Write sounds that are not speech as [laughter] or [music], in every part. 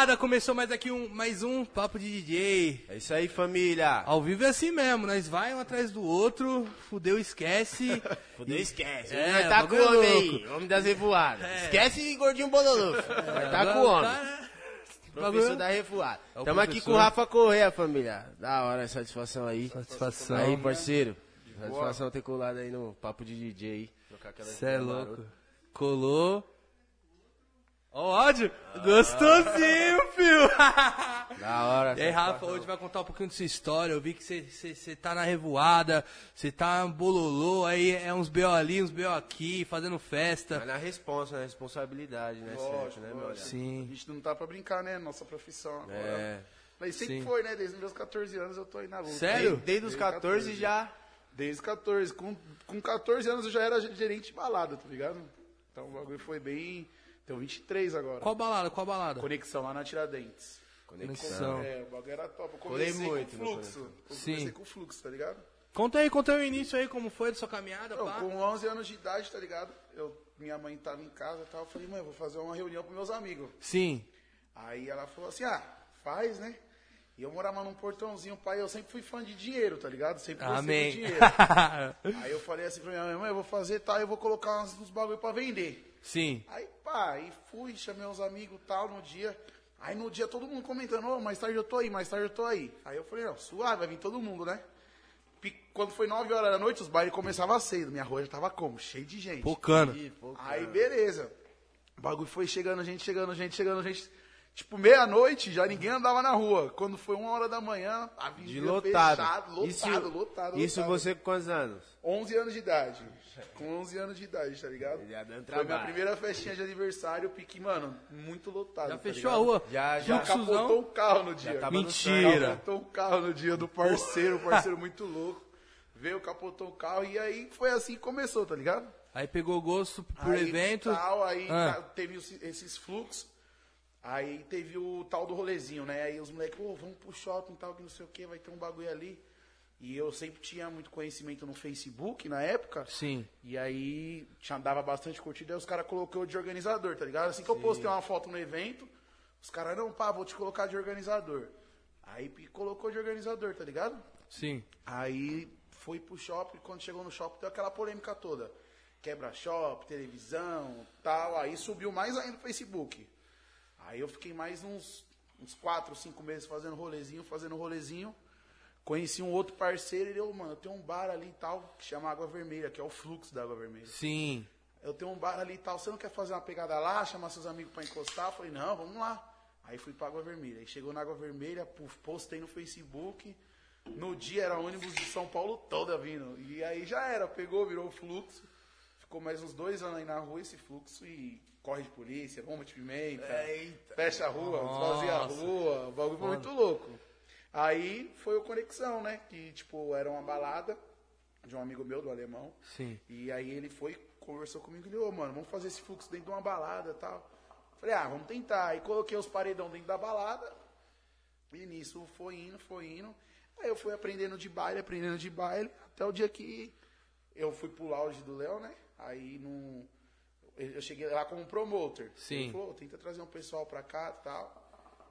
Rapaziada, começou mais aqui um, mais um Papo de DJ. É isso aí, família. Ao vivo é assim mesmo, nós vai um atrás do outro, fudeu, esquece. [laughs] Fudeu, esquece. É, Nós tá com o homem aí, homem das revoadas. É. Esquece gordinho bololô. Nós tá Agora com o homem. tá- Professor bagulho- da revoada. É o Tamo aqui com o professor. Rafa Correia, família. Da hora, satisfação aí. Satisfação. Aí, parceiro. Satisfação ter colado aí no papo de DJ aí. Trocar aquela Cê é louco. marota. Colou. Ó o áudio. Gostosinho, filho. [laughs] Da hora. E aí, Rafa, hoje vai contar um pouquinho da sua história. Eu vi que você tá na revoada, você tá bololô, aí é uns B.O. ali, uns B.O. aqui, fazendo festa. Mas na responsa, na responsabilidade, né? Lógico, Certo, né, meu olhar? lógico. A Sim. gente não tá pra brincar, né? Nossa profissão agora. É. Mas sempre Sim. foi, né? Desde os meus 14 anos eu tô aí na luta. Sério? Desde, desde os 14 já. Desde os 14. Com, com 14 anos eu já era gerente de balada, tá ligado? Então o bagulho foi bem. Tenho 23 agora. Qual balada? Qual balada? Conexão lá na Tiradentes. Conexão. É, o bagulho era top. Eu Colei comecei muito com fluxo. Eu Sim. comecei com fluxo, tá ligado? Conta aí, conta aí o início aí, como foi da sua caminhada, pá. com 11 anos de idade, tá ligado? Eu, minha mãe tava em casa e tal. Eu falei, mãe, eu vou fazer uma reunião com meus amigos. Sim. Aí ela falou assim, ah, faz, né? E eu morava num portãozinho, pai, eu sempre fui fã de dinheiro, tá ligado? Sempre gostei Amém. de dinheiro. [laughs] Aí eu falei assim pra minha mãe, mãe, eu vou fazer tal, eu vou colocar uns, uns bagulho pra vender. Sim. Aí, pá, aí fui, chamei uns amigos tal no dia. Aí no dia todo mundo comentando, ô, mais tarde eu tô aí, mais tarde eu tô aí. Aí eu falei, não, suave, vai vir todo mundo, né? Quando foi 9 horas da noite, os bailes começavam cedo. Minha rua já tava como? Cheio de gente. Pô, Aí, beleza. O bagulho foi chegando gente, chegando gente, chegando gente. Tipo, meia-noite, já ninguém andava na rua. Quando foi uma hora da manhã, a De lotado. lotado, isso, lotado, Isso lotado. você com quantos anos? 11 anos de idade. Com 11 anos de idade, tá ligado? Já dando Foi minha primeira festinha de aniversário, pique, mano, muito lotado. Já tá fechou a ligado? rua? Já, já. Já capotou o carro no dia. Mentira. Capotou o carro no dia do parceiro, o parceiro [laughs] muito louco. Veio, capotou o carro e aí foi assim que começou, tá ligado? Aí pegou gosto por aí, evento. Tal, aí Ah. teve esses fluxos. Aí teve o tal do rolezinho, né? Aí os moleques, pô, vamos pro shopping tal, que não sei o que, vai ter um bagulho ali. E eu sempre tinha muito conhecimento no Facebook na época. Sim. E aí tinha, dava bastante curtida, aí os caras colocou de organizador, tá ligado? Assim que eu postei uma foto no evento, os caras, não, pá, vou te colocar de organizador. Aí colocou de organizador, tá ligado? Sim. Aí foi pro shopping, quando chegou no shopping, deu aquela polêmica toda. Quebra shopping, televisão, tal. Aí subiu mais ainda o Facebook. Aí eu fiquei mais uns, uns 4, 5 meses fazendo rolezinho, fazendo rolezinho. Conheci um outro parceiro e ele, ô, mano, eu tenho um bar ali e tal, que chama Água Vermelha, que é o fluxo da Água Vermelha. Sim. Eu tenho um bar ali e tal, você não quer fazer uma pegada lá, chamar seus amigos pra encostar? Eu falei, não, vamos lá. Aí fui pra Água Vermelha. Aí chegou na Água Vermelha, puf, postei no Facebook. No dia era ônibus de São Paulo toda vindo. E aí já era, pegou, virou o fluxo. Ficou mais uns dois anos aí na rua esse fluxo e corre de polícia, bomba de pimenta, Eita. fecha a rua, esvazia a rua, o bagulho foi muito louco. Aí foi o Conexão, né? Que, tipo, era uma balada de um amigo meu, do alemão. Sim. E aí ele foi, conversou comigo e falou, ô, mano, vamos fazer esse fluxo dentro de uma balada e tal. Falei, ah, vamos tentar. Aí coloquei os paredão dentro da balada. E nisso foi indo, foi indo. Aí eu fui aprendendo de baile, aprendendo de baile, até o dia que eu fui pro lounge do Léo, né? Aí não. Eu cheguei lá como promoter. Sim. Ele falou, tenta trazer um pessoal pra cá e tal.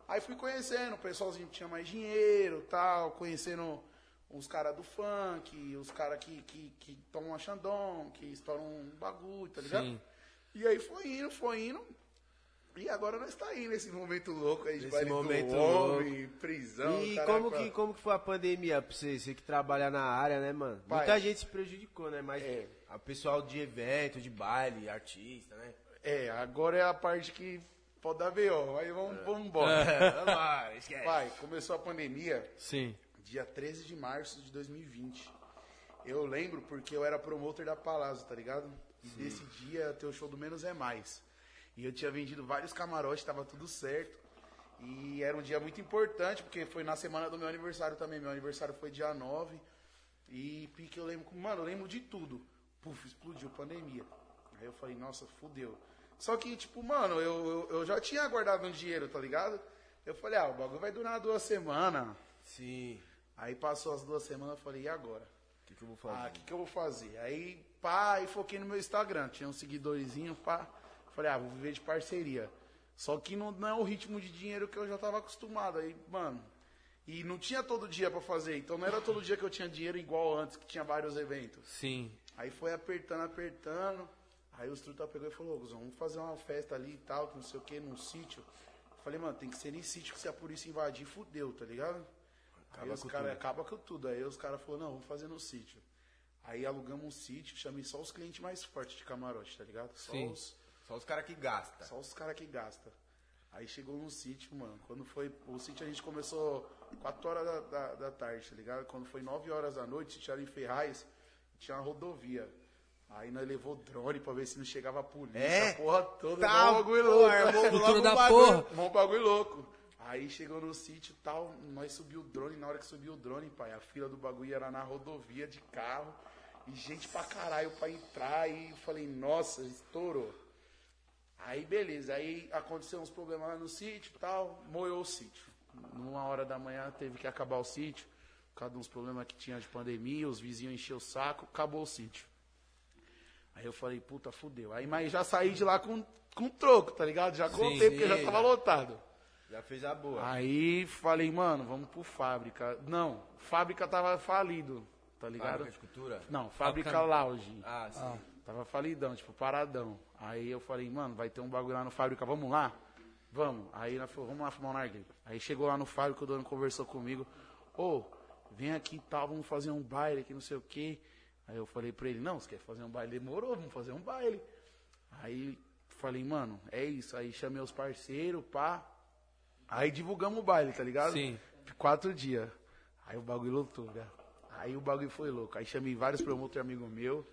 Aí fui conhecendo, o pessoalzinho que tinha mais dinheiro tal, conhecendo os caras do funk, os caras que, que, que tomam uma Xandão, que estouram um bagulho, tá ligado? Sim. E aí foi indo, foi indo. E agora nós tá aí nesse momento louco aí de Nesse baile momento do homem, prisão, E caraca. como que, como que foi a pandemia pra você, você que trabalha na área, né, mano? Pai. Muita gente se prejudicou, né? Mas É. a pessoal de evento, de baile, artista, né? É, agora é a parte que pode dar B.O. Aí vamos, vamos embora. [laughs] Vamos lá, esquece. Pai, começou a pandemia Sim. dia 13 de março de 2020. Eu lembro porque eu era promotor da Palazzo, tá ligado? E desse dia ia ter o show do Menos é Mais. E eu tinha vendido vários camarotes, tava tudo certo. E era um dia muito importante, porque foi na semana do meu aniversário também. Meu aniversário foi dia 9. E pique eu lembro, mano, eu lembro de tudo. Puf, explodiu, pandemia. Aí eu falei, nossa, fudeu. Só que, tipo, mano, eu, eu, eu já tinha guardado um dinheiro, tá ligado? Eu falei, ah, o bagulho vai durar duas semanas. Sim. Aí passou as duas semanas, eu falei, e agora? O que, que eu vou fazer? Ah, o que, que eu vou fazer? Aí, pá, aí foquei no meu Instagram, tinha um seguidorzinho, pá. Falei, ah, vou viver de parceria. Só que não, não é o ritmo de dinheiro que eu já tava acostumado. Aí, mano. E não tinha todo dia pra fazer. Então não era todo dia que eu tinha dinheiro igual antes, que tinha vários eventos. Sim. Aí foi apertando, apertando. Aí o Struta pegou e falou, Guzão, vamos fazer uma festa ali e tal, que não sei o que, num sítio. Falei, mano, tem que ser em sítio que se a polícia invadir, fudeu, tá ligado? aí os caras acaba com tudo. Aí os caras falaram, não, vamos fazer no sítio. Aí alugamos um sítio, chamei só os clientes mais fortes de camarote, tá ligado? Só Sim. os, Só os caras que gastam. só os caras que gastam. Aí chegou no sítio, mano. Quando foi. O sítio a gente começou 4 horas da, da, da tarde, tá ligado? Quando foi 9 horas da noite, sítio era em Ferraz, tinha uma rodovia. Aí nós levou drone pra ver se não chegava a polícia, É? a porra toda. Tá, mó bagulho pô, louco. Cultura logo um da bagulho. porra. Mó bagulho louco. Aí chegou no sítio e tal, nós subiu o drone, na hora que subiu o drone, pai, a fila do bagulho era na rodovia de carro, e gente pra caralho pra entrar, e eu falei, nossa, estourou. Aí beleza, aí aconteceu uns problemas lá no sítio e tal, moeu o sítio. Numa hora da manhã teve que acabar o sítio, causa de uns problemas que tinha de pandemia, os vizinhos encheu o saco, acabou o sítio. Aí eu falei, puta, fudeu. Aí, mas já saí de lá com, com troco, tá ligado? Já contei, porque já sim. tava lotado. Já fez a boa. Aí falei, mano, vamos pro fábrica. Não, fábrica tava falido, tá ligado? Fábrica de cultura? Não, fábrica Fábrica- lounge. Ah, sim. Tava falidão, tipo, paradão. Aí eu falei, mano, vai ter um bagulho lá no fábrica, vamos lá? Vamos. Aí ela falou, vamos lá fumar um narguilé. Aí chegou lá no fábrica, o dono conversou comigo. Ô, vem aqui e tal, vamos fazer um baile aqui, não sei o quê. Aí eu falei pra ele, não, você quer fazer um baile? Demorou, vamos fazer um baile. Aí falei, mano, é isso. Aí chamei os parceiros, pá. Aí divulgamos o baile, tá ligado? Sim. Quatro dias. Aí o bagulho lotou, velho. Aí o bagulho foi louco. Aí chamei vários promotores amigos meus.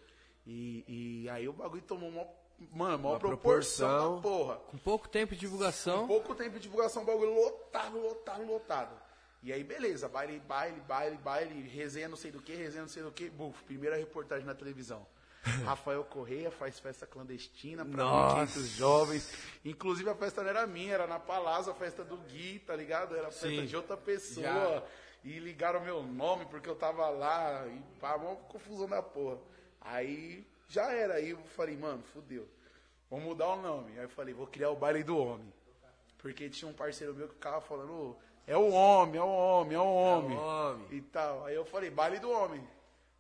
E, e aí o bagulho tomou uma, mano, maior Uma proporção, proporção. da porra. Com pouco tempo de divulgação. Pouco tempo de divulgação, o bagulho lotado, lotado, lotado. E aí, beleza, baile, baile, baile, baile, resenha não sei do que, resenha não sei do que. Buf, primeira reportagem na televisão. [laughs] Rafael Correia faz festa clandestina para Nossa. 500 jovens. Inclusive a festa não era minha, era na Palazzo, a festa do Gui, tá ligado? Era a festa Sim. de outra pessoa. Já. E ligaram meu nome porque eu tava lá. E pá, uma confusão da porra. Aí já era. Aí eu falei, mano, fudeu. Vou mudar o nome. Aí eu falei, vou criar o baile do homem. Porque tinha um parceiro meu que ficava falando, "Ô, é o homem, é o homem, é o homem. homem. E tal. Aí eu falei, baile do homem.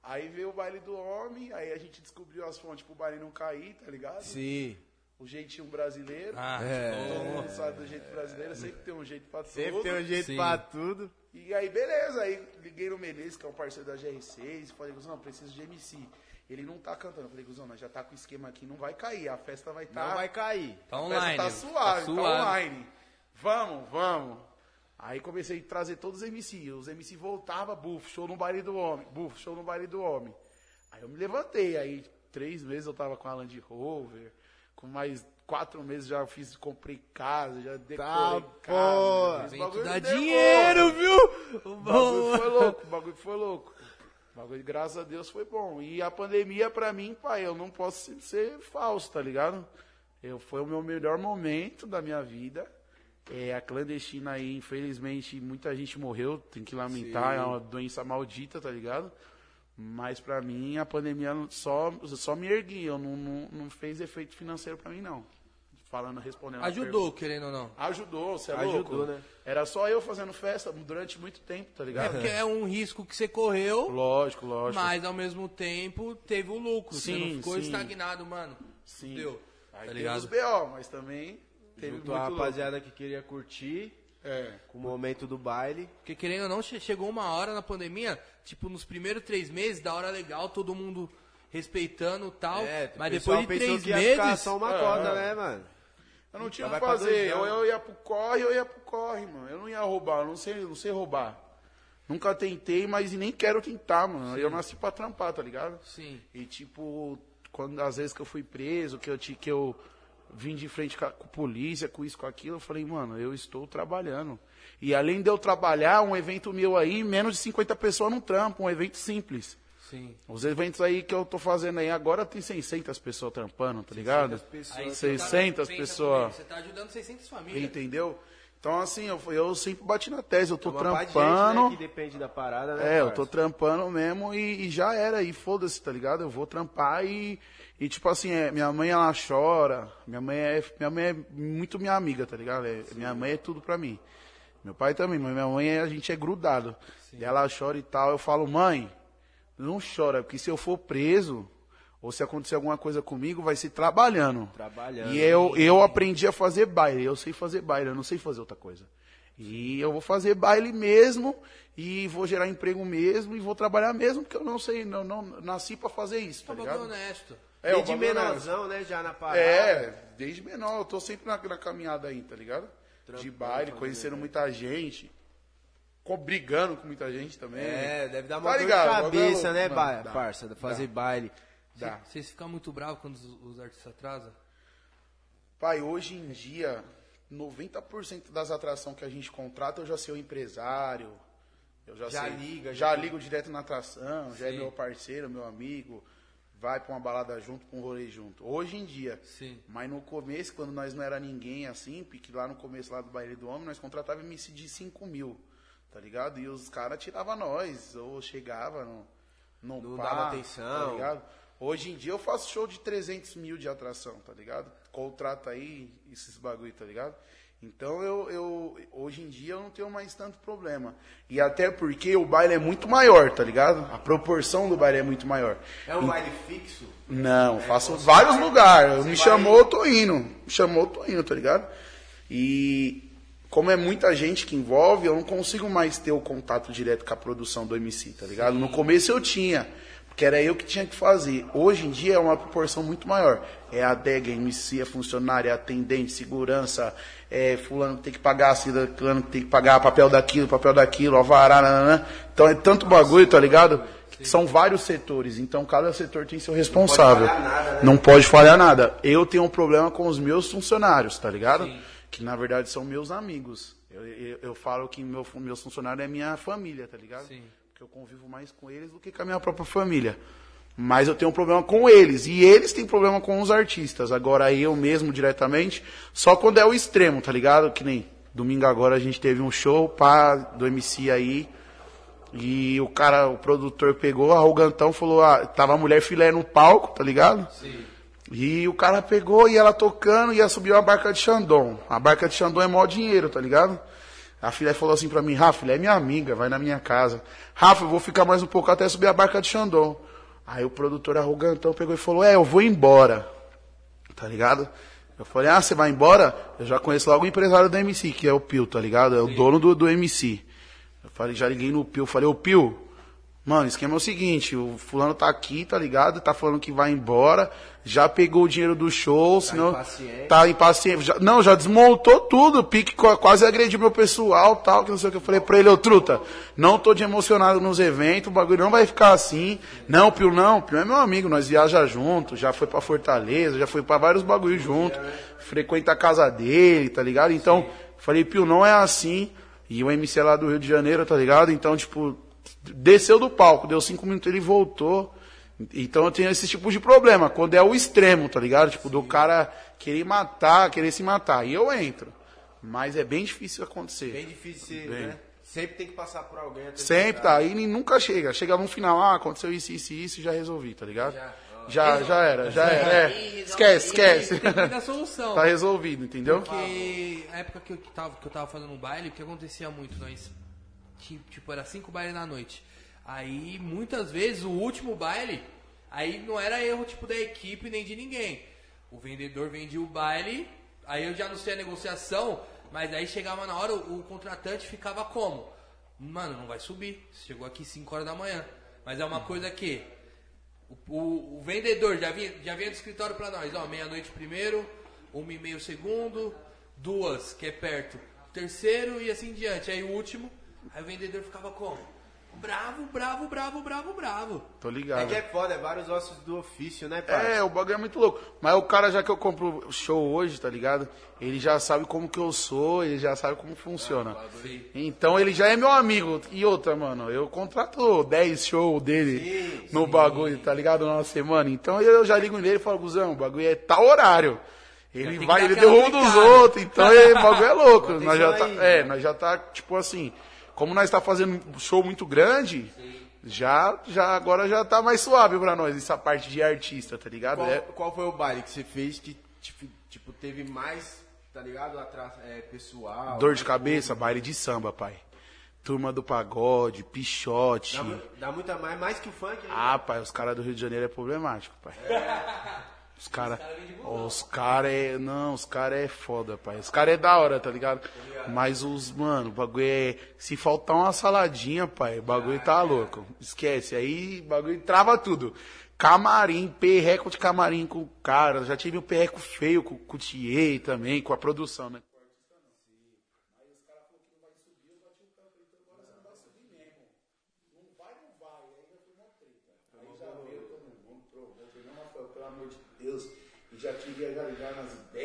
Aí veio o baile do homem, aí a gente descobriu as fontes pro baile não cair, tá ligado? Sim. O jeitinho brasileiro. Ah, Todo mundo sabe do jeito brasileiro, sempre tem um jeito pra Sempre tudo. tem um jeito Sim. pra tudo. E aí, beleza. Aí liguei no Menezes, que é um parceiro da GR6, e falei, Guzão, preciso de MC. Ele não tá cantando. Eu falei, Guzão, nós já tá com o esquema aqui, não vai cair, a festa vai estar. Não vai cair. Tá a online. festa tá suave, tá, suave. online. Vamos, vamos. Aí comecei a trazer todos os MC. Os MC voltavam, buf, show no baile do homem, buf, show no baile do homem. Aí eu me levantei, aí três meses eu tava com a Land Rover, com mais quatro meses já fiz, comprei casa, já decorei Tá, casa. Evento bagulho dá dinheiro, viu? O bagulho foi louco, o bagulho foi louco. O bagulho, graças a Deus, foi bom. E a pandemia, pra mim, pai, eu não posso ser- ser falso, tá ligado? Eu, foi o meu melhor momento da minha vida. É, a clandestina aí, infelizmente, muita gente morreu, tem que lamentar, Sim. é uma doença maldita, tá ligado? Mas pra mim, a pandemia só, só me ergui, eu não, não, não fez efeito financeiro pra mim, não. Falando, respondendo. Ajudou, querendo ou não. Ajudou, você é Ajudou, louco? né? Era só eu fazendo festa durante muito tempo, tá É ligado? porque é um risco que você correu, Lógico, lógico. mas ao mesmo tempo teve o lucro. você Sim, não ficou sim. estagnado, mano. Sim. Deu. Aí Tá teve os ligado? BO, mas também teve Juntou a rapaziada que queria curtir louco. É. com o momento do baile. Porque querendo ou não, che- chegou uma hora na pandemia, tipo, nos primeiros três meses, da hora legal, todo mundo respeitando e tal. É, mas depois de três que ia ficar meses. só uma É. cota, né, mano? Eu não tinha o que fazer. Eu, eu ia pro corre, eu ia pro corre, mano. Eu não ia roubar, eu não sei, não sei roubar. Nunca tentei, mas nem quero tentar, mano. Eu nasci pra trampar, tá ligado? Sim. E tipo, quando às vezes que eu fui preso, que eu, que eu vim de frente com a, com a polícia, com isso, com aquilo, eu falei, mano, eu estou trabalhando. E além de eu trabalhar, um evento meu aí, menos de 50 pessoas não trampa, um evento simples. Sim. Os eventos aí que eu tô fazendo aí agora tem 600 pessoas trampando, tá ligado? 600 pessoas. Aí, 600 pensa pessoas. Você tá ajudando 600 famílias. Entendeu? Então, assim, eu, eu sempre bati na tese, eu tô Uma pá de gente, trampando. né, que depende da parada, né? É, eu tô trampando mesmo e, e já era, e foda-se, tá ligado? Eu vou trampar e, E tipo assim, é, minha mãe ela chora, minha mãe é, minha mãe é muito minha amiga, tá ligado? É, minha mãe é tudo pra mim. Meu pai também, mas minha mãe a gente é grudado. E ela chora e tal, eu falo, mãe, não chora, porque se eu for preso, ou se acontecer alguma coisa comigo, vai ser trabalhando. Trabalhando. E eu, eu aprendi a fazer baile, eu sei fazer baile, eu não sei fazer outra coisa. E eu vou fazer baile mesmo, e vou gerar emprego mesmo, e vou trabalhar mesmo, porque eu não sei, não, não nasci pra fazer isso, tá ligado? honesto. É, o Desde é menorzão, né? Já na parada. é, desde menor, eu tô sempre na, na caminhada aí, tá ligado? De Trampando, baile, conhecendo muita gente, brigando com muita gente também. É, deve dar Tá uma dor ligado, de o é cabeça, né, mano. Dá, parça? Fazer dá. baile. Dá. Vocês ficam muito bravos quando os, os artistas atrasam? Pai, hoje em dia, 90% das atrações que a gente contrata, eu já sou empresário. Eu já, Já sei- liga, já já- ligo direto na atração, já é Sim. meu parceiro, meu amigo. Vai pra uma balada junto, pra um rolê junto. Hoje em dia. Sim. Mas no começo, quando nós não era ninguém assim, porque lá no começo lá do Baile do Homem, nós contratava MC de 5 mil, tá ligado? E os caras tiravam nós, ou chegava no, no Não pá, dava atenção. Tá ligado? Hoje em dia eu faço show de 300 mil de atração, tá ligado? Contrata aí esses bagulho, tá ligado? Então eu, eu hoje em dia eu não tenho mais tanto problema. E até porque o baile é muito maior, tá ligado? A proporção do baile é muito maior. É um baile fixo? Não, faço vários lugares. Me chamou, eu tô indo. Me chamou, eu tô indo, tá ligado? E como é muita gente que envolve, eu não consigo mais ter o contato direto com a produção do MC, tá ligado? No começo eu tinha, porque era eu que tinha que fazer. Hoje em dia é uma proporção muito maior. É a adega, MC, é funcionário, é atendente, segurança, é fulano que tem que pagar, fulano que tem que pagar papel daquilo, papel daquilo, alvará, nananã. Então é tanto bagulho, tá ligado? São vários setores, então cada setor tem seu responsável. falhar nada, né? Não pode falhar nada. Eu tenho um problema com os meus funcionários, tá ligado? Que na verdade são meus amigos. Eu, eu, eu falo que meu, meus funcionários é minha família, tá ligado? Sim. Porque eu convivo mais com eles do que com a minha própria família. Mas eu tenho um problema com eles. E eles têm problema com os artistas. Agora eu mesmo diretamente, só quando é o extremo, tá ligado? Que nem domingo agora a gente teve um show pá, do MC aí. E o cara, o produtor pegou, arrogantão, falou, ah, tava a mulher filé no palco, tá ligado? Sim. E o cara pegou e ela tocando e ia subir uma barca de Xandão. A barca de Xandão é mó dinheiro, tá ligado? A filha falou assim pra mim, Rafa, filha é minha amiga, vai na minha casa. Rafa, eu vou ficar mais um pouco até subir a barca de Xandão. Aí o produtor arrogantão pegou e falou, é, eu vou embora. Tá ligado? Eu falei, ah, você vai embora? Eu já conheço logo o empresário do MC, que é o Pio, tá ligado? É o dono do, do MC. Eu falei, já liguei no Pio, falei, ô Pio, mano, o esquema é o seguinte, o fulano tá aqui, tá ligado? Tá falando que vai embora, já pegou o dinheiro do show, senão. impaciente. Tá impaciente. Já- não, já desmontou tudo, o pique qua- quase agrediu meu pessoal tal, que não sei o que. Eu falei pra ele, ô truta, não tô de emocionado nos eventos, o bagulho não vai ficar assim. Não, Pio, não, Pio é meu amigo, nós viaja junto, já foi pra Fortaleza, já foi pra vários bagulhos junto, frequenta a casa dele, tá ligado? Então, falei, Pio, não é assim. E o MC é lá do Rio de Janeiro, tá ligado? Então, tipo, desceu do palco, deu cinco minutos, ele voltou. Então eu tenho esse tipo de problema, quando é o extremo, tá ligado? Tipo, do cara querer matar, querer se matar. E eu entro. Mas é bem difícil acontecer. Bem difícil, Bem. né? Sempre tem que passar por alguém. até Sempre tá. Aí nunca chega. Chega no final, ah, aconteceu isso, isso e isso, já resolvi, tá ligado? Já, já, era, já [laughs] era. É. Esquece, esquece. Tem solução. [laughs] tá resolvido, entendeu? Porque a época que eu tava, que eu tava fazendo um baile, o que acontecia muito, nós. Ti- Tipo, era cinco bailes na noite. Aí, muitas vezes, o último baile, aí não era erro, tipo, da equipe nem de ninguém. O vendedor vendia o baile, aí eu já sei a negociação, mas aí chegava na hora, o, o contratante ficava como? Mano, não vai subir. Chegou aqui 5 horas da manhã. Mas é uma coisa que o, o- o vendedor já vinha, já vinha do escritório pra nós, ó, meia-noite primeiro, uma e meio segundo, duas, que é perto, terceiro e assim diante. Aí o último, aí o vendedor ficava como? Bravo, bravo, bravo, bravo, bravo. Tô É ligado. que é foda, é vários ossos do ofício, né, pai? É, o bagulho é muito louco. Mas o cara, já que eu compro show hoje, tá ligado? Ele já sabe como que eu sou, ele já sabe como funciona. Sim. Então ele já é meu amigo. E outra, mano, eu contrato 10 shows dele no bagulho, tá ligado? Na semana. Então eu já ligo nele e falo, Guzão, o bagulho é tal horário. Ele vai, ele derruba dos brincada. outros, então o bagulho é louco. [laughs] Nós já tá, aí. é, nós já tá, tipo assim, como nós tá fazendo um show muito grande, Já, já, agora já tá mais suave pra nós, essa parte de artista, tá ligado? Qual, É, qual foi o baile que você fez que tipo, tipo, teve mais, tá ligado? Atrás, é, pessoal. dor de cabeça, baile de samba, pai. Turma do pagode, pichote. Dá, dá muita mais, mais que o funk, né? Ah, pai, os caras do Rio de Janeiro é problemático, pai. Os caras. Os caras é. Não, os caras é foda, pai. Os caras é da hora, tá ligado? Mas os, mano, o bagulho é. Se faltar uma saladinha, pai, o bagulho tá louco. Esquece. Aí o bagulho trava tudo. Camarim, perreco de camarim com o cara. Já tive um perreco feio com, com o Thier também, com a produção, né? pelo amor de Deus, e já queria já ligar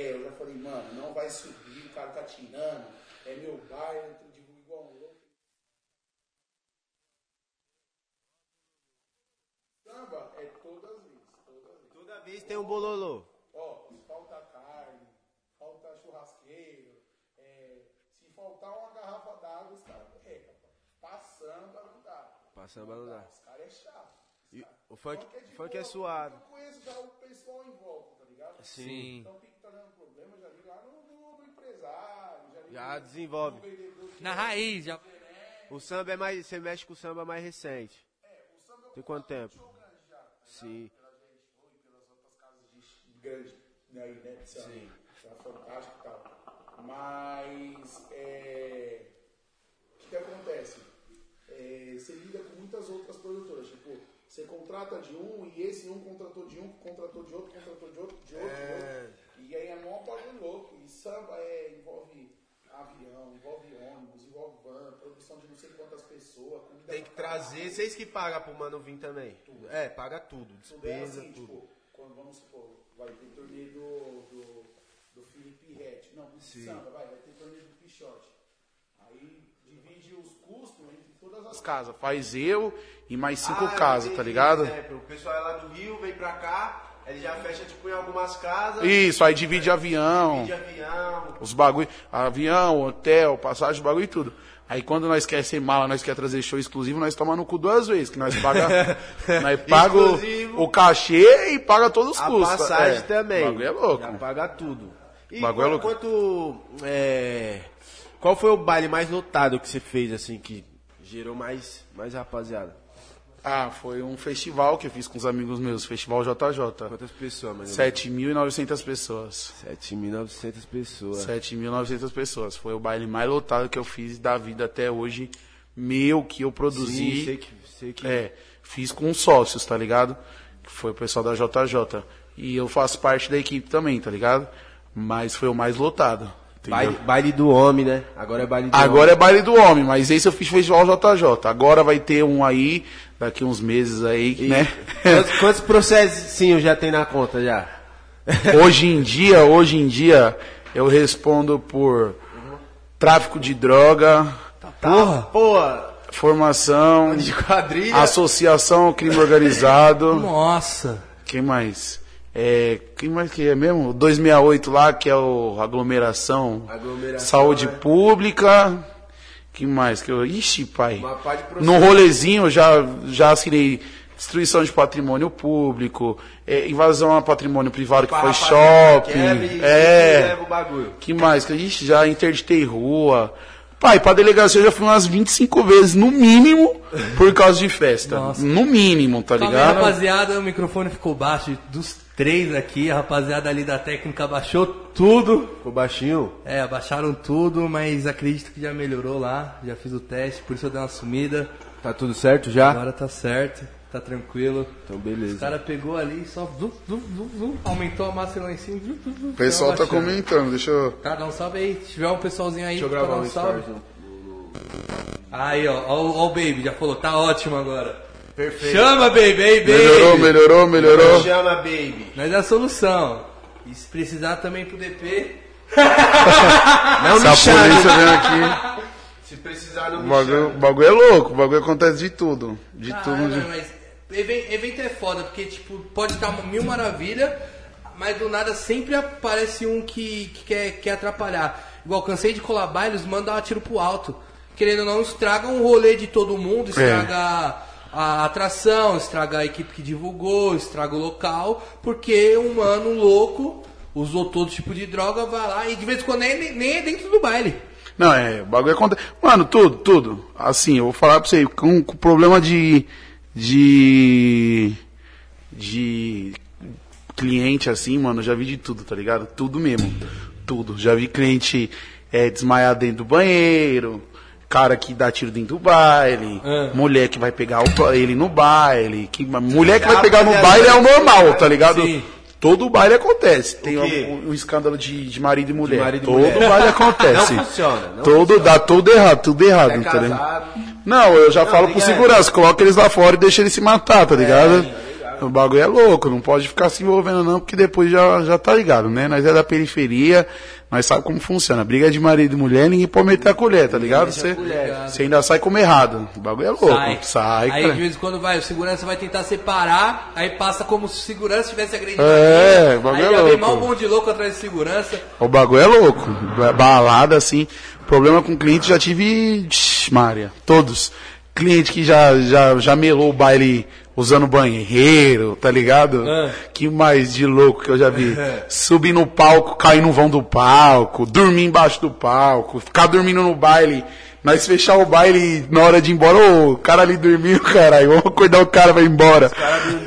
eu já falei, mano, não vai subir, o cara tá tirando, é meu bairro, eu divulgo igual um louco. Samba é todas as vezes, todas as vezes. Toda vez tem um bololô. Ó, falta carne, falta churrasqueiro, é, se faltar uma garrafa d'água, os caras perrecam, passando não dá. Passando não dá. Os caras é chato. E o funk, Funk é funk boa, é suave. Eu conheço já o pessoal em volta, ligado? Sim. Então, o que dando problema, já vi lá no, no, no empresário, já Já no- desenvolve. no vendedor Na raiz, já. O samba é mais. Você mexe com o samba mais recente. Tem quanto tempo? Sim. pela gente foi, pelas outras casas de grande, né, aí, né, de samba. Tá fantástico e tal. Mas, é, o que que acontece? É, você lida com muitas outras produtoras, tipo, você contrata de um e esse um contratou de um, contratou de outro, contratou de outro, de outro, de outro. E aí é mó bagulho louco. E samba é, envolve avião, envolve ônibus, envolve van, produção de não sei quantas pessoas, Tem que trazer. Vocês que pagam pro mano vir também. É, paga tudo. Tudo é Despesa, assim, tudo. tipo, quando vamos supor, vai ter torneio do, do, do Felipe Rett, não, do samba, vai, vai ter torneio do Pichote. Aí divide os custos entre todas as casas. Faz eu e mais cinco Ah, casas, entendi. tá ligado? Exemplo, o pessoal é lá do Rio, vem pra cá, ele já fecha tipo em algumas casas. Isso, aí divide avião, De avião. os bagulho, avião, hotel, passagem, bagulho e tudo. Aí quando nós quer ser mala, nós quer trazer show exclusivo, nós tomamos no cu duas vezes, que nós paga, [laughs] nós paga o, o cachê e paga todos os A custos. passagem É, também. O bagulho é louco. Já paga tudo. E Bagulho é quanto, quanto, é, qual foi o baile mais lotado que você fez, assim, que gerou mais, mais rapaziada? Ah, foi um festival que eu fiz com os amigos meus, Festival JJ. Quantas pessoas, mano? 7.900 pessoas. 7.900 pessoas. 7.900 pessoas. Foi o baile mais lotado que eu fiz da vida até hoje. Meu, que eu produzi. Sim, sei que, sei que É, fiz com sócios, tá ligado? Que foi o pessoal da JJ. E eu faço parte da equipe também, tá ligado? Mas foi o mais lotado. Baile, baile do homem, né? Agora é baile do Agora é baile do homem, mas esse eu fiz festival JJ. Agora vai ter um aí, daqui uns meses aí, homem. né? Quantos, quantos processinhos já tem na conta já? [laughs] Hoje em dia, hoje em dia, eu respondo por tráfico de droga, Porra! Porra! formação, De quadrilha. associação ao crime organizado. Nossa. Quem mais? É, quem mais que é mesmo? O 268 lá, que é o aglomeração, Aglomeração, saúde né? pública. Que mais que eu, ixi, pai. No rolezinho eu já já assinei destruição de patrimônio público, é, invasão a patrimônio privado que foi shopping. Quebra é. leva o bagulho. Que mais? Que ixi, já interditei rua. Pai, pra delegacia eu já fui umas 25 vezes, no mínimo, por causa de festa. Nossa. No mínimo, tá ligado? rapaziada, o microfone ficou baixo dos três aqui, a rapaziada ali da técnica baixou tudo. Ficou baixinho? É, abaixaram tudo, mas acredito que já melhorou lá, já fiz o teste, por isso eu dei uma sumida. Tá tudo certo já? Agora tá certo, tá tranquilo. Então O beleza. cara pegou ali e só zum, zum, zum, zum, aumentou a massa lá em cima. zum, zum, zum, O pessoal tá comentando, deixa eu. Cara, dá um salve aí. Se tiver um pessoalzinho aí, Deixa eu gravar dar um um salve. stories. Aí, ó, ó, ó o Baby, já falou, tá ótimo agora. Perfeito. Chama, Baby, aí, Baby. Melhorou, melhorou, melhorou. Chama, baby. Nós é a solução. E se precisar também pro DP, [laughs] Não Se a me chame. polícia vem aqui, [laughs] Se precisar, não o bagulho, o bagulho é louco, o bagulho acontece de tudo. De Caralho, tudo. De... mas even- evento é foda, porque tipo, pode estar mil maravilha, mas do nada sempre aparece um que, que quer, quer atrapalhar. Igual, cansei de colar bailes, manda dar tiro pro alto. Querendo ou não, estraga um rolê de todo mundo, estraga a atração, estraga a equipe que divulgou, estraga o local, porque um mano louco usou todo tipo de droga, vai lá e de vez em quando nem, nem é dentro do baile. Não, é, o bagulho acontece. Mano, tudo, tudo. Assim, eu vou falar pra você, com, com problema de. de. de. cliente assim, mano, já vi de tudo, tá ligado? Tudo mesmo. Tudo. Já vi cliente é, desmaiar dentro do banheiro, cara que dá tiro dentro do baile, É. mulher que vai pegar o- ele no baile, que, mulher que vai pegar no baile é o normal, tá ligado? Sim. Todo baile acontece. Tem um, um escândalo de, de marido e mulher. marido e Todo mulher. baile [laughs] acontece. Não funciona, não todo, dá tudo errado, tudo errado, É entendeu? casado. Não, eu já falo tem pro que- segurança, coloca eles lá fora e deixa eles se matar, tá ligado? ligado. O bagulho é louco, não pode ficar se envolvendo não, porque depois já, já tá ligado, né? Nós é da periferia, nós sabe como funciona. Briga de marido e mulher, ninguém pode meter a colher, tá ligado? Você você ainda sai como errado. O bagulho é louco. Sai, aí cara. de vez em quando vai, o segurança vai tentar separar, aí passa como se o segurança tivesse agredido É, o bagulho aí é já vem louco. mal um monte de louco atrás de segurança. O bagulho é louco. Ba- Balada, assim. Problema com cliente já tive. Tch, Mária. Todos. Cliente que já, já, já melou o baile usando banheiro, tá ligado? Ah. Que mais de louco que eu já vi. Subir no palco, cair no vão do palco, dormir embaixo do palco, ficar dormindo no baile. Nós fechar o baile na hora de ir embora, ô, o cara ali dormiu, [laughs] caralho, vamos acordar o cara, vai embora.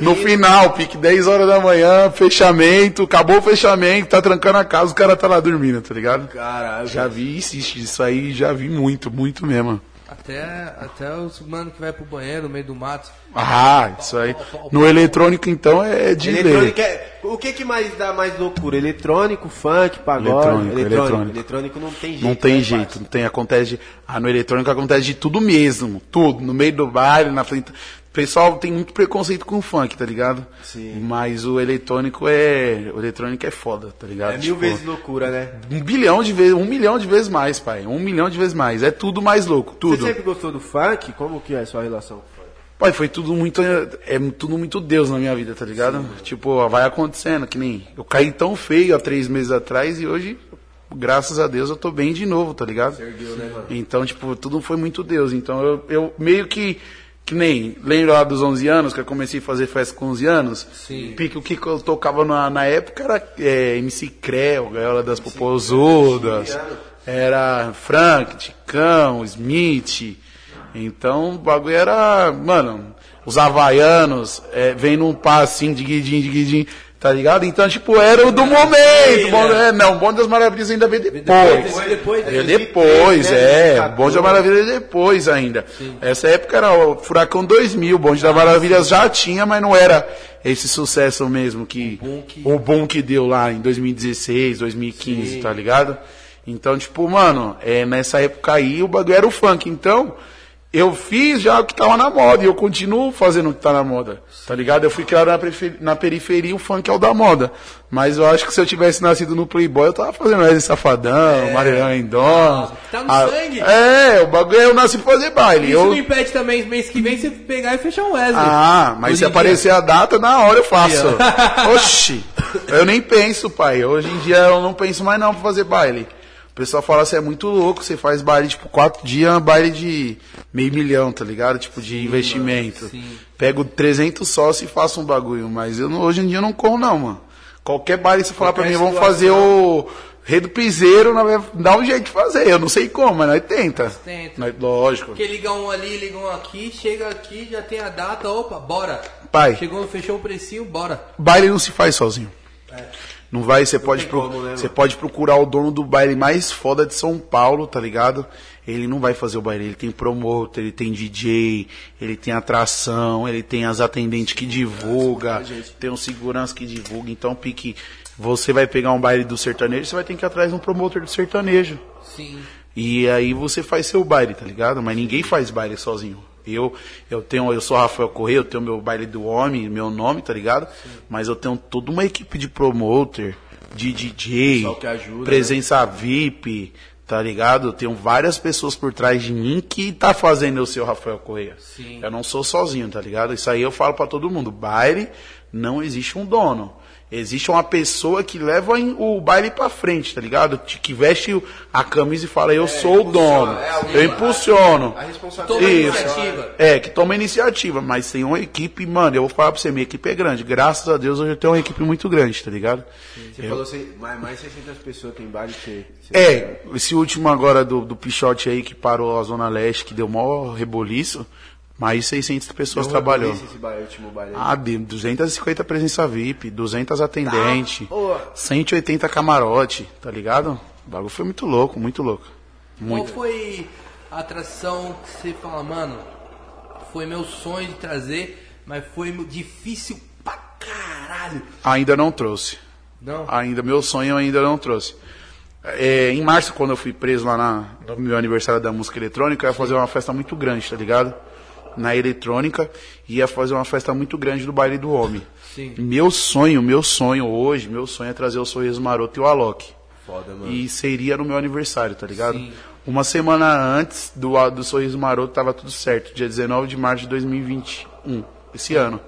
No final, pique 10 horas da manhã, fechamento, acabou o fechamento, tá trancando a casa, o cara tá lá dormindo, tá ligado? Caralho. Já vi isso, isso aí, já vi muito, muito mesmo. Até, até os mano que vai pro banheiro no meio do mato. Ah, isso aí. No eletrônico, então, é de Eletrônico é. O que, que mais dá mais loucura? Eletrônico, funk, pagode? Eletrônico, eletrônico. eletrônico. Eletrônico não tem jeito. Não tem né, jeito, não tem, acontece de, ah, no eletrônico acontece de tudo mesmo, tudo, no meio do baile, na frente, pessoal tem muito preconceito com o funk, tá ligado? Sim. Mas o eletrônico é, o eletrônico é foda, tá ligado? É mil Tipo, vezes loucura, né? Um bilhão de vezes, um milhão de vezes mais, pai, um milhão de vezes mais, é tudo mais louco, Você tudo. sempre gostou do funk? Como que é a sua relação com o funk? Pai, foi tudo muito. É tudo muito Deus na minha vida, tá ligado? Tipo, vai acontecendo, que nem. Eu caí tão feio há três meses atrás e hoje, graças a Deus, eu tô bem de novo, tá ligado? Ergueu, né, mano? Então, tipo, tudo foi muito Deus. Então eu, eu meio que. Que nem, lembra lá dos 11 anos, que eu comecei a fazer festa com 11 anos? Sim. Pique, o que eu tocava na, na época era é, MC Creu, Gaiola das Popozudas, era Frank, Ticão, Smith. Então o bagulho era, mano, os havaianos, é, vem num passinho de guidinho, de guidinho, tá ligado? Então, tipo, era o do momento. Bom, é, não, o Bonde das Maravilhas ainda veio depois. Depois, depois, É depois. né? é. O Bonde da Maravilha é depois ainda. Essa época era o Furacão 2000. O Bonde da Maravilha já tinha, mas não era esse sucesso mesmo que boom que- o boom que deu lá em 2016, 2015, tá ligado? Então, tipo, mano, é, nessa época aí o bagulho era o funk. Então, eu fiz já o que tava na moda e eu continuo fazendo o que tá na moda, tá ligado? Eu fui criado na, na periferia, o funk é o da moda. Mas eu acho que se eu tivesse nascido no Playboy, eu tava fazendo Wesley Safadão, Marilhão Endon. tá no sangue. É, o bagulho é eu nasci pra fazer baile. Isso Eu, não impede também, mês que vem, você pegar e fechar um Wesley. ah, mas Hoje se em dia- aparecer a data, na hora eu faço. Oxi, eu nem penso, pai. Hoje em dia eu não penso mais não pra fazer baile. O pessoal fala assim, é muito louco, você faz baile, tipo, quatro dias, é baile de meio milhão, tá ligado? Tipo, de investimento. sim. Pego 300 sócios e faço um bagulho, mas eu não- hoje em dia eu não como não, mano. Qualquer baile, se falar pra mim, vamos fazer o Rei do Piseiro, nós dar um jeito de fazer. Eu não sei como, mas nós tenta. tenta. Nós- lógico. Porque liga um ali, liga um aqui, chega aqui, já tem a data, opa, bora. Pai. Chegou, fechou o precinho, bora. Baile não se faz sozinho. Não vai, você pode, pro- como, né, você mano? pode procurar o dono do baile mais foda de São Paulo, tá ligado? Ele não vai fazer o baile, ele tem promotor, ele tem DJ, ele tem atração, ele tem as atendentes que divulga, tem um segurança que divulga, então pique, você vai pegar um baile do sertanejo, você vai ter que ir atrás de um promotor do sertanejo. Sim. E aí você faz seu baile, tá ligado? Mas ninguém faz baile sozinho. Eu, eu tenho, eu sou Rafael Correia, eu tenho meu baile do homem, meu nome, tá ligado? Mas eu tenho toda uma equipe de promoter, de DJ, ajuda, né? presença VIP, tá ligado? Eu tenho várias pessoas por trás de mim que tá fazendo o Rafael Correia. Sim. Eu não sou sozinho, tá ligado? Isso aí eu falo pra todo mundo. Baile não existe um dono. Existe uma pessoa que leva o baile pra frente, tá ligado? Que veste a camisa e fala, eu sou o dono. é, alguém- eu impulsiono. A Toma responsabilidade. Isso. iniciativa. É, que toma iniciativa, mas tem uma equipe, mano, eu vou falar pra você, minha equipe é grande. Graças a Deus hoje eu tenho uma equipe muito grande, tá ligado? Você falou assim, mais, mais 600 pessoas tem baile que É, esse último agora do, do Pichote aí que parou a Zona Leste, que deu maior reboliço, mais 600 pessoas trabalhou. Esse baile, último baile aí. Ah, de 250 presença VIP, 200 atendentes, Pô. 180 camarote, tá ligado? O bagulho foi muito louco, muito louco. Muito. Qual foi a atração que você fala, mano, foi meu sonho de trazer, mas foi difícil pra caralho. Ainda não trouxe. Não? Ainda, meu sonho ainda não trouxe. É, em março, quando eu fui preso lá na, no meu aniversário da música eletrônica, eu ia fazer uma festa muito grande, tá ligado? Na eletrônica, ia fazer uma festa muito grande do baile do homem. Sim. Meu sonho, meu sonho hoje, meu sonho é trazer o Sorriso Maroto e o Alok. Foda, mano. E seria no meu aniversário, tá ligado? Sim. Uma semana antes do, do Sorriso Maroto tava tudo certo. Dia 19 de março de 2021, esse ano.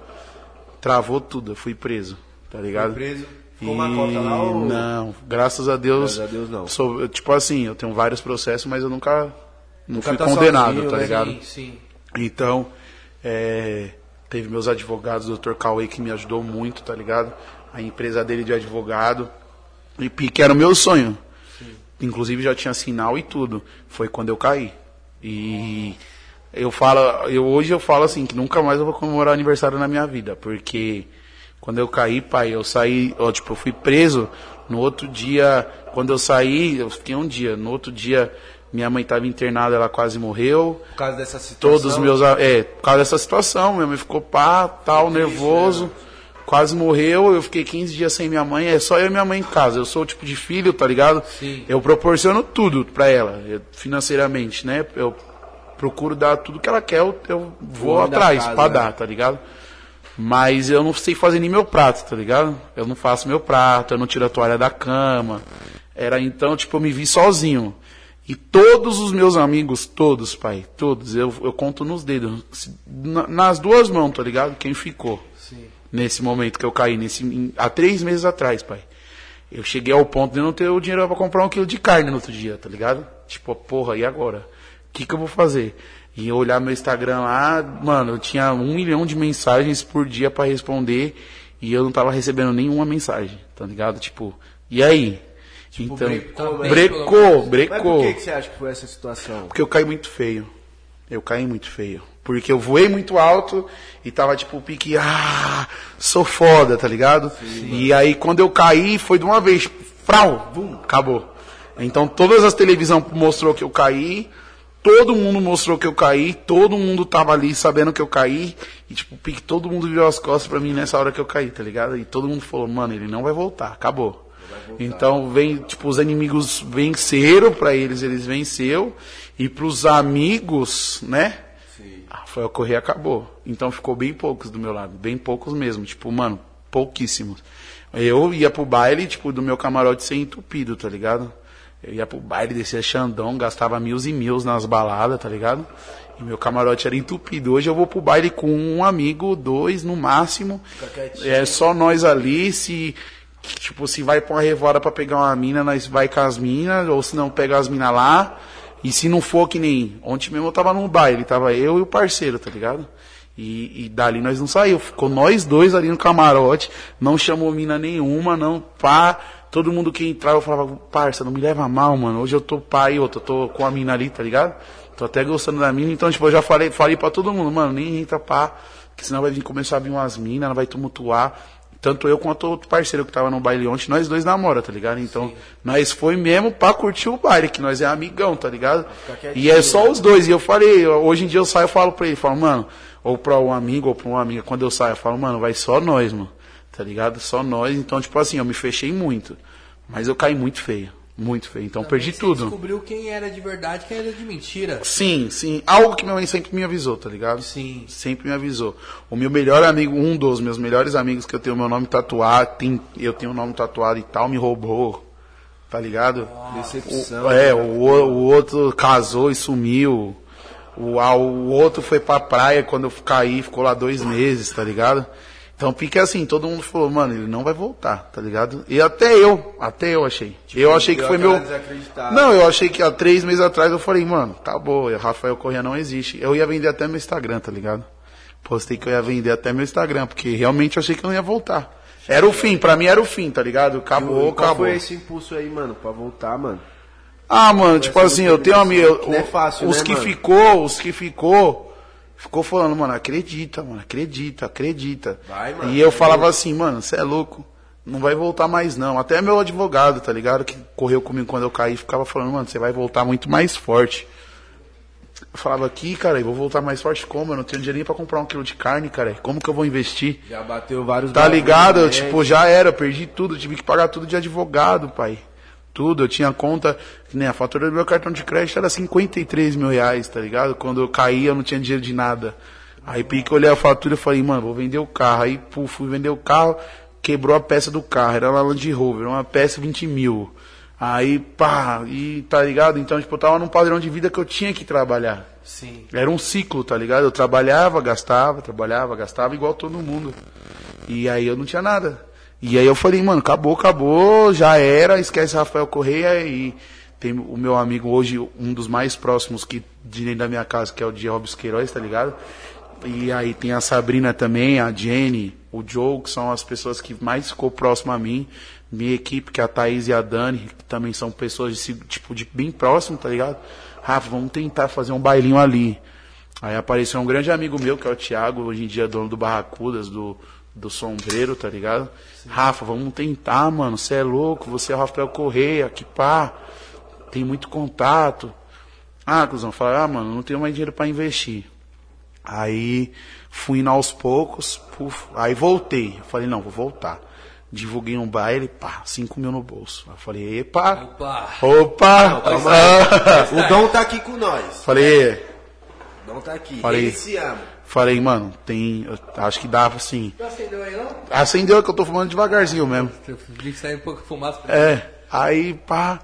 Travou tudo, eu fui preso, tá ligado? preso? Ficou uma cota lá ou... Não, graças a Deus. Graças a Deus, não. sou- tipo assim, eu tenho vários processos, mas eu nunca, não fui tá condenado, sozinho, tá né? ligado? Sim, sim. Então, é, teve meus advogados, o Dr. Cauê, que me ajudou muito, tá ligado? A empresa dele de advogado. E que era o meu sonho. Inclusive já tinha sinal e tudo. Foi quando eu caí. E eu falo, eu, hoje eu falo assim, que nunca mais eu vou comemorar aniversário na minha vida. Porque quando eu caí, pai, eu saí, ó, tipo, eu fui preso. No outro dia, quando eu saí, eu fiquei um dia. No outro dia, minha mãe estava internada, ela quase morreu Por causa dessa situação... todos os meus. É, por causa dessa situação, minha mãe ficou pá, tal, nervoso, quase morreu. Eu fiquei 15 dias sem minha mãe, é só eu e minha mãe em casa. Eu sou o tipo de filho, tá ligado? Sim. Eu proporciono tudo pra ela, eu- financeiramente, né? Eu procuro dar tudo que ela quer, eu, eu vou atrás casa, pra né? dar, tá ligado? Mas eu não sei fazer nem meu prato, tá ligado? Eu não faço meu prato, eu não tiro a toalha da cama. Era então, tipo, eu me vi sozinho. E todos os meus amigos, todos, pai, todos, eu, eu conto nos dedos. Nas duas mãos, tá ligado? Quem ficou Sim. nesse momento que eu caí, nesse, há três meses atrás, pai. Eu cheguei ao ponto de não ter o dinheiro pra comprar um quilo de carne no outro dia, tá ligado? Tipo, porra, e agora? O que, que eu vou fazer? E eu olhar meu Instagram lá, mano, eu tinha um milhão de mensagens por dia pra responder e eu não tava recebendo nenhuma mensagem, tá ligado? Tipo, e aí? Então, brecou, né? brecou, Pelo Mas brecou. por que, você acha que foi essa situação? Porque eu caí muito feio. Eu caí muito feio. Porque eu voei muito alto e tava tipo pique, ah, sou foda, tá ligado? e aí quando eu caí, foi de uma vez, frau, bum, acabou. Então todas as televisões mostrou que eu caí, todo mundo mostrou que eu caí, todo mundo tava ali sabendo que eu caí, e tipo, pique, todo mundo virou as costas pra mim nessa hora que eu caí, tá ligado? E todo mundo falou, mano, ele não vai voltar, acabou. Então vem, tipo, os inimigos venceram pra eles, eles venceu. E pros amigos, né? Ah, foi ocorrer e acabou. Então ficou bem poucos do meu lado, bem poucos mesmo, tipo, mano, pouquíssimos. Eu ia pro baile, tipo, do meu camarote ser entupido, tá ligado? Eu ia pro baile, descia Xandão, gastava mil e mil nas baladas, tá ligado? E meu camarote era entupido. Hoje eu vou pro baile com um amigo, dois no máximo. É só nós ali, se tipo, se vai pra uma revoada pra pegar uma mina, nós vai com as minas, ou se não pega as minas lá. E se não for que nem. Ontem mesmo eu tava no baile, tava eu e o parceiro, tá ligado? E, e dali nós não saiu. Ficou nós dois ali no camarote, não chamou mina nenhuma, não pá. Todo mundo que entrava eu falava, parça, não me leva mal, mano. Hoje eu tô pai, outro, eu tô com a mina ali, tá ligado? Tô até gostando da mina, então, tipo, eu já falei, falei pra todo mundo, mano, nem entra pá, que senão vai vir começar a vir umas minas, vai tumultuar. Tanto eu quanto outro parceiro que tava no baile ontem, nós dois namora, tá ligado? Então, nós foi mesmo pra curtir o baile, que nós é amigão, tá ligado? E é só os dois. E eu falei, hoje em dia eu saio e falo pra ele, falo, mano, ou pra um amigo ou pra uma amiga, quando eu saio, eu falo, mano, vai só nós, mano. Tá ligado? Só nós. Então, tipo assim, eu me fechei muito. Mas eu caí muito feio. Muito feio. Então perdi Você tudo. descobriu quem era de verdade quem era de mentira. Sim, sim. Algo que minha mãe sempre me avisou, tá ligado? Sim. Sempre me avisou. O meu melhor amigo, um dos meus melhores amigos que eu tenho meu nome tatuado, tem, eu tenho o nome tatuado e tal, me roubou. Tá ligado? Decepção. O, é, o, o- o outro casou e sumiu. O, o outro foi pra praia quando eu caí, ficou lá dois meses, tá ligado? Então fica assim, todo mundo falou, mano, ele não vai voltar, tá ligado? E até eu, até eu achei. eu achei que foi meu. Não, eu achei que há três meses atrás eu falei, mano, acabou, o Rafael Corrêa não existe. Eu ia vender até meu Instagram, tá ligado? Postei que eu ia vender até meu Instagram, porque realmente eu achei que eu não ia voltar. Era o fim, pra mim era o fim, tá ligado? Acabou, E qual acabou. foi esse impulso aí, mano, pra voltar, mano? Ah, mano, tipo assim, eu tenho amigo. É fácil, os né, que mano? ficou, os que ficou, ficou falando, mano, acredita, mano, acredita, acredita. Vai, mano, e eu falava assim, mano, você é louco. Não vai voltar mais, não. Até meu advogado, tá ligado? Que correu comigo quando eu caí, ficava falando, mano, você vai voltar muito mais forte. Eu falava aqui, cara, eu vou voltar mais forte como? Eu não tenho dinheiro nem pra comprar um quilo de carne, cara. Como que eu vou investir? Já bateu vários Tá ligado? Eu, tipo, já era, eu perdi tudo, tive que pagar tudo de advogado, pai. Tudo, eu tinha conta, nem a fatura do meu cartão de crédito era 53 mil reais, tá ligado? Quando eu caí, eu não tinha dinheiro de nada. Aí pique, olhei a fatura e falei, mano, vou vender o carro. Aí, pô, fui vender o carro, quebrou a peça do carro, era uma Land Rover, uma peça 20 mil. Aí, pá, e tá ligado? Então, tipo, eu tava num padrão de vida que eu tinha que trabalhar. Sim. Era um ciclo, tá ligado? Eu trabalhava, gastava, trabalhava, gastava igual todo mundo. E aí eu não tinha nada. E aí eu falei, mano, acabou, acabou, já era, esquece Rafael Correia e tem o meu amigo hoje, um dos mais próximos que de dentro da minha casa, que é o de Robes Queiroz, tá ligado? E aí tem a Sabrina também, a Jenny, o Joe, que são as pessoas que mais ficou próximo a mim. Minha equipe, que é a Thaís e a Dani, que também são pessoas de, se- tipo, de bem próximo, tá ligado? Rafa, vamos tentar fazer um bailinho ali. Aí apareceu um grande amigo meu, que é o Thiago, hoje em dia é dono do Barracudas, do, do Sombreiro, tá ligado? Rafa, vamos tentar, mano. Você é louco, você é o Rafael Correia, que pá. Tem muito contato. Ah, cuzão, fala, ah, mano, não tenho mais dinheiro pra investir. Aí fui indo aos poucos, puf, aí voltei. Eu falei, não, vou voltar. Divulguei um baile, pá, 5 mil no bolso. Eu falei, epa, Opa! opa, Calma ah. O Dom tá aqui com nós. falei, O Dom tá aqui. Falei. Ele se ama. Falei, mano, tem, acho que dava assim. Não acendeu aí, não? Acendeu que eu tô fumando devagarzinho mesmo. Eu saiu um pouco de fumaça. pra- É, aí pá,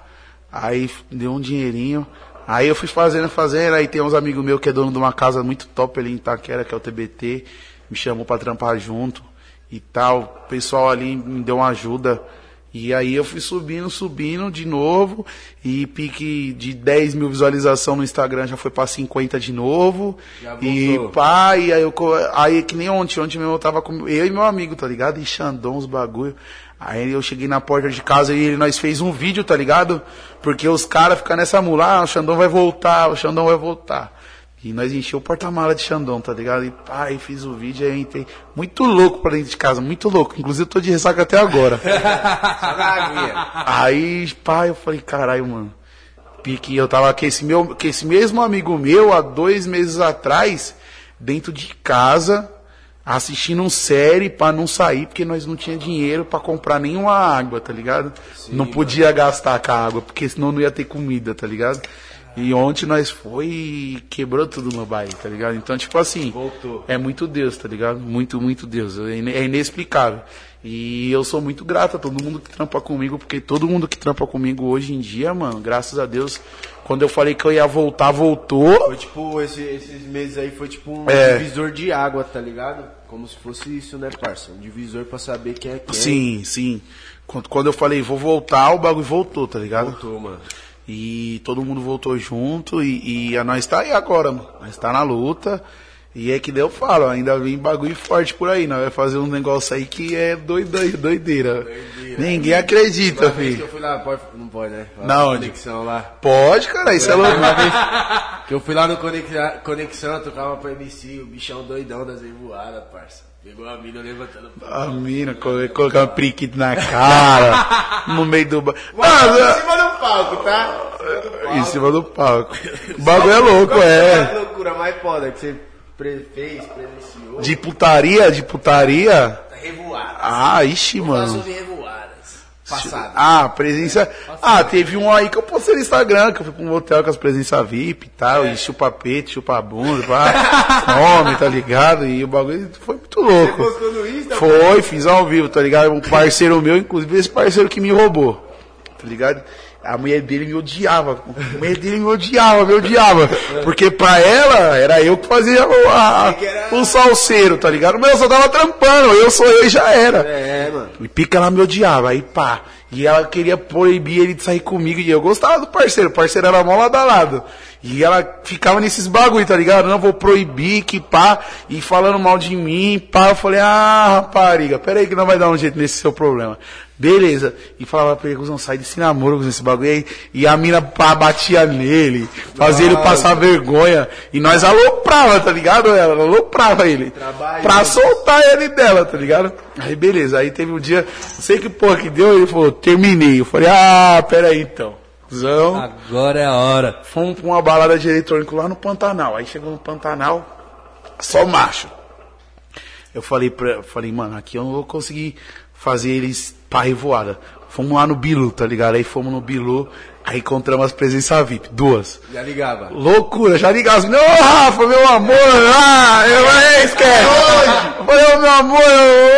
aí deu um dinheirinho. Aí eu fui fazendo, fazendo, aí tem uns amigos meus que é dono de uma casa muito top ali em Itaquera, que é o TBT, me chamou pra trampar junto e tal. O pessoal ali me deu uma ajuda. E aí eu fui subindo, subindo de novo. E pique de 10 mil visualização no Instagram já foi pra 50 de novo. Já e pá, e aí eu aí que nem ontem, ontem mesmo eu tava com eu e meu amigo, tá ligado? E Xandão, os bagulho. Aí eu cheguei na porta de casa e ele, nós fez um vídeo, tá ligado? Porque os caras ficam nessa mula, ah, o Xandão vai voltar, o Xandão vai voltar. E nós encheu o porta-mala de Xandão, tá ligado? E pá, aí fiz o vídeo, aí entrei. Muito louco pra dentro de casa, muito louco. Inclusive eu tô de ressaca até agora. [laughs] Aí, pá, eu falei, caralho, mano. Pique, eu tava com esse, meu, com esse mesmo amigo meu, há dois meses atrás, dentro de casa, assistindo um série pra não sair, porque nós não tinha dinheiro pra comprar nenhuma água, tá ligado? não podia gastar com a água, porque senão não ia ter comida, tá ligado? E ontem nós foi e quebrou tudo no baile, tá ligado? Então, tipo assim, Voltou. é muito Deus, tá ligado? Muito, muito Deus. É é inexplicável. E eu sou muito grato a todo mundo que trampa comigo, porque todo mundo que trampa comigo hoje em dia, mano, graças a Deus, quando eu falei que eu ia voltar, voltou. Foi tipo, esse- esses meses aí foi tipo um É. divisor de água, tá ligado? Como se fosse isso, né, parça? Um divisor pra saber quem é quem. Sim, sim. Quando, quando eu falei, vou voltar, o bagulho voltou, tá ligado? Voltou, mano. E todo mundo voltou junto e, e a nós tá aí agora, mano. Nós tá na luta. E é que daí eu falo, ainda vem bagulho forte por aí, nós vai fazer um negócio aí que é doida, doideira. Ninguém acredita, vez que filho. eu fui lá, pode, não pode, né? Lá Na onde? Conexão lá. Pode, cara, isso é louco. Que eu fui lá no Conexão, tocava pra MC, o bichão doidão das revoadas, parça. Pegou a mina levantando. A mina co- colocar uma periquita na cara, no meio do... ba- Mano, em Ah, cima do palco, tá? em cima do palco. [laughs] O bagulho é louco, é. A loucura mais foda que você fez, presenciou. De putaria, de putaria. Revoada. Ah, ixi, mano. sobre Passado. Ah, presença. Ah, teve um aí que eu postei no Instagram, que eu fui pra um hotel com as presenças VIP e tal, e chupa peito, chupa bunda, pá, [laughs] come, tá ligado? E o bagulho foi muito louco. Postou no Insta? Foi, fiz ao vivo, tá ligado? Um parceiro meu, inclusive esse parceiro que me roubou, tá ligado? A mulher dele me odiava. A mulher dele me odiava, me odiava. Porque pra ela, era eu que fazia o, a, o salseiro, tá ligado? Mas eu só tava trampando, eu sou eu e já era. É, mano. E pica ela me odiava, aí pá. E ela queria proibir ele de sair comigo. E eu gostava do parceiro, o parceiro era mó lado a lado. E ela ficava nesses bagulho, tá ligado? Não, vou proibir, que pá. E falando mal de mim, pá. Eu falei, ah, rapariga, pera aí que não vai dar um jeito nesse seu problema. Beleza. E falava pra ele, cuzão, sai desse namoro com esse bagulho aí. E a mina pá, batia nele, fazia ele passar vergonha. E nós aloprava, tá ligado? Ela aloprava ele. Trabalho. Pra soltar ele dela, tá ligado? Aí beleza, aí teve um dia, não sei que porra que deu, ele falou, terminei. Eu falei, ah, pera aí então. Cuzão. Agora é a hora. Fomos pra uma balada de eletrônico lá no Pantanal. Aí chegou no Pantanal, só macho. Eu falei pra, falei, mano, aqui eu não vou conseguir fazer eles pra revoada. Fomos lá no Bilu, tá ligado? Aí fomos no Bilu, aí encontramos as presenças VIP, duas. Já ligava. Loucura, já ligava assim, ô Rafa, meu amor, ah, eu esquece. Falei, ô meu amor,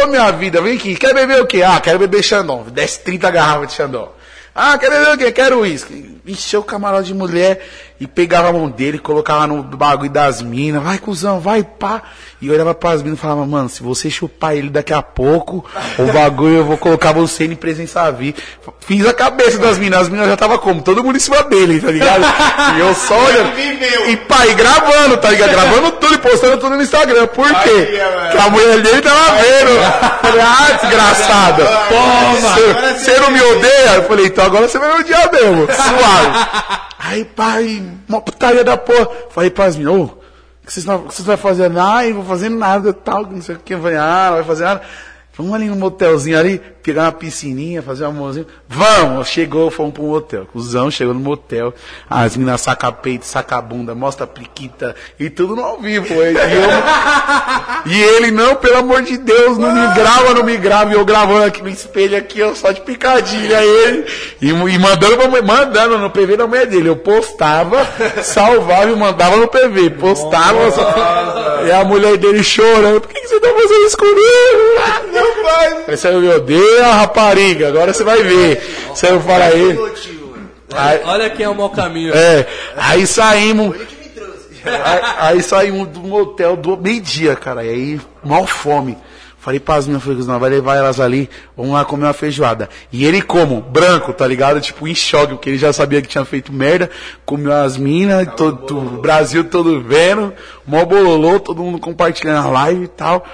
ô minha vida, vem aqui, quer beber o quê? Ah, quero beber Xandão, desce 30 garrafas de Xandão. Ah, quer beber o quê? Quero uísque. Encheu o camarote de mulher e pegava a mão dele, colocava no bagulho das minas, vai cuzão, vai pá. E eu olhava pras minas e falava, mano, se você chupar ele daqui a pouco, o [laughs] bagulho eu vou colocar você em presença VIP. Fiz a cabeça das minas, as minas já tava como? Todo mundo em cima dele, tá ligado? [laughs] E eu só olhando. E e gravando, tá ligado? Gravando tudo e postando tudo no Instagram. Por quê? Porque a mulher dele tava vendo. Falei, ah, desgraçada. Toma! Você não me odeia? Eu falei, então agora você vai me odiar mesmo. [laughs] Suave. Aí, pai, uma putaria da porra. Falei pras minas, ô, o que vocês que vocês vão fazer? Ai, não vou fazer nada, tal, não sei o que. Eu falei, ah, vai fazer nada. Vamos ali no motelzinho ali, pegar uma piscininha, fazer um amorzinho. Vamos! Chegou, fomos para um motel. Cusão chegou no motel. As meninas saca peito, saca bunda, mostra a pliquita e tudo no ao vivo. E, eu- [laughs] e ele, não, pelo amor de Deus, não me grava, não me grava. E eu gravando aqui no espelho aqui, eu só de picadilha ele. E, e mandando, pra, mandando no PV da mulher dele. Eu postava, [laughs] salvava e mandava no PV. Postava, só- e a mulher dele chorando. Por que, que você tá fazendo isso comigo? Meu [laughs] pai. Aí você me odeia, rapariga. Agora você vai ver. Você não fala aí. Aí, Olha quem é o mau caminho. é, aí saímos. Aí, aí saímos do motel do meio-dia, cara. E aí, mal fome. Falei pras minhas filhas, não, vai levar elas ali, vamos lá comer uma feijoada. E ele como? Branco, tá ligado? Tipo, em choque, porque ele já sabia que tinha feito merda, comeu as minas, todo- o Brasil todo vendo, mó bololô, todo mundo compartilhando a live e tal.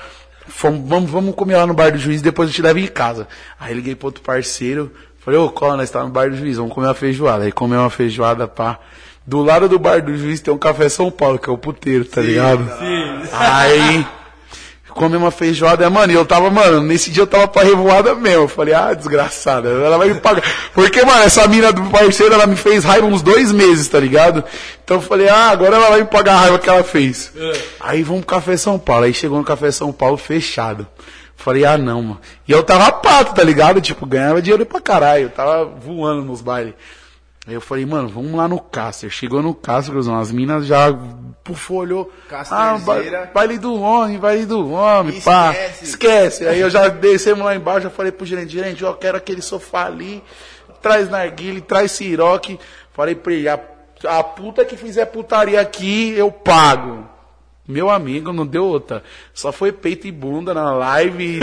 Fomos, vamos, vamos comer lá no bar do juiz e depois eu te levo em casa. Aí liguei pro outro parceiro, falei, ô, cola, nós tá no bar do juiz, vamos comer uma feijoada. Aí comeu uma feijoada, pá. Do lado do bar do juiz tem um café São Paulo, que é o puteiro, tá ligado? Sim. Aí, comi uma feijoada, mano, e eu tava, mano, nesse dia eu tava pra revoada mesmo. Eu falei, ah, desgraçada, ela vai me pagar. Porque, mano, essa mina do parceiro, ela me fez raiva uns dois meses, tá ligado? Então eu falei, ah, agora ela vai me pagar a raiva que ela fez. Aí vamos pro Café São Paulo. Aí chegou no Café São Paulo fechado. Falei, ah, não, mano. E eu tava pato, tá ligado? Tipo, ganhava dinheiro pra caralho. Eu tava voando nos bailes. Aí eu falei, mano, vamos lá no Caster. Chegou no Caster, Cruzão, as minas já pufou, olhou. Ah, ba baile do homem, baile do homem, pá. Esquece. Esquece. Aí eu já descemos lá embaixo, já falei pro gerente, gerente, ó, eu quero aquele sofá ali, traz narguile, traz siroque. Falei pra ele, a, a puta que fizer putaria aqui, eu pago. Meu amigo, não deu outra. Só foi peito e bunda na live,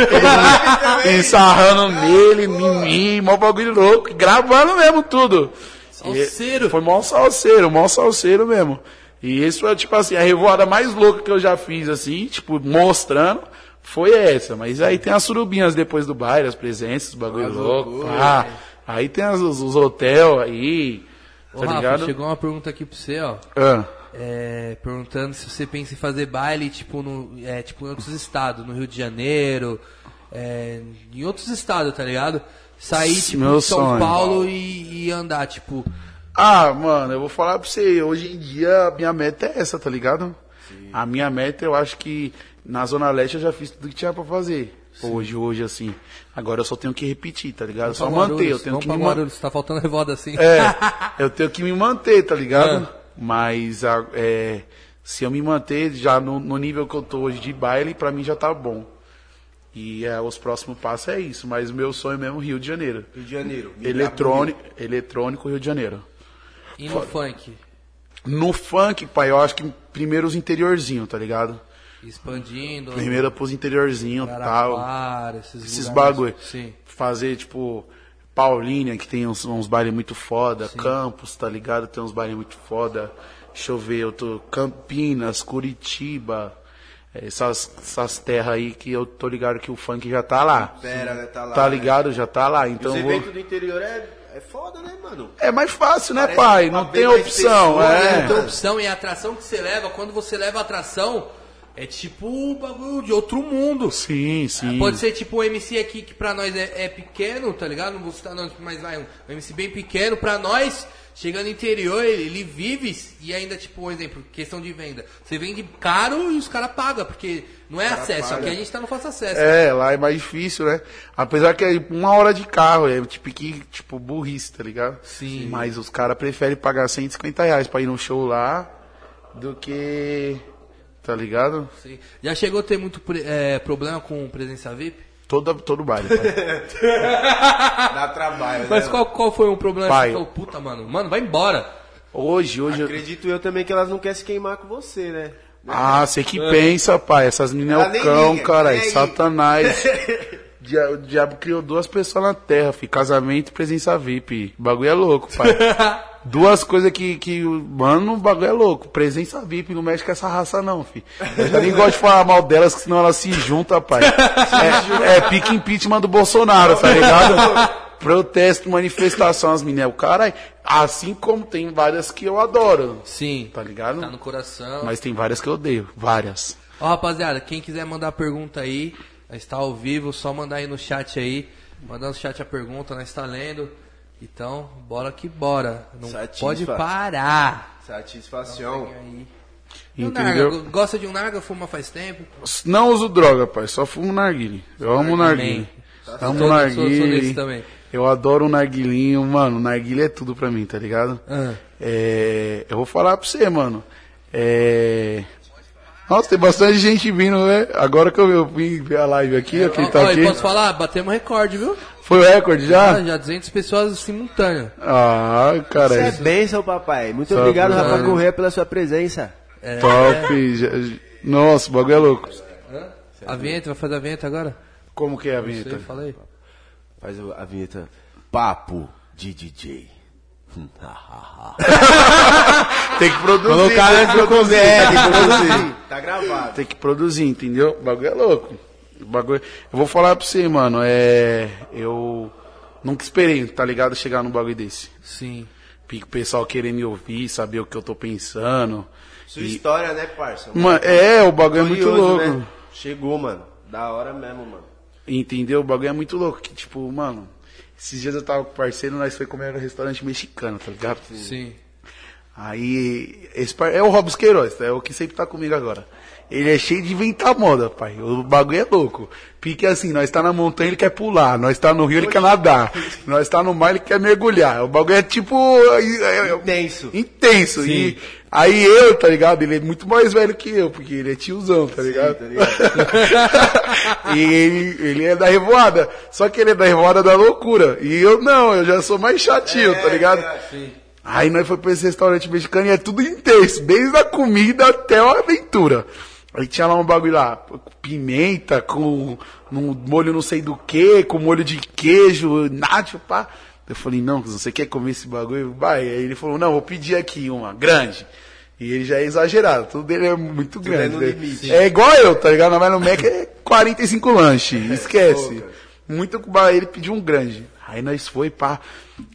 [laughs] ensarrando nele, em mim, mó bagulho louco, gravando mesmo tudo. Salseiro. Foi mó salseiro, mó salseiro mesmo. E isso foi, tipo assim, a revoada mais louca que eu já fiz, assim, tipo, mostrando, foi essa. Mas aí tem as surubinhas depois do baile, as presenças, os bagulho louco. Ah, aí tem as- os, os hotel aí, Ô, tá Rafa, ligado? chegou uma pergunta aqui pra você, ó. Ah. É, perguntando se você pensa em fazer baile tipo, no, é, tipo em outros estados, no Rio de Janeiro, é, em outros estados, tá ligado? Sair tipo meu em São sonho. Paulo e, e andar, tipo. Ah, mano, eu vou falar pra você, hoje em dia a minha meta é essa, tá ligado? A minha meta, eu acho que na Zona Leste eu já fiz tudo que tinha pra fazer. Hoje, hoje, assim. Agora eu só tenho que repetir, tá ligado? Só Vamos pra manter, eu tenho vamos que me manter. Tá faltando revoada assim. É, [laughs] eu tenho que me manter, tá ligado? Ah. Mas a- é, se eu me manter já no, no nível que eu tô hoje de baile, pra mim já tá bom. E é, os próximos passos é isso, mas o meu sonho mesmo Rio de Janeiro. Rio de Janeiro. Eletrônico, eletrônico Rio de Janeiro. E no funk? No funk, pai, eu acho que primeiro os interiorzinhos, tá ligado? Expandindo. Primeiro pros interiorzinhos e tal. Esses, Esses bagulho. Sim. Fazer, tipo, Paulínia, que tem uns, uns bailes muito foda. Campos, tá ligado? Tem uns bailes muito foda. Deixa eu ver, eu tô. Campinas, Curitiba. Essas, essas terras aí que eu tô ligado que o funk já tá lá. Pera, né? Tá lá. Tá né? ligado? Já tá lá. E Então os vou... eventos do interior é, é foda, né, mano? É mais fácil, né, Parece pai? uma Não bem tem opção. É. né? Não tem opção e a atração que você leva, quando você leva a atração, é tipo um bagulho de outro mundo. Sim, sim. Pode ser tipo um MC aqui que pra nós é, é pequeno, tá ligado? Não vou citar nomes, mas vai, um, um MC bem pequeno, pra nós, chega no interior, ele, ele vive e ainda, tipo, um exemplo, questão de venda. Você vende caro e os caras pagam, porque não é acesso, aqui a gente tá no fácil acesso. É, lá é mais difícil, né? Apesar que é uma hora de carro, é tipo que, tipo, burrice, tá ligado? Sim. Mas os caras preferem pagar 150 reais pra ir no show lá do que. Tá ligado? Sim. Já chegou a ter muito é, problema com presença VIP? Todo, todo baile, pai. [laughs] Dá trabalho, Mas né? qual, qual foi um problema Pai. falou, puta, mano, mano, vai embora. Hoje, hoje. Acredito eu também que elas não querem se queimar com você, né? Ah, você que pensa, pai. Essas meninas é o cão, cara. aí. Satanás. [laughs] O diabo criou duas pessoas na terra, fi. Casamento e presença VIP. O bagulho é louco, pai. [laughs] Duas coisas que, que. Mano, o bagulho é louco. Presença VIP não mexe com essa raça, não, fi. Eu nem gosto de falar mal delas, que senão elas se juntam, pai. [laughs] É, é pique impeachment do Bolsonaro, tá ligado? Protesto, manifestação, as meninas. O cara, assim como tem várias que eu adoro, Sim. tá ligado? Tá no coração. Mas tem várias que eu odeio. Várias. Ó, rapaziada, quem quiser mandar pergunta aí, está ao vivo, só mandar aí no chat aí. Mandar no chat a pergunta, nós está lendo. Então, bora que bora. Não Satisfa. pode parar. Satisfação. E Entendeu? Narga, gosta de um Narga, fuma faz tempo? Não uso droga, pai. Só fumo narguile. Eu amo narguile. Amém. Amo narguile. Eu adoro um narguilinho. Mano, narguile é tudo pra mim, tá ligado? Ah. É, eu vou falar pra você, mano. É... Nossa, tem bastante gente vindo, né? Agora que eu, eu vim ver a live aqui, ó, quem Ó, tá ó, aqui. posso falar? Batemos recorde, viu? Foi o recorde Ah, já? já 200 pessoas simultâneas. Ah, cara, Isso é isso bênção, papai. Muito Só obrigado, por- Rafa Corrêa, pela sua presença. É, top. Já- Nossa, o bagulho é louco. A vinheta, vai fazer a vinheta agora? Como que é a sei, vinheta? fala aí. Faz a vinheta. Papo de DJ. [laughs] Tem que produzir. Colocar antes que do que produzir. Tá gravado. Tem que produzir, entendeu? O bagulho é louco. O bagulho... Eu vou falar pra você, mano. É. Eu nunca esperei, tá ligado? Chegar num bagulho desse. Sim. Pique o pessoal querer me ouvir, saber o que eu tô pensando. Sua história, né, parça? Mano, é, o bagulho é muito Curioso, louco. né? Chegou, mano. Da hora mesmo, mano. Entendeu? O bagulho é muito louco. Que, tipo, mano, esses dias eu tava com o parceiro, nós foi comer no restaurante mexicano, tá ligado? Sim. Aí, esse par... é o Robson Queiroz, é o que sempre tá comigo agora. Ele é cheio de inventar moda, pai. O bagulho é louco. Pique assim, nós tá na montanha, ele quer pular. Nós tá no rio, ele quer nadar. Nós tá no mar, ele quer mergulhar. O bagulho é tipo... é- é- Intenso. Intenso. E aí eu, tá ligado? Ele é muito mais velho que eu, porque ele é tiozão, tá ligado? Tá ligado? [laughs] e ele, ele é da revoada. Só que ele é da revoada da loucura. E eu não, eu já sou mais chatinho, tá ligado? Sim. Aí nós foi pra esse restaurante mexicano e é tudo intenso, desde a comida até a aventura. Aí tinha lá um bagulho lá, com pimenta, com um molho não sei do que, com molho de queijo, nacho, pá. Eu falei, não, você quer comer esse bagulho? Vai. Aí ele falou, não, vou pedir aqui uma, grande. E ele já é exagerado, tudo dele é muito é grande. no né? limite. É igual eu, tá ligado? Mas no Mac é 45 lanches, [laughs] esquece. Muito com ele pediu um grande. Aí nós foi, pá.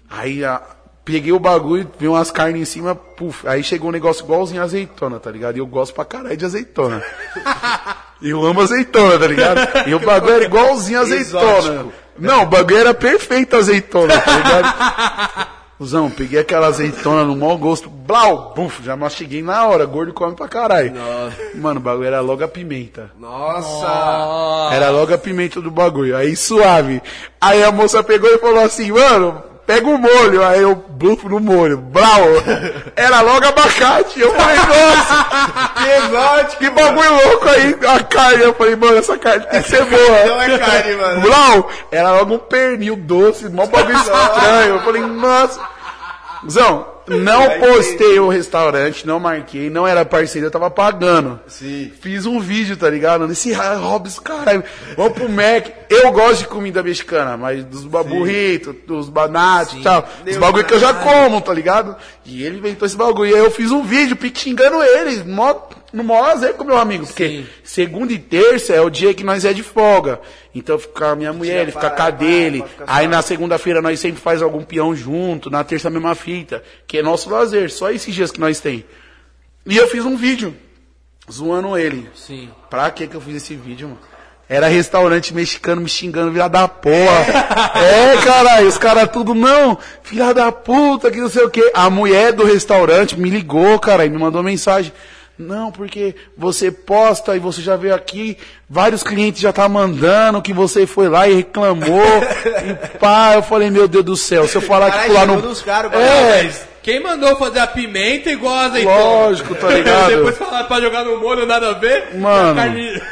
Aí a- peguei o bagulho, vi umas carnes em cima, puf. Aí chegou um negócio igualzinho azeitona, tá ligado? E eu gosto pra caralho de azeitona. [laughs] eu amo azeitona, tá ligado? E o bagulho era igualzinho azeitona. Exótico. Não, o bagulho era perfeito azeitona, tá ligado? Cusão, peguei aquela azeitona no mau gosto, blau, buf, já mastiguei na hora, gordo come pra caralho. Mano, o bagulho era logo a pimenta. Nossa! Era logo a pimenta do bagulho, aí suave. Aí a moça pegou e falou assim, mano, pega o molho. Aí eu bufo no molho, brau. Era logo abacate. Eu falei, nossa, exótico. Que bagulho louco aí, a carne. Eu falei, mano, essa carne tem que ser boa. [laughs] Não é carne, mano. Não, era logo um pernil doce, mó bagulho [laughs] estranho. Eu falei, nossa. Zão, não postei o restaurante, não marquei, não era parceiro, eu tava pagando. Sim. Fiz um vídeo, tá ligado? Nesse Robson, caralho. Vamos pro Mac. Eu gosto de comida mexicana, mas dos baburritos, dos banatos e tal. Os bagulho que eu já como, tá ligado? E ele inventou esse bagulho. E aí eu fiz um vídeo xingando ele, mó, no maior lazer com meu amigo. Porque Sim. segunda e terça é o dia que nós é de folga. Então fica a minha mulher, ele fica com a dele. Aí na segunda-feira nós sempre faz algum peão junto, na terça a mesma fita. Que é nosso lazer, só esses dias que nós tem. E eu fiz um vídeo, zoando ele. Sim. Pra que que eu fiz esse vídeo, mano? Era restaurante mexicano me xingando, filha da porra. [laughs] É, caralho, os caras tudo, não, filha da puta, que não sei o quê. A mulher do restaurante me ligou, cara, e me mandou mensagem. Não, porque você posta e você já veio aqui, vários clientes já tá mandando que você foi lá e reclamou. [laughs] e pá, eu falei, meu Deus do céu, se eu falar que Caralho, chegou no. dos caras, É, Mas quem mandou fazer a pimenta igual a azeitona? lógico, tá [laughs] ligado? Depois falar pra jogar no molho, nada a ver. Mano. A carne-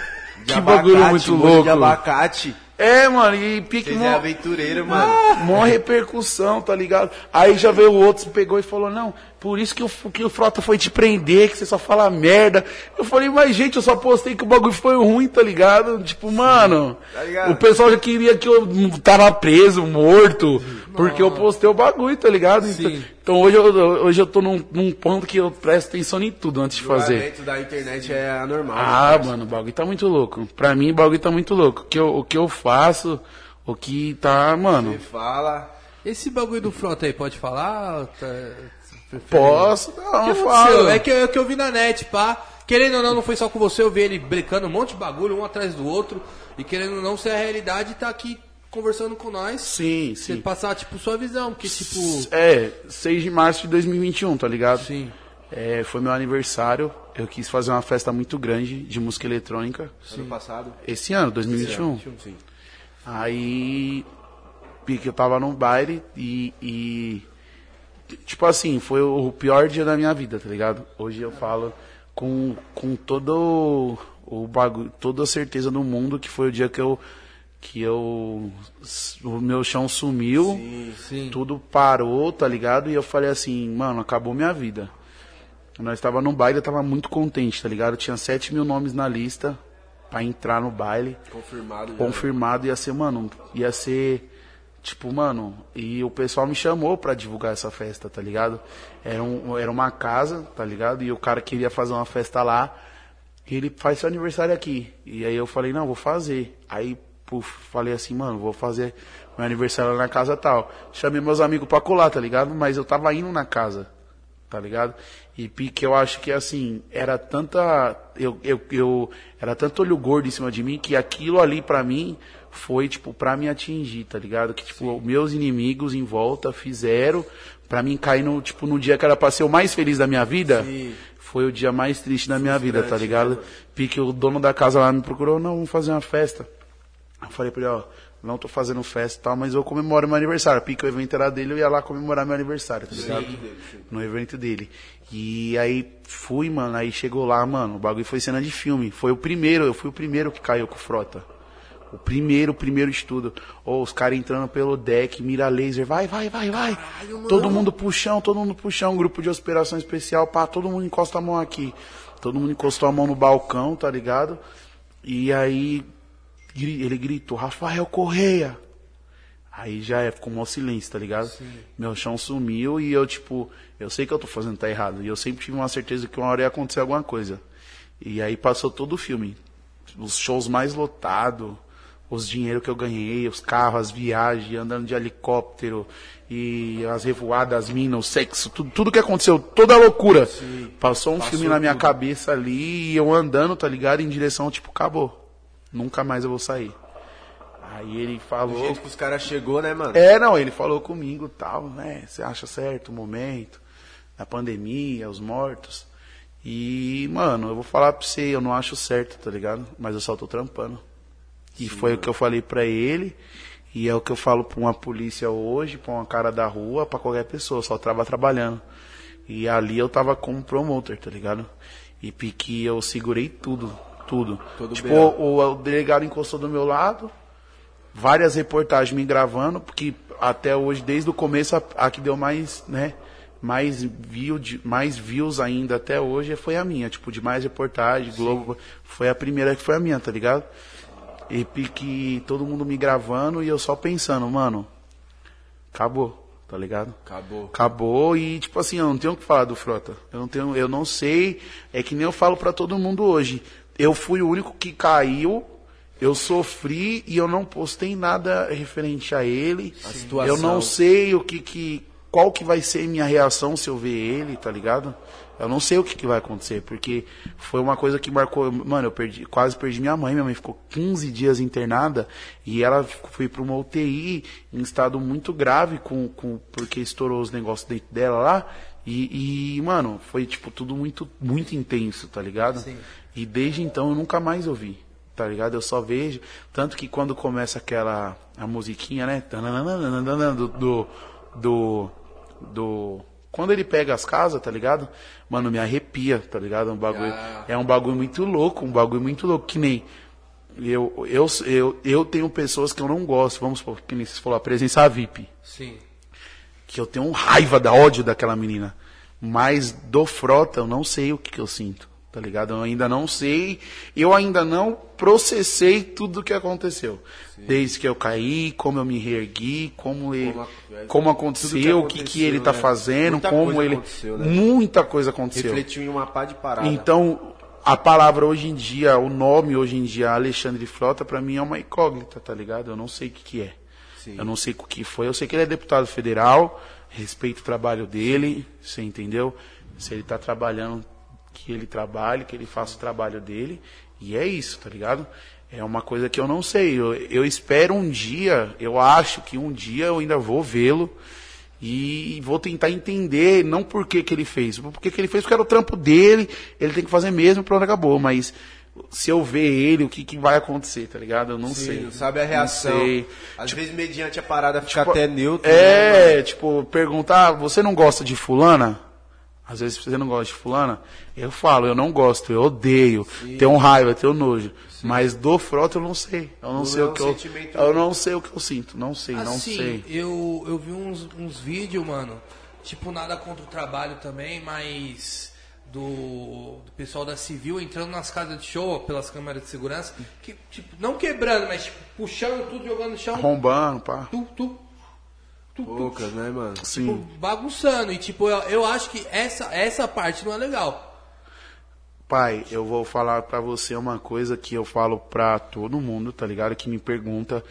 que bagulho muito louco. De abacate. É, mano, e pique Vocês mó- é aventureiro, mano. Mó repercussão, tá ligado? Aí já veio o outro, pegou e falou, não, por isso que o, que o Frota foi te prender, que você só fala merda. Eu falei, mas gente, eu só postei que o bagulho foi ruim, tá ligado? Tipo, mano, Tá ligado? o pessoal já queria que eu tava preso, morto, porque eu postei o bagulho, tá ligado? Então, Sim. então hoje, eu, hoje eu tô num, num ponto que eu presto atenção em tudo antes de fazer. O da internet é anormal. Ah, mano, o bagulho tá muito louco. Pra mim, o bagulho tá muito louco. O que eu, o que eu faço, o que tá, mano. Você fala. Esse bagulho do frota aí, pode falar? Tá- Posso? O Não, que aconteceu? falo. É que, é que eu vi na net, pá. Querendo ou não, não foi só com você, eu vi ele brecando um monte de bagulho, um atrás do outro. E querendo ou não, ser a realidade tá aqui conversando com nós. Sim, Você sim. passar, tipo, sua visão, porque, tipo... É, 6 de março de 2021, tá ligado? Sim. É, foi meu aniversário. Eu quis fazer uma festa muito grande de música eletrônica. Ano passado. Esse ano, 2021. Sim. Aí, eu tava num baile e, e, Tipo assim, foi o pior dia da minha vida, tá ligado? Hoje eu falo com, com todo o- bagulho, toda a certeza do mundo que foi o dia que eu. Que eu. O meu chão sumiu, Sim. tudo parou, tá ligado? E eu falei assim, mano, acabou minha vida. Nós tava no baile, eu tava muito contente, tá ligado? Tinha 7 mil nomes na lista pra entrar no baile Confirmado. já. confirmado ia ser, mano, ia ser tipo, mano, e o pessoal me chamou pra divulgar essa festa, tá ligado? Era, um, era uma casa, tá ligado? E o cara queria fazer uma festa lá, e ele faz seu aniversário aqui. E aí eu falei, não, vou fazer. Aí, puf, falei assim, mano, vou fazer meu aniversário lá na casa tal. Chamei meus amigos pra colar, tá ligado? Mas eu tava indo na casa, tá ligado? E pique, eu acho que assim, era tanta. Eu, eu, eu, era tanto olho gordo em cima de mim que aquilo ali pra mim foi, tipo, pra me atingir, tá ligado? Que, tipo, meus inimigos em volta fizeram pra mim cair no, tipo, no dia que era pra ser o mais feliz da minha vida. Sim. Foi o dia mais triste da minha vida, tá ligado? Pique, o dono da casa lá me procurou, não, vamos fazer uma festa. Eu falei pra ele, ó, não tô fazendo festa e tal, mas eu comemoro meu aniversário. Pique, o evento era dele, eu ia lá comemorar meu aniversário, tá ligado? No evento dele. E aí fui, mano, aí chegou lá, mano, o bagulho foi cena de filme. Foi o primeiro, eu fui o primeiro que caiu com Frota. O primeiro, o primeiro estudo. Ou os caras entrando pelo deck, mira laser, vai, vai, vai, vai. todo mundo puxão, todo mundo puxão, grupo de operação especial, pá, todo mundo encosta a mão aqui. Todo mundo encostou a mão no balcão, tá ligado? E aí ele gritou, Rafael Correia. Aí já é, ficou um silêncio, tá ligado? Meu chão sumiu e eu, tipo, eu sei que eu tô fazendo tá errado. E eu sempre tive uma certeza que uma hora ia acontecer alguma coisa. E aí passou todo o filme. Os shows mais lotados, os dinheiro que eu ganhei, os carros, as viagens, andando de helicóptero, e as revoadas, as minas, o sexo, tudo, tudo que aconteceu, toda a loucura. Passou um filme na minha cabeça ali e eu andando, tá ligado? Em direção, tipo, acabou. Nunca mais eu vou sair. Aí ele Do falou. jeito que os caras chegou, né, mano? É, não, ele falou comigo tal, né? Você acha certo o momento, a pandemia, os mortos. E, mano, eu vou falar pra você, eu não acho certo, tá ligado? Mas eu só tô trampando. E foi o que eu falei pra ele, e é o que eu falo pra uma polícia hoje, pra uma cara da rua, pra qualquer pessoa, só tava trabalhando. E ali eu tava como promotor, tá ligado? E pique eu segurei tudo, tudo. Todo tipo, o, o delegado encostou do meu lado, várias reportagens me gravando, porque até hoje, desde o começo, a, a que deu mais, né, mais, view, de- mais views ainda até hoje foi a minha, tipo, de mais reportagem, Globo, foi a primeira que foi a minha, tá ligado? E pique todo mundo me gravando e eu só pensando, mano, acabou, tá ligado? Acabou. Acabou e, tipo assim, eu não tenho o que falar do Frota. Eu não tenho, eu não sei. É que nem eu falo pra todo mundo hoje. Eu fui o único que caiu, eu sofri e eu não postei nada referente a ele. A situação. Eu não sei o que que. Qual que vai ser minha reação se eu ver ele, tá ligado? Eu não sei o que, que vai acontecer, porque foi uma coisa que marcou. Mano, eu perdi, quase perdi minha mãe. Minha mãe ficou 15 dias internada e ela foi para uma UTI em estado muito grave, com, com, porque estourou os negócios dentro dela lá. E, e, mano, foi tipo tudo muito, muito intenso, tá ligado? Sim. E desde então eu nunca mais ouvi, tá ligado? Eu só vejo. Tanto que quando começa aquela a musiquinha, né? Do. do, do, do- quando ele pega as casas, tá ligado? Mano, me arrepia, tá ligado? É um bagulho, Ah. é um bagulho muito louco, um bagulho muito louco. Que nem. Eu, eu, eu, eu tenho pessoas que eu não gosto, vamos supor, que nem você falou, a presença VIP Sim. que eu tenho raiva da ódio daquela menina. Mas do Frota eu não sei o que, que eu sinto, tá ligado? Eu ainda não sei, eu ainda não processei tudo o que aconteceu. Desde que eu caí, como eu me reergui, como ele, Como como, a- aconteceu, o que, que ele tá né? fazendo, Muita como coisa ele, aconteceu, né? muita coisa aconteceu. Refletiu em uma pá de parada. Então, a palavra hoje em dia, o nome hoje em dia, Alexandre Frota, pra mim é uma incógnita, tá ligado? Eu não sei o que, que é. Sim. Eu não sei o que foi. Eu sei que ele é deputado federal, respeito o trabalho dele, você entendeu? Se ele tá trabalhando, que ele trabalhe, que ele faça o trabalho dele. E é isso, tá ligado? É uma coisa que eu não sei. Eu, eu espero um dia, eu acho que um dia eu ainda vou vê-lo e vou tentar entender, não por que, que ele fez, porque que ele fez, porque era o trampo dele, ele tem que fazer mesmo, pronto, acabou. Mas se eu ver ele, o que, que vai acontecer, tá ligado? Eu não Sim, sei. sabe a reação. Às vezes, mediante a parada, fica Tipo, até neutro. né? É, tipo, perguntar, você não gosta de fulana? Às vezes você não gosta de fulana. Eu falo, eu não gosto, eu odeio, tenho raiva, tenho nojo. Mas do frota eu não sei. Eu não Não sei é o que eu. Eu não sei o que eu sinto. Não sei, não assim, sei. Eu, eu vi uns, uns vídeos, mano. Tipo, nada contra o trabalho também, mas do, do pessoal da Civil entrando nas casas de show pelas câmeras de segurança. Que, tipo, não quebrando, mas tipo, puxando tudo, jogando no chão. Arrombando, pá. Tu, tu, tu, tu, Poucas, né, mano? tipo, Sim. bagunçando. E tipo, eu, eu acho que essa, essa parte não é legal. Pai, eu vou falar pra você uma coisa que eu falo pra todo mundo, tá ligado? Que me pergunta.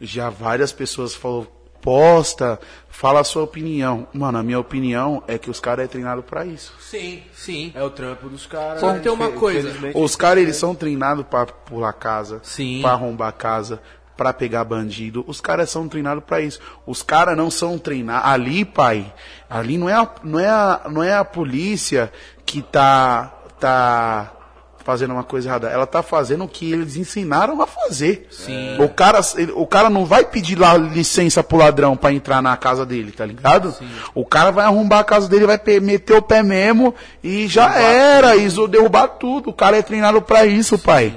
Já várias pessoas falou, posta, fala a sua opinião. Mano, a minha opinião é que os caras é treinado pra isso. Sim, sim. É o trampo dos caras. Só né? que tem uma coisa. Os caras, eles são treinados pra pular casa, Sim. pra arrombar casa, pra pegar bandido. Os caras são treinados pra isso. Os caras não são treinados. Ali, pai, ali não é a, não é a, não é a polícia que tá, tá fazendo uma coisa errada. Ela tá fazendo o que eles ensinaram a fazer. Sim. O cara, ele- o cara não vai pedir lá licença pro ladrão pra entrar na casa dele, tá ligado? O cara vai arrombar a casa dele, vai meter o pé mesmo e já era, isso derrubar tudo. O cara é treinado pra isso, pai.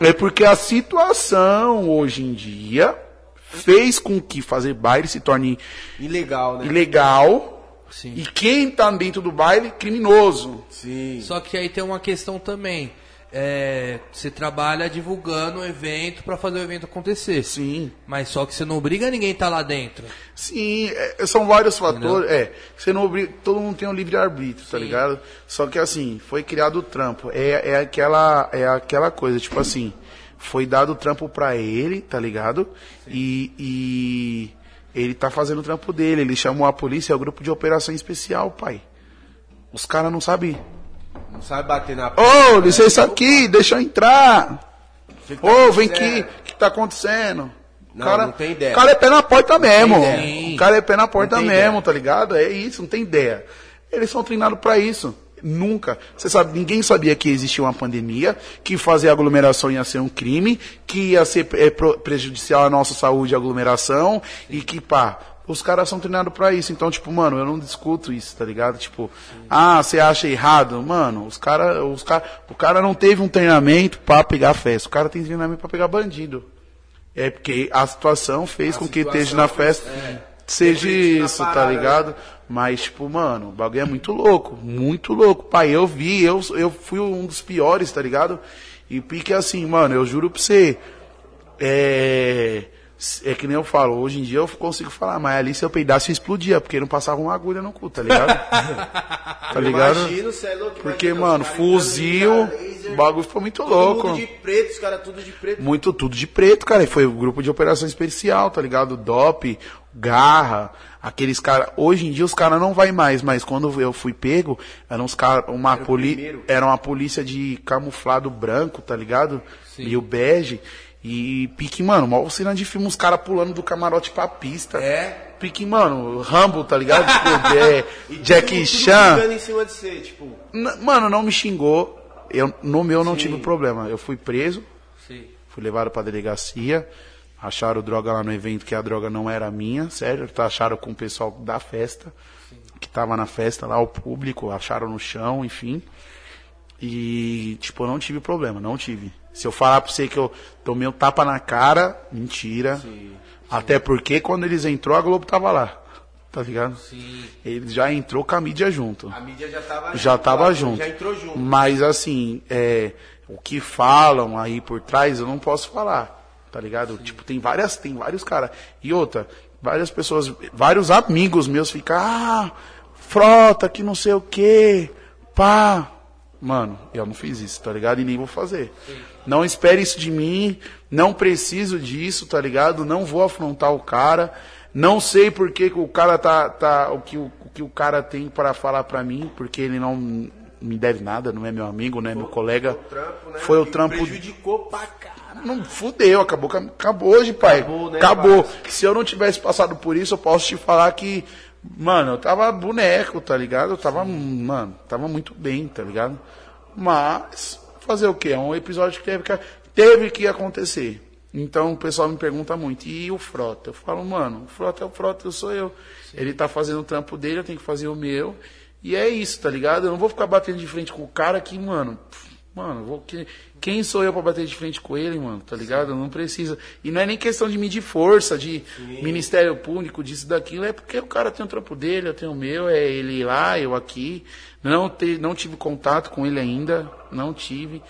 É porque a situação hoje em dia fez com que fazer baile se torne Ilegal, né? ilegal Sim. e quem tá dentro do baile criminoso. Sim. Só que aí tem uma questão também. É, você trabalha divulgando o evento pra fazer o evento acontecer. Sim. Mas só que você não obriga ninguém a estar lá dentro. Sim, é, são vários fatores. É, você não obriga, todo mundo tem um livre-arbítrio, tá Sim. ligado? Só que assim, foi criado o trampo. É, é, aquela, é aquela coisa, tipo assim, foi dado o trampo pra ele, tá ligado? E, e ele tá fazendo o trampo dele. Ele chamou a polícia, é o grupo de operação especial, pai. Os caras não sabem. Não sabe bater na Ô, licença aqui, deixa eu entrar. Que Ô, tá vem aqui, o que tá acontecendo? Não, cara, não tem ideia. O cara é pé na porta mesmo. O cara é pé na porta mesmo, ideia. tá ligado? É isso, não tem ideia. Eles são treinados pra isso. Nunca. Você sabe, ninguém sabia que existia uma pandemia, que fazer aglomeração ia ser um crime, que ia ser é, prejudicial à nossa saúde a aglomeração, e que, pá, os caras são treinados pra isso. Então, tipo, mano, eu não discuto isso, tá ligado? Tipo, ah, você acha errado? Mano, os cara, os cara, o cara não teve um treinamento pra pegar festa. O cara tem treinamento pra pegar bandido. É porque a situação fez com que esteja na festa seja isso, tá parada, ligado? Mas, tipo, mano, o bagulho é muito louco, muito louco. Pai, eu vi, eu, eu fui um dos piores, tá ligado? E pique assim, mano, eu juro pra você. É. É que nem eu falo, hoje em dia eu consigo falar, mas ali se eu peidasse eu explodia, porque não passava uma agulha no cu, tá ligado? [laughs] tá ligado? Imagino, cê é louco, Porque, imagina, mano, os fuzil, o bagulho ficou muito todo louco. mundo de preto, os caras tudo de preto. Muito tudo de preto, cara. E foi o grupo de operação especial, tá ligado? DOP, Garra, aqueles caras. Hoje em dia os caras não vai mais, mas quando eu fui pego, eram uns caras, uma poli, primeiro. era uma polícia de camuflado branco, tá ligado? E o bege. E pique, mano, mal cena de filme, os caras pulando do camarote pra pista. É. Pique, mano, Rambo, tá ligado? Tipo, [laughs] é, E Jackie tudo- tudo Chan. em cima de você, tipo... Mano, não me xingou. Eu, no meu não tive problema. Eu fui preso, Sim. fui levado pra delegacia. Acharam droga lá no evento que a droga não era minha, sério. Tá, acharam com o pessoal da festa, que tava na festa lá, o público, acharam no chão, enfim. E, tipo, eu não tive problema, não tive. Se eu falar pra você que eu tomei um tapa na cara, mentira. Até porque quando eles entrou, a Globo tava lá. Tá ligado? Sim. Ele já entrou com a mídia junto A mídia já tava já tava lá, junto. Já entrou junto. Mas assim, é, o que falam aí por trás, eu não posso falar. Tá ligado? Tipo, tem várias, tem vários caras. E outra, várias pessoas, vários amigos meus ficam, ah, frota, que não sei o quê, pá. Mano, eu não fiz isso, tá ligado? E nem vou fazer. Não espere isso de mim, não preciso disso, tá ligado? Não vou afrontar o cara. Não sei por que que o cara tá, tá o, que o, o que o cara tem para falar pra mim, porque ele não me deve nada, não é meu amigo, não é meu colega. Trampo, né? Foi o trampo Prejudicou pra caralho. não fudeu, acabou, acabou hoje, pai. Acabou, né, acabou. Se eu não tivesse passado por isso, eu posso te falar que, mano, eu tava boneco, tá ligado? Eu tava, mano, tava muito bem, tá ligado? Mas, fazer o quê? É um episódio que teve que, teve que acontecer. Então o pessoal me pergunta muito, e o Frota? Eu falo, mano, o Frota é o Frota, eu sou eu. Ele tá fazendo o trampo dele, eu tenho que fazer o meu. E é isso, tá ligado? Eu não vou ficar batendo de frente com o cara que, mano, Mano, vou que- quem sou eu pra bater de frente com ele, mano? Tá ligado? Não precisa. E não é nem questão de medir força, de Ministério Público, disso, daquilo. É porque o cara tem o trampo dele, eu tenho o meu, é ele lá, eu aqui. Não, te, não tive contato com ele ainda, não tive.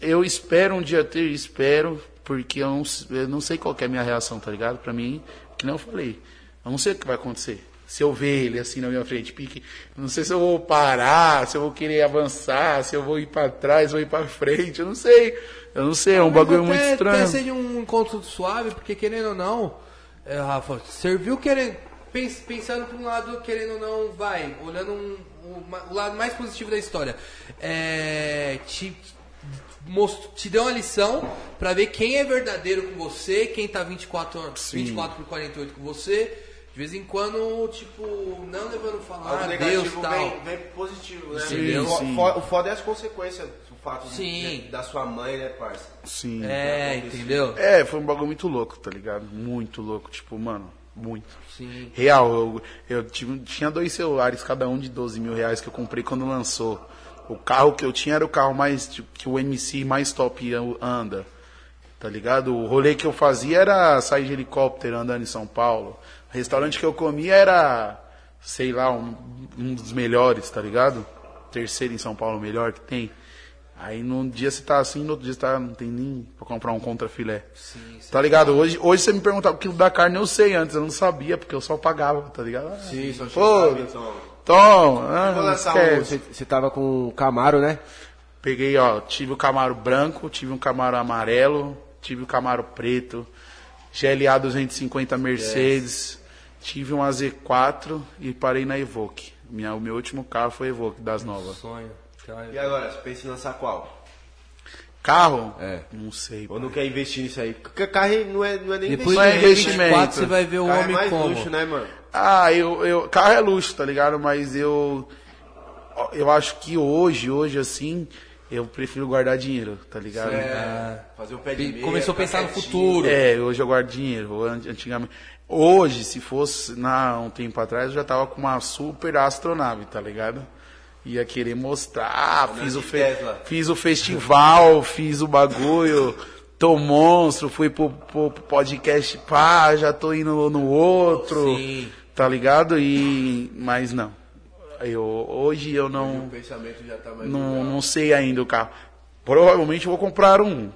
Eu espero um dia ter, espero, porque eu não, eu não sei qual é a minha reação, tá ligado? Pra mim, que não eu falei. Eu não sei o que vai acontecer. Se eu ver ele assim na minha frente, pique, eu não sei se eu vou parar, se eu vou querer avançar, se eu vou ir pra trás, vou ir pra frente, eu não sei. Eu não sei, é um bagulho Até- muito Até estranho. seja um encontro suave, porque querendo ou não, é, Rafa, serviu querendo, pens- pensando por um lado, querendo ou não, vai, olhando um- o lado mais positivo da história. É, te, most- te deu uma lição pra ver quem é verdadeiro com você, quem tá 24, horas- 24 por 48 com você. De vez em quando, tipo, não levando falar, ah, negativo Deus tal. vem, vem positivo, né? Sim, o, sim. o foda é as consequências do fato Sim. de- da sua mãe, né, parça? Sim. É, entendeu? É, foi um bagulho muito louco, tá ligado? Muito louco, tipo, mano, muito. Sim. Real, eu, eu tive- tinha dois celulares, cada um de 12 mil reais que eu comprei quando lançou. O carro que eu tinha era o carro mais, tipo, que o MC mais top anda. Tá ligado? O rolê que eu fazia era sair de helicóptero andando em São Paulo. O restaurante que eu comia era, sei lá, um, um dos melhores, tá ligado? Terceiro em São Paulo, melhor que tem. Aí num dia você tá assim, no outro dia você tá, não tem nem pra comprar um contrafilé. Tá ligado? Hoje, hoje você me perguntava o quilo da carne, eu sei antes, eu não sabia, porque eu só pagava, tá ligado? Ah, Sim, só Pô, então. Tom, ah, um- Você tava com o Camaro, né? Peguei, ó, tive o Camaro branco, tive um Camaro amarelo, tive o Camaro preto, GLA 250 Mercedes, tive um AZ4 e parei na Evoque. Minha, o meu último carro foi Evoque, das novas. Sonho. E agora, você pensa em lançar qual? Carro? É. Não sei. Ou não quer investir nisso aí? Porque carro não é, não é nem Depois é de investimento. 24 você vai ver o Carro é homem mais como. luxo, né, mano? Ah, eu, eu. Carro é luxo, tá ligado? Mas eu. Eu acho que hoje, hoje, assim, eu prefiro guardar dinheiro, tá ligado? É, fazer o pé de meia, Começou a pensar no futuro. É, hoje eu guardo dinheiro. an- Antigamente. Hoje, se fosse na, um tempo atrás, eu já tava com uma super astronave, tá ligado? Ia querer mostrar. Fiz o, fe- Tesla. fiz o festival, fiz o bagulho, tô monstro, fui pro, pro podcast, pá, já tô indo no outro. Sim. Tá ligado? E. Mas não. Eu, hoje eu não. O pensamento já tá Não, não sei ainda o carro. Provavelmente eu vou comprar um.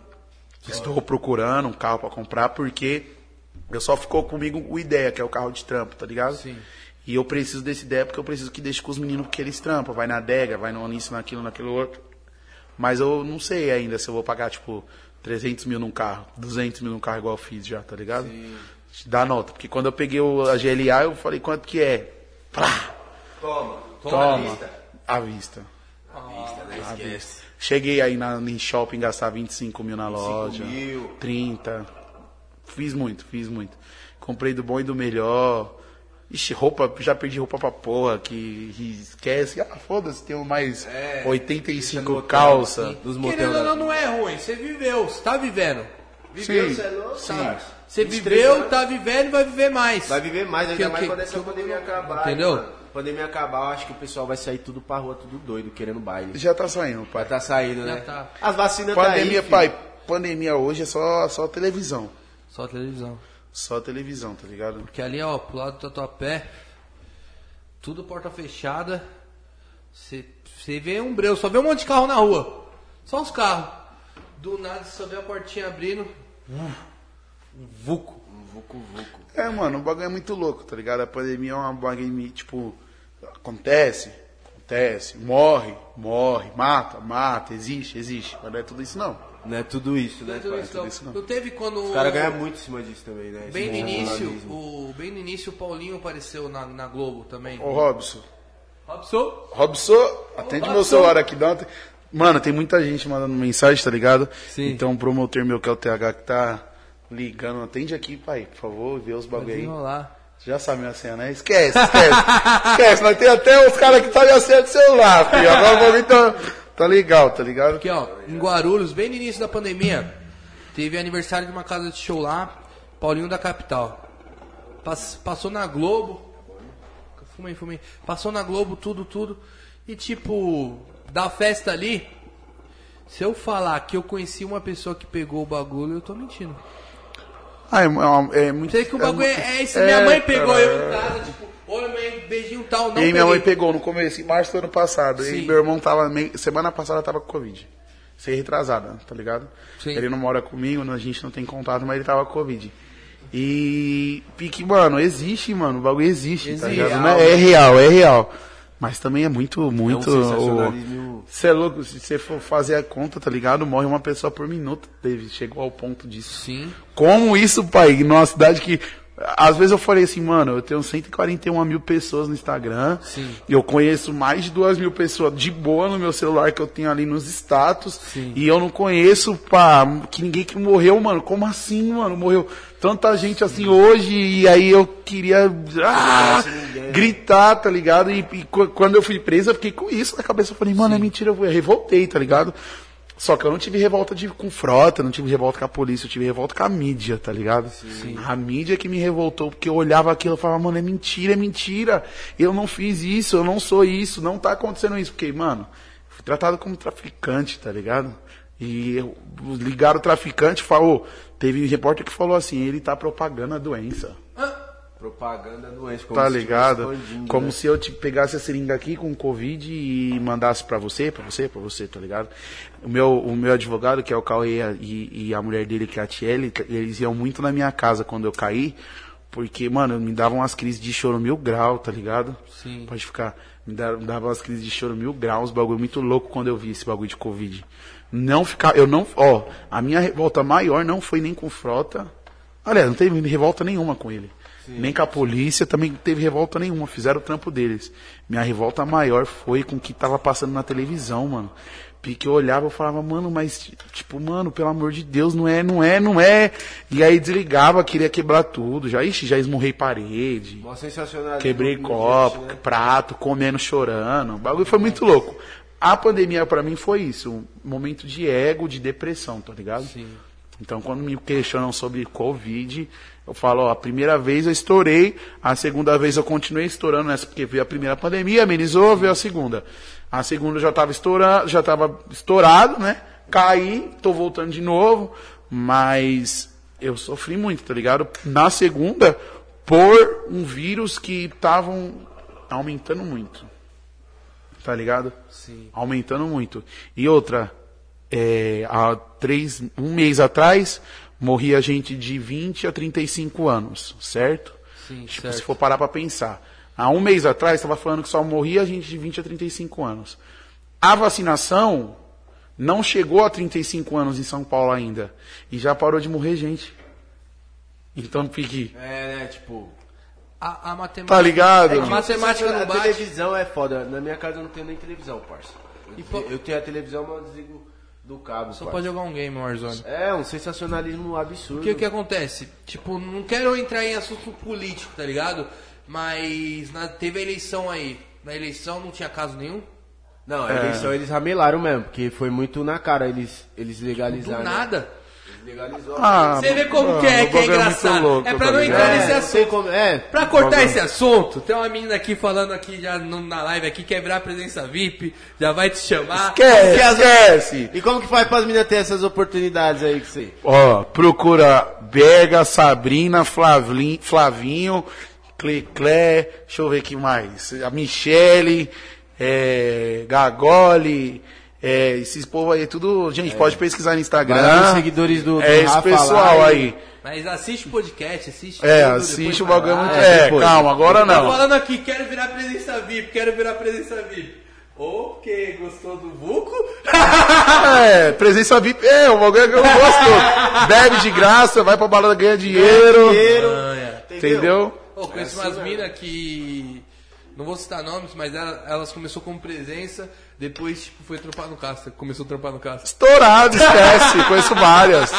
Estou procurando um carro para comprar porque eu só ficou comigo o ideia, que é o carro de trampo, tá ligado? Sim. E eu preciso desse ideia porque eu preciso que deixe com os meninos que eles trampam. Vai na adega, vai no nisso, naquilo, naquilo outro. Mas eu não sei ainda se eu vou pagar, tipo, 300 mil num carro, 200 mil num carro igual eu fiz já, tá ligado? Dá nota. Porque quando eu peguei o, a GLA, eu falei, quanto que é? Plá! Toma. Toma. vista. À vista. Vista, né? Esquece. Cheguei aí na, em shopping gastar 25 mil na loja. mil. 30. Fiz muito, fiz muito. Comprei do bom e do melhor. Ixi, roupa, já perdi roupa pra porra, que, que esquece. Ah, foda-se, tenho mais É, 85 hotel, calça. Dos motel Querendo ou não, não é ruim. Você viveu, você tá vivendo. Viveu, Sim, cê é louco, sim. Você 23 viveu, tá vivendo e vai viver mais. Vai viver mais, ainda Que- mais que- quando essa que- pandemia acabar. Entendeu? Mano. Pandemia acabar, eu acho que o pessoal vai sair tudo pra rua, tudo doido, querendo baile. Já tá saindo, pai. Já tá saindo, Já né? tá. As vacinas tá aí, Pandemia, pai, pandemia hoje é só, só televisão. Só a televisão. Só televisão, tá ligado? Porque ali, ó, pro lado do tatuapé, tudo porta fechada. Você vê um breu, só vê um monte de carro na rua. Só os carros. Do nada você só vê a portinha abrindo. Um vulco. Vucu, vucu. É, mano, o bagulho é muito louco, tá ligado? A pandemia é uma bagulho, tipo, acontece, acontece, morre, morre, mata, mata, existe, existe. Mas não é tudo isso, não. Não é tudo isso, né? Tudo isso, tudo não. isso não. Não teve quando. Os caras ganham muito em cima disso também, né? Bem no início, o, bem no início o Paulinho apareceu na, na Globo também. Ô, Robson, Robson? Robson, atende meu Robson. celular aqui, dá uma... Mano, tem muita gente mandando mensagem, tá ligado? Sim. Então, o promotor meu, que é o TH, que tá ligando, atende aqui, pai, por favor, vê os bagulho aí. Desenrolar. Já sabe minha senha, né? Esquece, esquece. [laughs] esquece, nós tem até os caras que sabem a senha do celular, filho. Agora o bagulho tá, legal, tá ligado? Aqui, ó, em Guarulhos, bem no início da pandemia, teve aniversário de uma casa de show lá, Paulinho da Capital. Pass- passou na Globo. Fumei, fumei. Passou na Globo, tudo, tudo. E tipo, da festa ali, se eu falar que eu conheci uma pessoa que pegou o bagulho, eu tô mentindo. Ah, é, é, é muito. Sei que o bagulho é, é isso. Minha mãe pegou eu em casa, tipo, oi mãe, beijinho tal, não E aí minha mãe peguei. pegou no começo, em março do ano passado. Sim. E meu irmão tava. meio- semana passada tava com Covid. Ser retrasada, tá ligado? Sim. Ele não mora comigo, a gente não tem contato, mas ele tava com Covid. E. Pique, mano, existe, mano. O bagulho existe, tá Existe. ligado? Não é, é real, é real. Mas também é muito, muito. um sensacionalismo- Você é louco, se você for fazer a conta, tá ligado? Morre uma pessoa por minuto. Teve, chegou ao ponto disso. Sim. Como isso, pai? Numa cidade que. Às vezes eu falei assim, mano, eu tenho 141 mil pessoas no Instagram. Sim. Eu conheço mais de 2 mil pessoas de boa no meu celular que eu tenho ali nos status. Sim. E eu não conheço, pá, que ninguém que morreu, mano. Como assim, mano? Morreu tanta gente assim hoje. E aí eu queria ah, gritar, tá ligado? E, e qu- quando eu fui preso, eu fiquei com isso na cabeça. Eu falei, mano, é mentira, eu revoltei, tá ligado? Só que eu não tive revolta de, com frota, não tive revolta com a polícia, eu tive revolta com a mídia, tá ligado? A mídia que me revoltou, porque eu olhava aquilo e falava, mano, é mentira, é mentira. Eu não fiz isso, eu não sou isso, não tá acontecendo isso. Porque, mano, fui tratado como traficante, tá ligado? E eu- ligaram o traficante e falou, teve repórter que falou assim, ele tá propagando a doença. Propaganda doença. como Tá se ligado? Como né? se eu te pegasse a seringa aqui com Covid e mandasse pra você, pra você, pra você, tá ligado? O meu, o meu advogado, que é o Cauê e, e a mulher dele, que é a Tiele, eles iam muito na minha casa quando eu caí, porque, mano, me davam umas crises de choro mil grau, tá ligado? Sim. Pode ficar. Me da- me davam umas crises de choro mil graus, bagulho muito louco quando eu vi esse bagulho de Covid. Não ficar, eu não, ó, a minha revolta maior não foi nem com frota, aliás, não teve revolta nenhuma com ele. Nem com a polícia também teve revolta nenhuma, fizeram o trampo deles. Minha revolta maior foi com o que tava passando na televisão, mano. Porque eu olhava e falava, mano, mas, tipo, mano, pelo amor de Deus, não é, não é, não é. E aí desligava, queria quebrar tudo. Já, ixi, já esmurrei parede. Quebrei copo, jet, né? prato, comendo, chorando. O bagulho foi muito louco. A pandemia pra mim foi isso, um momento de ego, de depressão, tá ligado? Sim. Então, quando me questionam sobre Covid, eu falo, ó, a primeira vez eu estourei, a segunda vez eu continuei estourando nessa, porque veio a primeira pandemia, amenizou, veio a segunda. A segunda já estava estourando, já estava estourado, né? Caí, tô voltando de novo, mas eu sofri muito, tá ligado? Na segunda, por um vírus que estavam aumentando muito. Tá ligado? Sim. aumentando muito. E outra, é, há três, um mês atrás, morria gente de 20 a 35 anos, certo? Sim, tipo, certo. se for parar para pensar. Há um mês atrás, estava falando que só morria gente de 20 a 35 anos. A vacinação não chegou a 35 anos em São Paulo ainda. E já parou de morrer gente. Então, Pique, É, né, tipo... A, a matemática. tá ligado? A matemática a não bate. televisão é foda. Na minha casa eu não tenho nem televisão, parça. Eu, E eu tenho a televisão, mas eu desligo do cabo, Só pode jogar um game Warzone. É, um sensacionalismo absurdo. O que, que acontece? Tipo, não quero entrar em assunto político, tá ligado? Mas na- teve a eleição aí. Na eleição não tinha caso nenhum? Não, a eleição eles ramelaram mesmo, porque foi muito na cara eles, eles legalizaram. Do né? nada. Legalizou. Ah, Você vê como mano, que é, que é muito engraçado. louco, é pra tá não ligado? entrar é, nesse não assunto. como, é, Pra cortar esse assunto, tem uma menina aqui falando aqui já na live aqui, quer virar presença VIP, já vai te chamar. Esquece, esquece. E como que faz para as meninas ter essas oportunidades aí que você? Ó, procura Berga, Sabrina, Flavlin, Flavinho, Cleclé, deixa eu ver aqui mais. A Michele, é, Gagoli, é, esses povo aí, tudo. Gente, pode pesquisar no Instagram. Vai seguidores do- do É esse Rafa pessoal lá aí. Mas assiste o podcast, assiste É, tudo, assiste o bagulho vai muito. lá. É, depois. calma, agora Tá não. falando aqui, quero virar presença VIP, quero virar presença VIP. Ou porque gostou do Vuco, [laughs] É, presença VIP, é, o bagulho que eu gosto. Bebe de graça, vai pra balada, ganha dinheiro. Manha. Entendeu? Pô, conheço umas minas que. Não vou citar nomes, mas ela- elas começou como presença, depois tipo, foi trampar no casta. Começou a trampar no casta. Estourado, esquece. [laughs] Conheço várias.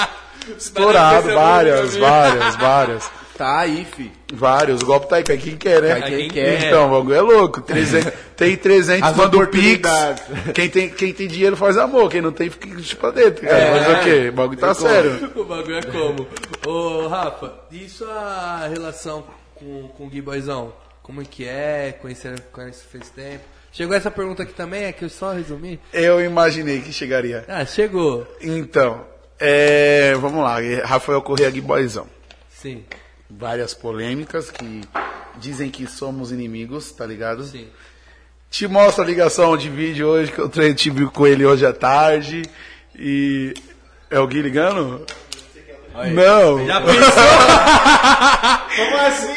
Estourado, várias, é várias, várias. Tá aí, fi. Vários. O golpe tá aí, cai quem quer, né? Cai quem quer. Então, o bagulho é louco. 300, tem 300 As manda o Pix. Quem tem, quem tem dinheiro faz amor. Quem não tem, fica pra dentro. Cara. Mas o quê? O bagulho tá sério. o bagulho é como? Ô, Rafa, e sua relação com, com o Gui Boyzão? Como é que é? Conhecer, conhece fez tempo? Chegou essa pergunta aqui também, é que eu só resumi? Eu imaginei que chegaria. Ah, chegou. Então, é, vamos lá. Rafael Correia Guiboizão. Sim, Várias polêmicas que dizem que somos inimigos, tá ligado? sim. Te mostro a ligação de vídeo hoje que eu tive com ele hoje à tarde. E. É o Gui ligando? Não. Já pensou? [laughs] Como assim?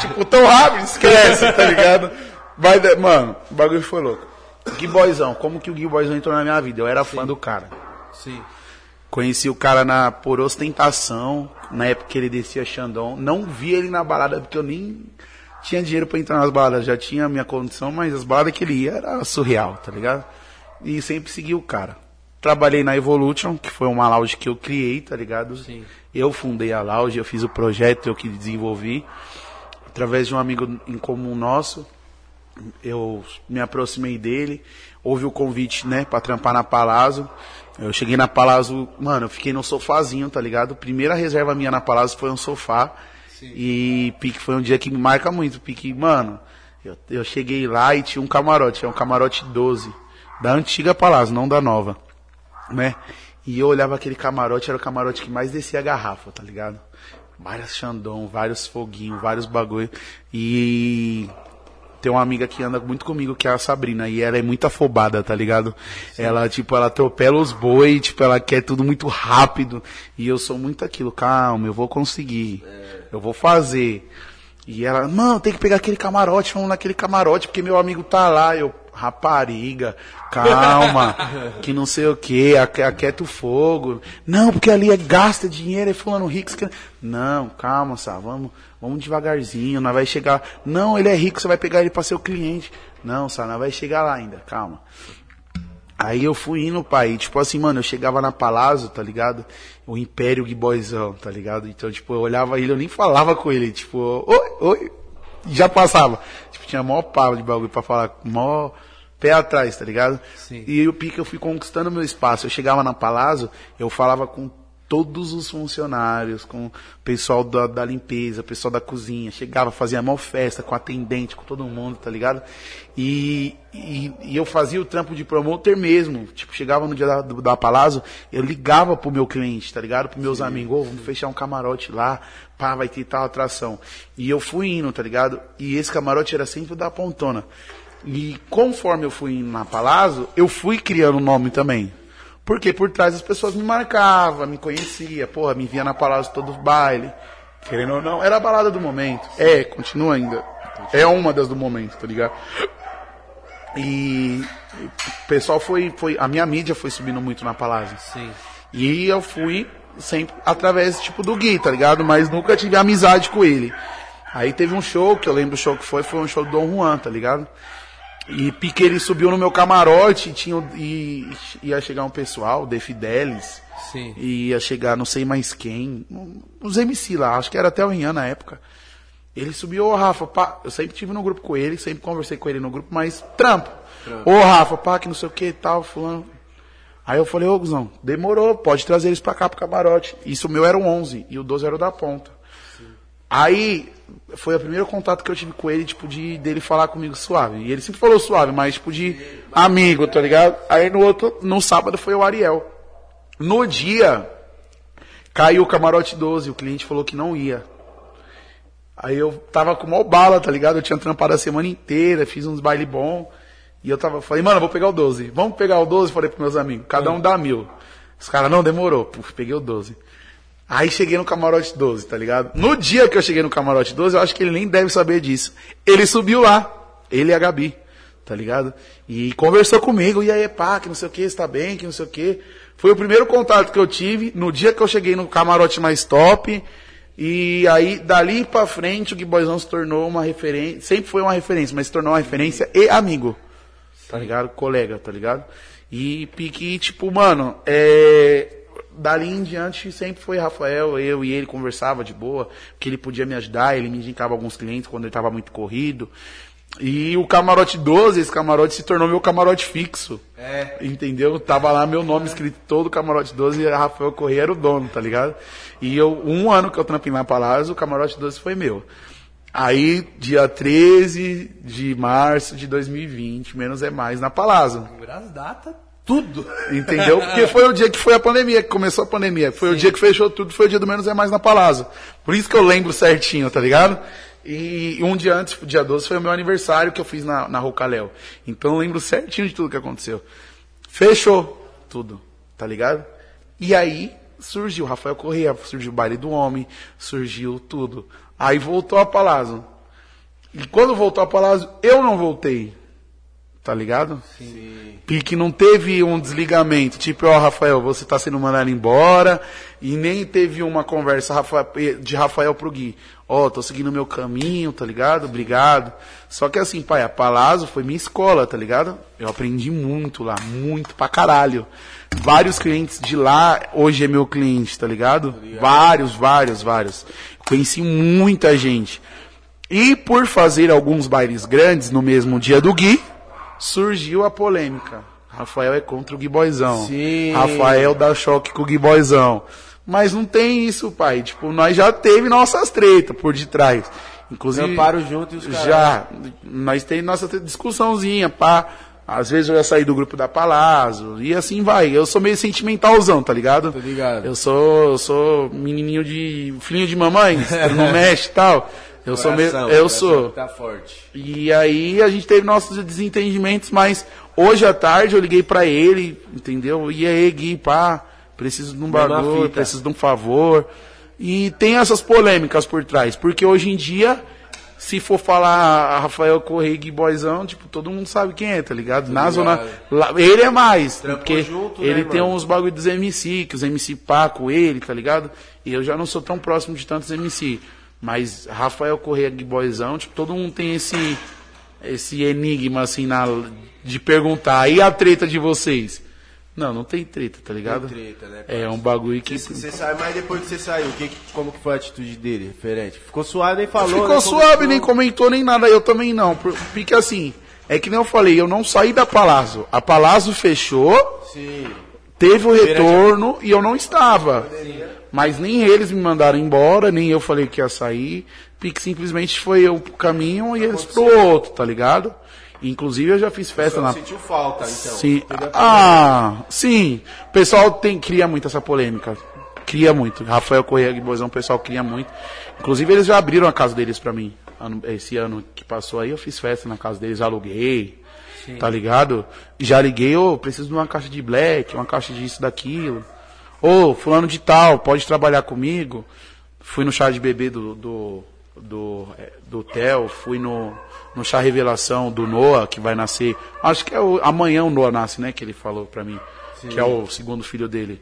tipo, tão rápido, esquece, tá ligado? Vai, de- Mano, o bagulho foi louco. Gui Boyzão, como que o Gui Boyzão entrou na minha vida? Eu era fã do cara. Sim. Conheci o cara na, por ostentação, na época que ele descia Xandão. Não vi ele na balada, porque eu nem tinha dinheiro pra entrar nas baladas. Já tinha a minha condição, mas as baladas que ele ia era surreal, tá ligado? E sempre segui o cara. Trabalhei na Evolution, que foi uma lounge que eu criei, tá ligado? Sim. Eu fundei a lounge, eu fiz o projeto, eu que desenvolvi. Através de um amigo em comum nosso, eu me aproximei dele, houve o convite, né, pra trampar na Palazzo. Eu cheguei na Palazzo, mano, eu fiquei no sofazinho, tá ligado? Primeira reserva minha na Palazzo foi um sofá. E pique foi um dia que me marca muito, pique, mano. Eu, eu cheguei lá e tinha um camarote, é um camarote 12, da antiga Palazzo, não da nova, né? E eu olhava aquele camarote, era o camarote que mais descia a garrafa, tá ligado? Várias Xandão, vários foguinhos, vários bagulho. E tem uma amiga que anda muito comigo, que é a Sabrina, e ela é muito afobada, tá ligado? Ela, tipo, ela atropela os boi, tipo, ela quer tudo muito rápido. E eu sou muito aquilo, calma, eu vou conseguir. Eu vou fazer. E ela, mano, tem que pegar aquele camarote, vamos naquele camarote, porque meu amigo tá lá. Eu, rapariga, calma, que não sei o que, aquieta o fogo. Não, porque ali é gasta dinheiro, é fulano rico. quer- Não, calma, Sá, vamos, vamos devagarzinho, nós vai chegar. Não, ele é rico, você vai pegar ele pra ser o cliente. Não, Sá, nós vai chegar lá ainda, calma. Aí eu fui indo, pai, tipo assim, mano, eu chegava na Palazzo, tá ligado? O Império Guiboizão, tá ligado? Então, tipo, eu olhava ele, eu nem falava com ele, tipo, oi, oi, já passava. Tinha maior pala de bagulho pra falar, maior pé atrás, tá ligado? Sim. E o pique eu fui conquistando meu espaço. Eu chegava na Palazzo, eu falava com todos os funcionários, com o pessoal da, da limpeza, o pessoal da cozinha. Chegava, fazia mal festa com a atendente, com todo mundo, tá ligado? E, e, e eu fazia o trampo de promoter mesmo. Tipo, chegava no dia da, da Palazzo, eu ligava pro meu cliente, tá ligado? Pros meus amigos, ô, vamos fechar um camarote lá, pá, vai ter tal atração. E eu fui indo, tá ligado? E esse camarote era sempre o da Pontona. E conforme eu fui indo na Palazzo, eu fui criando nome também. Porque por trás as pessoas me marcavam, me conhecia, porra, me via na Palazzo todo baile. Querendo ou não, era a balada do momento. É, continua ainda. É uma das do momento, tá ligado? E o pessoal foi, foi. A minha mídia foi subindo muito na Palazzo. Sim. E eu fui sempre através, tipo, do Gui, tá ligado? Mas nunca tive amizade com ele. Aí teve um show, que eu lembro o show que foi, foi um show do Dom Juan, tá ligado? E Pique ele subiu no meu camarote e, tinha, e ia chegar um pessoal, The Fidelis, Sim. e ia chegar não sei mais quem, os MC lá, acho que era até o Rian na época. Ele subiu, ô Rafa, pá, eu sempre tive no grupo com ele, sempre conversei com ele no grupo, mas trampo. Ô Rafa, pá, que não sei o que e tal, fulano. Aí eu falei, ô Guzão, demorou, pode trazer eles pra cá pro camarote. Isso o meu era o 11 e o 12 era o da ponta. Aí foi o primeiro contato que eu tive com ele, tipo, de dele falar comigo suave. E ele sempre falou suave, mas tipo de amigo, tá ligado? Aí no outro, no sábado foi o Ariel. No dia, caiu o camarote 12, o cliente falou que não ia. Aí eu tava com mó bala, tá ligado? Eu tinha trampado a semana inteira, fiz uns baile bom. E eu tava, falei, mano, vou pegar o 12. Vamos pegar o 12? Falei pros meus amigos. Cada um dá mil. Os caras, não, demorou. Puf, peguei o 12. Aí cheguei no camarote 12, tá ligado? No dia que eu cheguei no camarote 12, eu acho que ele nem deve saber disso. Ele subiu lá. Ele e a Gabi, tá ligado? E conversou comigo. E aí, pá, que não sei o que, está bem, que não sei o que. Foi o primeiro contato que eu tive no dia que eu cheguei no camarote mais top. E aí, dali pra frente, o Gui Boyzão se tornou uma referência. Sempre foi uma referência, mas se tornou uma referência e amigo. Tá ligado? Colega, tá ligado? E pique, tipo, mano, é. Dali em diante sempre foi Rafael, eu e ele conversava de boa, que ele podia me ajudar, ele me indicava alguns clientes quando ele estava muito corrido. E o camarote 12, esse camarote se tornou meu camarote fixo. É. Entendeu? Tava lá meu nome escrito todo camarote 12 e Rafael Corrêa era o dono, tá ligado? E eu, um ano que eu trampei na Palácio, o camarote 12 foi meu. Aí, dia 13 de março de 2020, menos é mais, na Palácio. As datas, tudo. Entendeu? Porque foi o dia que foi a pandemia, que começou a pandemia. Foi o dia que fechou tudo, foi o dia do menos é mais na Palácio. Por isso que eu lembro certinho, tá ligado? E um dia antes, dia 12, foi o meu aniversário que eu fiz na, na Rocaléu. Então eu lembro certinho de tudo que aconteceu. Fechou tudo, tá ligado? E aí surgiu Rafael Correia, surgiu o Baile do Homem, surgiu tudo. Aí voltou a Palácio. E quando voltou a Palácio, eu não voltei. Tá ligado? Sim. Pique não teve um desligamento, tipo, ó, Rafael, você tá sendo mandado embora, e nem teve uma conversa de Rafael pro Gui. Ó, tô seguindo o meu caminho, tá ligado? Obrigado. Só que assim, pai, a Palazzo foi minha escola, tá ligado? Eu aprendi muito lá, muito pra caralho. Vários clientes de lá, hoje é meu cliente, tá ligado? Vários, vários, vários. Conheci muita gente. E por fazer alguns bailes grandes no mesmo dia do Gui, surgiu a polêmica. Rafael é contra o Gui Boyzão. Sim. Rafael dá choque com o Gui Boyzão. Mas não tem isso, pai. Tipo, nós já teve nossas tretas por detrás. Inclusive. Tramparam junto e os caras- Já. Nós tem nossa discussãozinha, pá. Às vezes eu já saí do grupo da Palazzo. E assim vai. Eu sou meio sentimentalzão, tá ligado? Tô ligado. Eu sou, eu sou menininho de. filhinho de mamãe, [laughs] não mexe e tal. Eu sou meio. Coração, Eu coração sou. Tá forte. E aí a gente teve nossos desentendimentos, mas hoje à tarde eu liguei pra ele, entendeu? E aí, Gui, pá, preciso de um bagulho, preciso de um favor. E tem essas polêmicas por trás, porque hoje em dia, se for falar Rafael Correia e Gui Boyzão, tipo, todo mundo sabe quem é, tá ligado? Na zona. ele é mais, Trampou porque junto, né, ele tem mano? uns bagulho dos MC, que os MC pá com ele, tá ligado? E eu já não sou tão próximo de tantos MC. Mas Rafael Correia Gui Boyzão, tipo, todo mundo tem esse esse enigma assim na de perguntar, e a treta de vocês? Não, não tem treta, tá ligado? Tem treta, né, É um bagulho que Você você saiu, mas depois que você saiu, que, como que foi a atitude dele, referente? Ficou suave, nem falou. ficou nem suave, conversou? nem comentou nem nada, eu também não, por- porque assim, É que nem eu falei, eu não saí da Palazzo. A Palazzo fechou, Sim. teve o retorno e eu não estava. Mas nem eles me mandaram embora, nem eu falei que ia sair. Pique simplesmente foi eu pro caminho e eles pro outro, tá ligado? Inclusive eu já fiz festa na. sentiu falta, então. Sim. Ah, sim. O pessoal tem, cria muito essa polêmica. Cria muito. Rafael Correia e Bozão, o pessoal cria muito. Inclusive eles já abriram a casa deles pra mim. Esse ano que passou aí, eu fiz festa na casa deles, aluguei. Tá ligado? Já liguei, ô, preciso de uma caixa de black, uma caixa disso, daquilo. Ô, fulano de tal, pode trabalhar comigo? Fui no chá de bebê do, do, do, é, do Theo, fui no, no chá revelação do Noah, que vai nascer. Acho que é o, amanhã o Noah nasce, né? Que ele falou pra mim. Que é o segundo filho dele.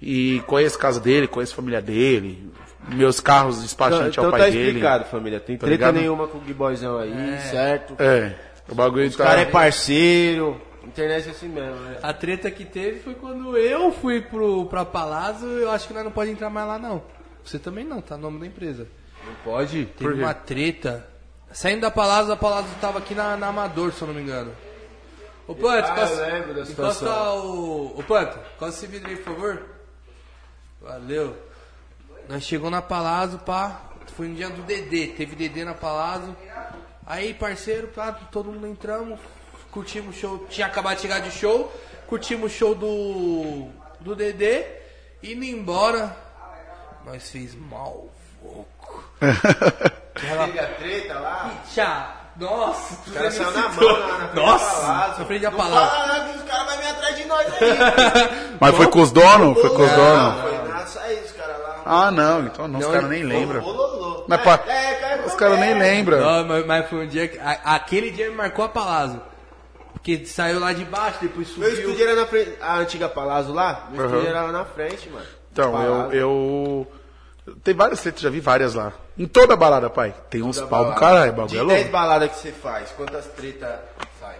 E conheço a casa dele, conheço a família dele. Meus carros Então, despachantes então ao pai tá dele. explicado, família. Tem Tá treta ligado? nenhuma com o Guiboyzão aí, certo? É. O bagulho O tá. cara é parceiro. Internet é assim mesmo, né? A treta que teve foi quando eu fui pro, pra Palazzo, eu acho que nós não pode entrar mais lá não. Você também não, tá? Nome da empresa. Não pode? Teve uma treta. Saindo da Palazzo, a Palazzo tava aqui na, na Amador, se eu não me engano. Ô Panto, Ah, encosta, o. Ô Panto, encosta esse vidro aí, por favor. Valeu. Nós chegou na Palazzo, pá. Foi no dia do DD, teve DD na Palazzo. Aí, parceiro, pá, todo mundo entramos, curtimos o show. Tinha acabado de chegar de show, curtimos o show do. do DD, indo embora. Nós fez mal, louco. [laughs] Teve a treta lá? Tchau. Nossa, O cara saiu na mão na, na frente Nossa, Palazzo. na frente da Não Palazzo. fala nada os caras vão vir atrás de nós aí. [laughs] Mas foi com os donos? Foi com os Não, donos? foi nada, só isso, cara lá. Ah, não, então não, os Não, caras nem lembram. Mas É, é, caiu Os pro caras nem pé. lembram. Não, mas, mas foi um dia que. a- aquele dia me marcou a Palazzo. Porque saiu lá de baixo, depois Meu subiu. estúdio era na frente. A antiga Palazzo lá? Meu Aham. estúdio era lá na frente, mano. Então, Palazzo. eu, eu. Tem várias tretas, já vi várias lá. Em toda balada, pai. Tem uns Da pau do caralho, bagulho De é 10 louco. baladas que você faz, quantas tretas sai?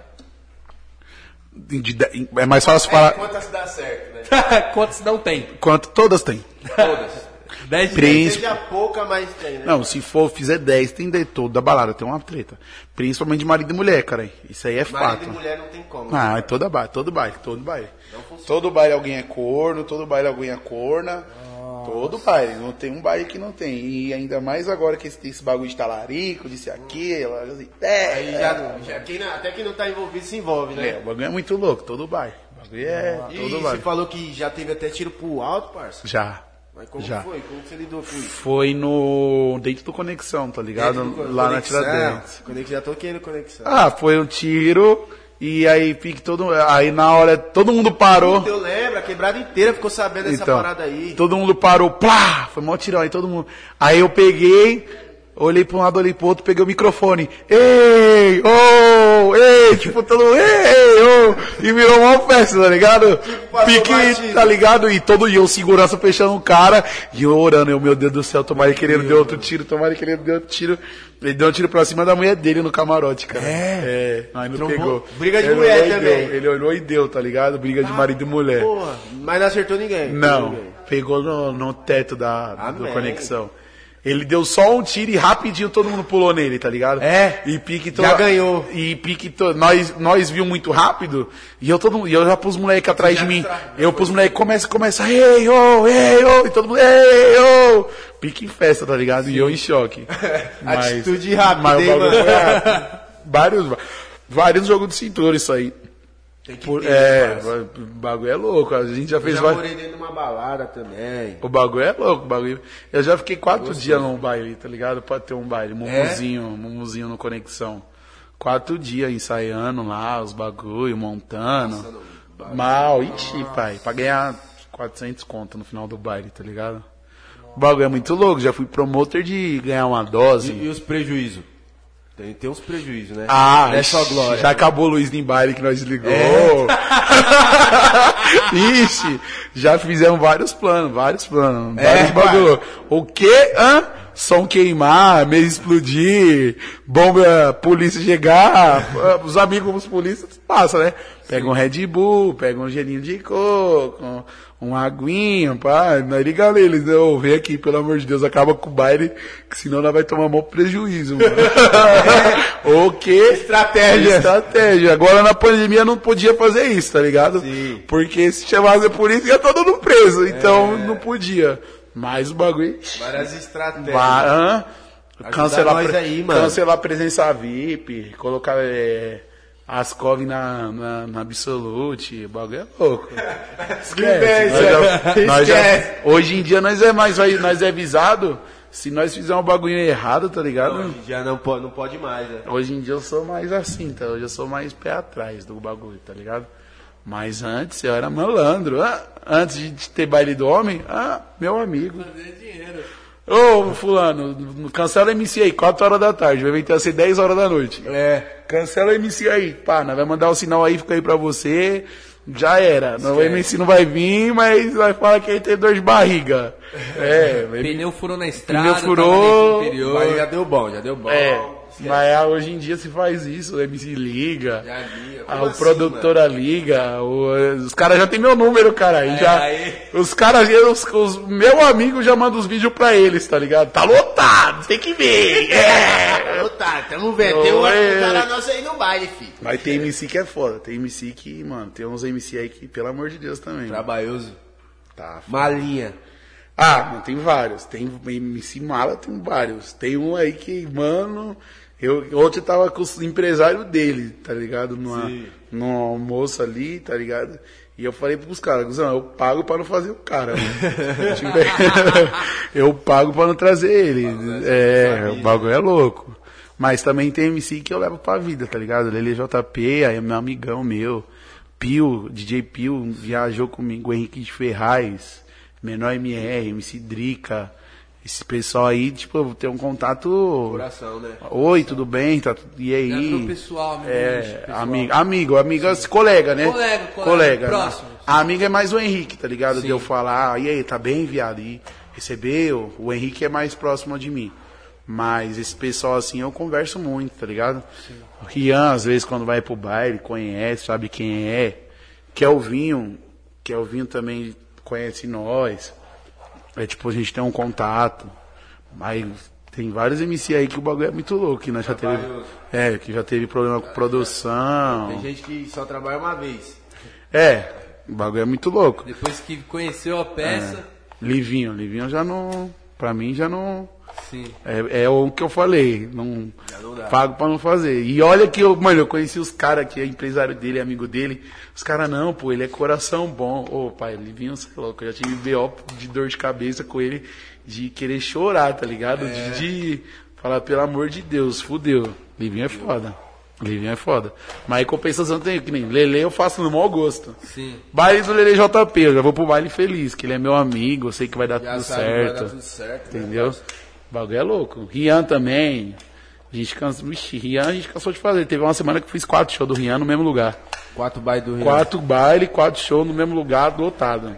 De de- é mais fácil falar. Quantas dá certo, né? [laughs] Quantos não tem? Quanto todas tem. Todas. 10 de Príncipe. Seja pouca, mas tem, né? Não, se for, fizer 10, tem de toda balada, tem uma treta. Principalmente de marido e mulher, cara. Isso aí é Marido fato. e mulher não tem como. Ah, é toda baile, todo baile, todo baile. Todo baile alguém é corno, todo baile alguém é corna. Todo baile, não tem um baile que não tem. E ainda mais agora que tem esse bagulho de talarico, disse aquilo, assim, é, Aí já, já quem não- até quem não tá envolvido se envolve, né? é, o bagulho é muito louco, todo baile. O bagulho é E todo você baile. falou que já teve até tiro pro alto, parça. Já. Mas como Já. foi? Como que você lidou com isso? Foi no. dentro do Conexão, tá ligado? Lá na Tiradentes. Conexão, já tô querendo conexão. Ah, foi um tiro. E aí, pique todo. Aí na hora, todo mundo parou. Eu lembro, a quebrada inteira ficou sabendo dessa Então, parada aí. todo mundo parou, plá! Foi mó tirão aí, todo mundo. Aí eu peguei, olhei pra um lado, olhei pro outro, peguei o microfone. Ei, ô, ei, tipo, todo mundo, ei, ô, e virou uma festa, tá ligado? Pique, tá ligado? E todo dia o segurança fechando o cara, e eu orando, eu, meu Deus do céu, tomara que ele deu outro tiro, tomara que ele deu outro tiro. Ele deu um tiro pra cima da mulher dele no camarote, cara. É? Aí não Trombou. pegou. Briga de Ele mulher também. deu, Ele olhou e deu, tá ligado? Briga de marido e mulher. Porra, mas não acertou ninguém. Não, Ninguém. pegou no, no teto da do conexão. Ele deu só um tiro e rapidinho todo mundo pulou nele, tá ligado? É. E pique Já ganhou. E pique to... nós nós viu muito rápido e eu todo mundo- e eu já pus moleque atrás Já de mim. tra- Eu pus moleque começa começa, ei ô, ei ô, e todo mundo, ei ô. Pique em festa, tá ligado? E eu em choque. [laughs] Atitude rápida, mas hein, mano? foi rápido. vários vários jogos de cintura isso aí. Tem que Por- é, o bagulho é louco. A gente já Eu fez já vários. morei dentro de uma balada também. O bagulho é louco, o bagulho. Eu já fiquei quatro dias num baile, tá ligado? Pode ter um baile, mumuzinho, mumuzinho no Conexão. Quatro dias ensaiando lá, os bagulho, montando. Mal, ixi, pai, pra ganhar 400 conto no final do baile, tá ligado? O bagulho é muito louco, já fui promotor de ganhar uma dose. E, e os prejuízos? Tem, tem uns prejuízos, né? Ah, é só glória. Já acabou o Luiz em baile que nós ligou. [laughs] Ixi, já fizemos vários planos, vários planos. É, vários bagulho. O quê? Hã? Som queimar, meio explodir, bomba, polícia chegar, [laughs] os amigos os polícias passam, né? Pega um Red Bull, pega um gelinho de coco, um aguinho, pá, não é liga eles, né? Ô, vem aqui, pelo amor de Deus, acaba com o baile, que senão nós vai tomar maior prejuízo, mano. [laughs] o que? Estratégia. Estratégia. Agora na pandemia não podia fazer isso, tá ligado? Sim. Porque se chamasse a polícia ia todo mundo preso, então não podia. Mas o bagulho... Várias estratégias. Hã? cancelar, aí, cancelar a presença VIP, colocar é, as cov na, na, na Absolute, o bagulho é louco. [laughs] Esquece, Nós nós já- hoje em dia nós é mais, nós é avisado se nós fizermos um bagulho errado, tá ligado? Hoje em dia não pode, não pode mais, né? Hoje em dia eu sou mais assim, tá? Hoje eu sou mais pé atrás do bagulho, tá ligado? Mas antes eu era malandro. Ah, antes de ter baile do homem, ah, meu amigo. Fazer dinheiro. Ô, fulano, cancela o MC aí, 4 horas da tarde, vai ter ser 10 horas da noite. É. Cancela o MC aí, pá, nós vai mandar o sinal aí, fica aí pra você, já era. Não, o MC não vai vir, mas vai falar que ele tem dor de barriga. [laughs] É, Pneu furou na estrada, Pneu furou, interior. Já deu bom, já deu bom. é. Mas ah, hoje em dia se faz isso, o MC liga, liga. ah, o assim, produtora liga, o- os caras já tem meu número, cara. e já, aí. Os caras, os, os, meu amigo já manda os vídeos pra eles, tá ligado? Tá lotado, tem que ver. [laughs] É. Tá, tamo vendo. Tem um cara nosso aí no baile, filho. Mas tem MC que é foda, tem MC que, mano, tem uns MC aí que, pelo amor de Deus, também. Trabalhoso. Tá. Malinha. Ah, não, tem vários. Tem MC Mala, tem vários. Tem um aí que, mano, eu ontem eu tava com os empresários dele, tá ligado? Numa, num almoço ali, tá ligado? E eu falei pros caras, Guzão, eu pago pra não fazer o cara. [laughs] Tipo, [laughs] eu pago pra não trazer ele. É, o bagulho é louco. Mas também tem MC que eu levo pra vida, tá ligado? Lele JP, aí é meu amigão meu. Pio, DJ Pio, viajou comigo, o Henrique de Ferraz, Menor MR, MC Drica. Esse pessoal aí, tipo, tenho um contato. Coração, né? Oi, tudo bem? Tá, e aí? Pro pessoal, amigo, É, pessoal. amigo, amigo, amiga, colega, né? Colega, colega, né? próximo. A amiga é mais o Henrique, tá ligado? Sim. De eu falar, e aí, tá bem, viado? E recebeu? O Henrique é mais próximo de mim. Mas esse pessoal assim eu converso muito, tá ligado? O Rian, às vezes, quando vai pro baile, conhece, sabe quem é. Kelvinho, Kelvinho também conhece nós. É tipo, a gente tem um contato. Mas tem vários MC aí que o bagulho é muito louco, que nós já teve. É, que já teve problema com produção. Tem gente que só trabalha uma vez. É, o bagulho é muito louco. Depois que conheceu a peça, Livinho, Livinho já não. Pra mim já não. Sim. É, é o que eu falei. Não, pago pra não fazer. E olha que eu, mano, eu conheci os caras que é empresário dele, amigo dele. Os caras, não, pô, ele é coração bom. Ô, pai, Livinho, é louco. Eu já tive BO de dor de cabeça com ele, de querer chorar, tá ligado? É. De, de falar, pelo amor de Deus, fudeu. Livinho é foda. Livinho é foda. Mas em compensação tem que nem Lele eu faço no mau gosto. Sim. Baile do Lele JP, eu já vou pro baile feliz, que ele é meu amigo, eu sei que vai dar Já tudo sabe certo. vai dar tudo certo. né? O bagulho é louco. Rian também. A gente cansou. Vixe, Rian a gente cansou de fazer. Teve uma semana que eu fiz quatro shows do Rian no mesmo lugar. Quatro baile do Rian. Quatro baile, quatro shows no mesmo lugar, lotado.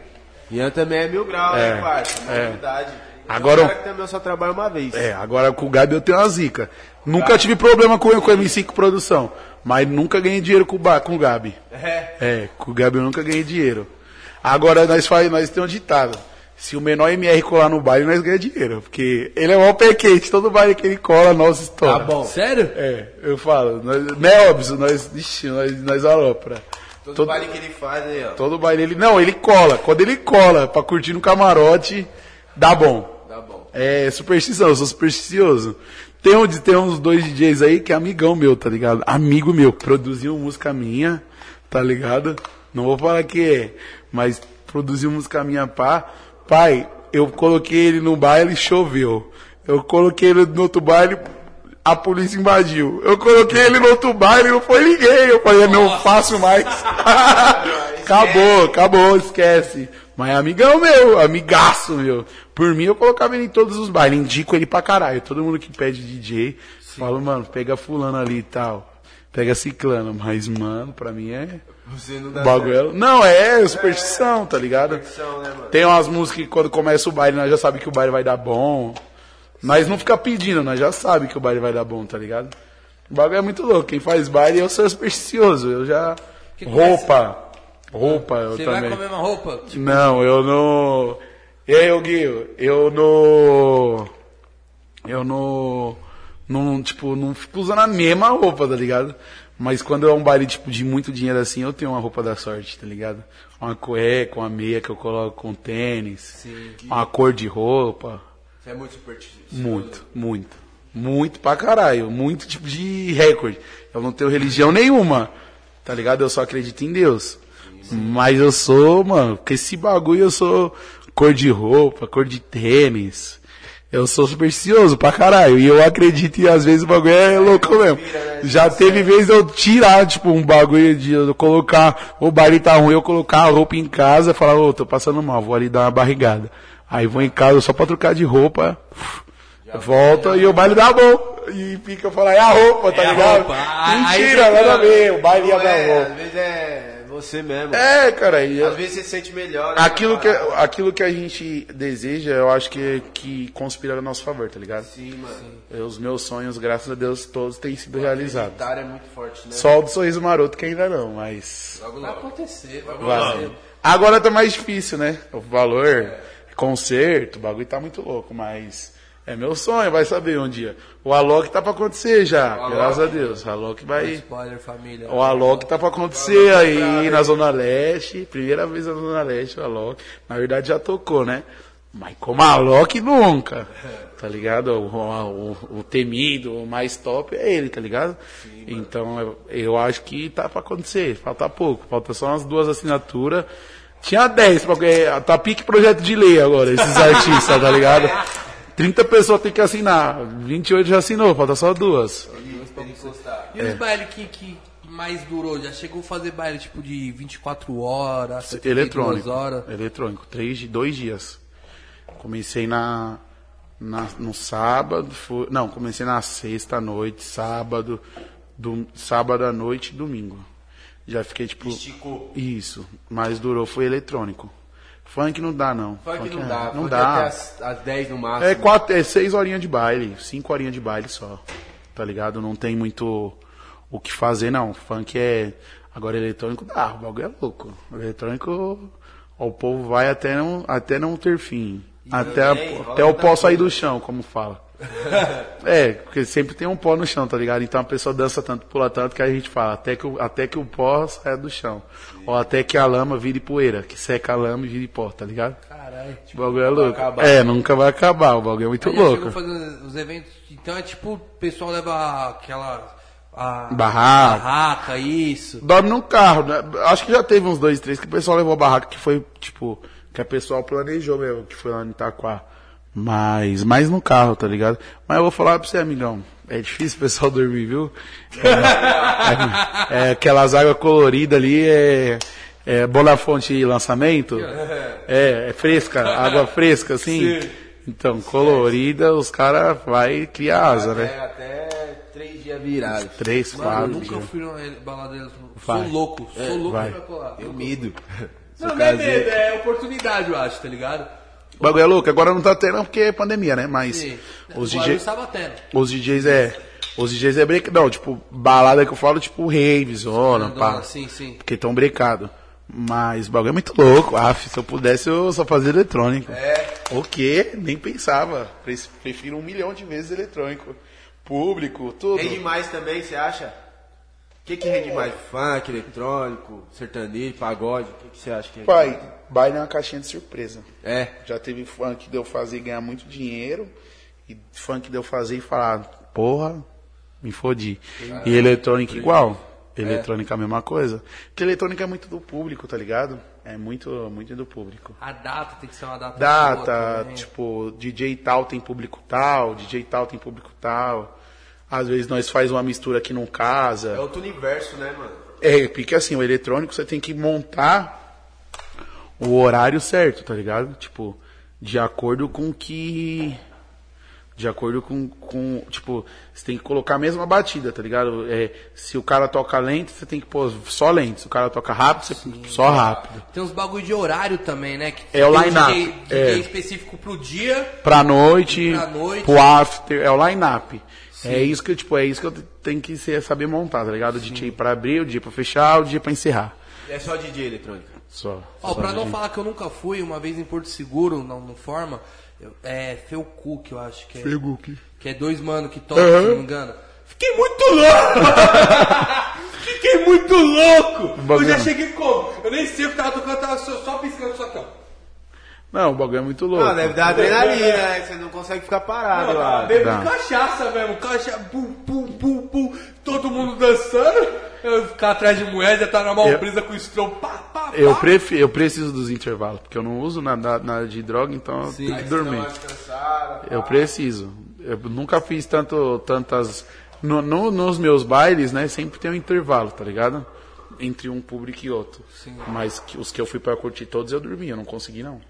Rian também é mil graus, É, né, parça? é. Novidade. Agora- cara que também só trabalha uma vez. É, agora com o Gabi eu tenho uma zica. Nunca tive problema com, com o MC com produção. Mas nunca ganhei dinheiro com com o Gabi. É. É, com o Gabi eu nunca ganhei dinheiro. Agora nós, faz, nós temos um ditado. Se o menor MR colar no baile, nós ganhamos dinheiro. Porque ele é o pé quente. Todo baile que ele cola, nós estoura. Tá bom. Sério? É, eu falo. Nós, não é óbvio, nós, ixi, nós, nós alopra. Todo, Todo- baile que ele faz aí, ó. Todo baile ele. Não, ele cola. Quando ele cola pra curtir no camarote, dá bom. Tá bom. É superstição, eu sou supersticioso. Tem, um, tem uns dois DJs aí que é amigão meu, tá ligado? Amigo meu, produziu música minha, tá ligado? Não vou falar que é, mas produziu música minha pá. Pai, eu coloquei ele no baile, choveu. Eu coloquei ele no outro baile, a polícia invadiu. Eu coloquei ele no outro baile, não foi ninguém. Eu falei, não faço mais. [laughs] acabou, acabou, esquece. Mas é amigão meu, amigaço meu. Por mim, eu colocava ele em todos os bailes. Indico ele pra caralho. Todo mundo que pede DJ, falo, mano, pega fulano ali e tal. Pega ciclano. Mas, mano, pra mim é... Você não dá Bagulho. Não, é superstição, tá ligado? certo, né, mano? Tem umas músicas que quando começa o baile, nós já sabe que o baile vai dar bom. Nós não fica pedindo, nós já sabe que o baile vai dar bom, tá ligado? O bagulho é muito louco. Quem faz baile, eu sou supersticioso. Eu já. Que roupa. Roupa, eu Você também. vai com a mesma roupa? Não, eu não. E aí, Guio, eu não. Eu não. Não, tipo, não fico usando a mesma roupa, tá ligado? Mas quando é um baile, tipo, de muito dinheiro assim, eu tenho uma roupa da sorte, tá ligado? Uma cueca, uma meia que eu coloco com tênis. Uma cor de roupa. Você é muito supersticioso. Muito, muito. Muito pra caralho. Muito tipo de recorde. Eu não tenho religião nenhuma. Tá ligado? Eu só acredito em Deus. Mas eu sou, mano, com esse bagulho eu sou cor de roupa, cor de tênis. Eu sou supersticioso pra caralho. E eu acredito e às vezes o bagulho é louco mesmo. Já teve vez eu tirar, tipo, um bagulho de eu colocar, o baile tá ruim, eu colocar a roupa em casa e falar, ô, tô passando mal, vou ali dar uma barrigada. Aí vou em casa só pra trocar de roupa, volta e o baile dá bom. E fica falando, é a roupa, tá É a ligado? roupa. Aí Mentira, nada a ver, o baile ia dar é, roupa. às vezes é você mesmo. É, cara, e Às vezes você se sente melhor. né, aquilo, que, aquilo que a gente deseja, eu acho que, que conspira a nosso favor, tá ligado? Sim, mano. Eu- Os meus sonhos, graças a Deus, todos têm sido realizados. Vitória é muito forte, né? Só o do sorriso maroto que ainda não, mas. Logo, Vai logo. acontecer, vai Vai. acontecer. Agora tá mais difícil, né? O valor, concerto, o bagulho tá muito louco, mas é meu sonho, vai saber um dia. O Alok tá pra acontecer já, graças a Deus. O Alok vai. Spoiler, família. O Alok tá pra acontecer aí na Zona Leste. Primeira vez na Zona Leste, o Alok. Na verdade já tocou, né? Mas como Alok nunca. [laughs] Tá ligado? O, o- o temido, o mais top é ele, tá ligado? então eu, eu acho que tá pra acontecer. Falta pouco. Falta só umas duas assinaturas. Tinha 10, porque tá pique projeto de lei agora, esses [laughs] artistas, tá ligado? [laughs] 30 pessoas tem que assinar. 28 já assinou, falta só duas. E os bailes que, que mais durou? Já chegou a fazer baile tipo de 24 horas, 72 Eletrônico. horas? Eletrônico. Três, dois dias. Comecei na, na- no sábado. fui- não, comecei na sexta à noite, sábado, do, sábado à noite e domingo. Já fiquei tipo. Esticou. Isso. Mas durou, foi eletrônico. Funk não dá, não. Funk não é- dá. Não Funk dá. até as, as 10 no máximo. É, quatro, é seis horinhas de baile, cinco horinhas de baile só. Tá ligado? Não tem muito o que fazer, não. Funk é. Agora eletrônico dá, o bagulho é louco. Eletrônico, ó, o povo vai até não, até não ter fim. Até, a- também rola até o muita pó sair do chão, como fala. É, porque sempre tem um pó no chão, tá ligado? Então a pessoa dança tanto, pula tanto que a gente fala, até que o, até que o pó saia do chão. Ou até que a lama vire poeira, que seca a lama e vire pó, tá ligado? Caralho. O bagulho é louco. acabar. É, nunca vai acabar, o bagulho é muito Aí louco. fazendo os eventos. Então é tipo, o pessoal leva aquela. A, Barraca. Barraca, isso. Dorme no carro, né? Acho que já teve uns dois, três que o pessoal levou a barraca que foi, tipo, que a pessoal planejou mesmo, que foi lá no Itaquá. Mas, mais no carro, tá ligado? Mas eu vou falar pra você, amigão. É difícil o pessoal dormir, viu? É, é, aquelas águas coloridas ali, é, é Bonafonte lançamento. É, é fresca, água fresca, assim. Então, colorida, os caras vai criar asa, né? É, até 3 dias virados. Três, Mano, eu quatro. nunca dias. fui numa baladeira. Sou louco, sou louco vai. pra colar. Eu mido. Não, não é medo, é oportunidade, eu acho, tá ligado? O bagulho é louco, agora não tá tendo porque é pandemia, né? Mas Sim. os DJs. Tendo. Os DJs é. Os DJs é break. Não, tipo, balada que eu falo, tipo, rave, zona, pá. Sim, sim. Porque tão brecado. Mas o bagulho é muito louco. Ah, se eu pudesse, eu só fazia eletrônico. É. O quê? Nem pensava. Pre- Prefiro um milhão de vezes eletrônico. Público, tudo. Rende mais também, você acha? O que, que rende mais? Funk, eletrônico, sertanejo, pagode? O que, que você acha que rende Pai? Baile é uma caixinha de surpresa. É. Já teve funk de eu fazer e ganhar muito dinheiro. E funk de eu fazer e falar, porra, me fodi. E eletrônica igual. Eletrônica é a mesma coisa. Porque eletrônica é muito do público, tá ligado? É muito, muito do público. A data tem que ser uma data. boa Data, também. tipo, DJ tal tem público tal, DJ tal tem público tal. Às vezes nós faz uma mistura que não casa. É outro universo, né, mano? É, porque assim, o eletrônico você tem que montar o horário certo, tá ligado? Tipo, de acordo com que. De acordo com, com. Tipo, você tem que colocar a mesma batida, tá ligado? É, se o cara toca lento, você tem que pôr só lento. Se o cara toca rápido, você põe só rápido. Tem uns bagulho de horário também, né? Que É o line-up, é. específico pro dia. Pra noite, Pra noite. pro after, é o line-up. É isso que, tipo, é isso que eu tenho que saber montar, tá ligado? O DJ pra abrir, o DJ pra fechar, o DJ pra encerrar. É só DJ eletrônica. Só. Ó, só pra não falar que eu nunca fui, uma vez em Porto Seguro, não, não forma, eu- é Felcu, que eu acho que é. Que é dois mano que tocam, Aham. se não me engano. Fiquei muito louco! [laughs] Fiquei muito louco! Eu bagulho. já cheguei como? Eu nem sei o que tava tocando, eu tava só, só piscando só aqui. Não, o bagulho é muito louco. Não, deve dar adrenalina, né? Você não consegue ficar parado lá. Bebo de cachaça mesmo, cachaça, pum, pum, pum, pum, todo mundo dançando. Eu ficar atrás de já tá na mão presa com o strobo, pá, pá, pá. Eu, prefi- eu preciso dos intervalos, porque eu não uso nada, nada de droga, então eu tenho que dormir. Eu preciso. Eu nunca fiz tanto, tantas. no- no- nos meus bailes, né? Sempre tem um intervalo, tá ligado? Entre um público e outro. Mas que- os que eu fui pra curtir todos eu dormi, eu não consegui não.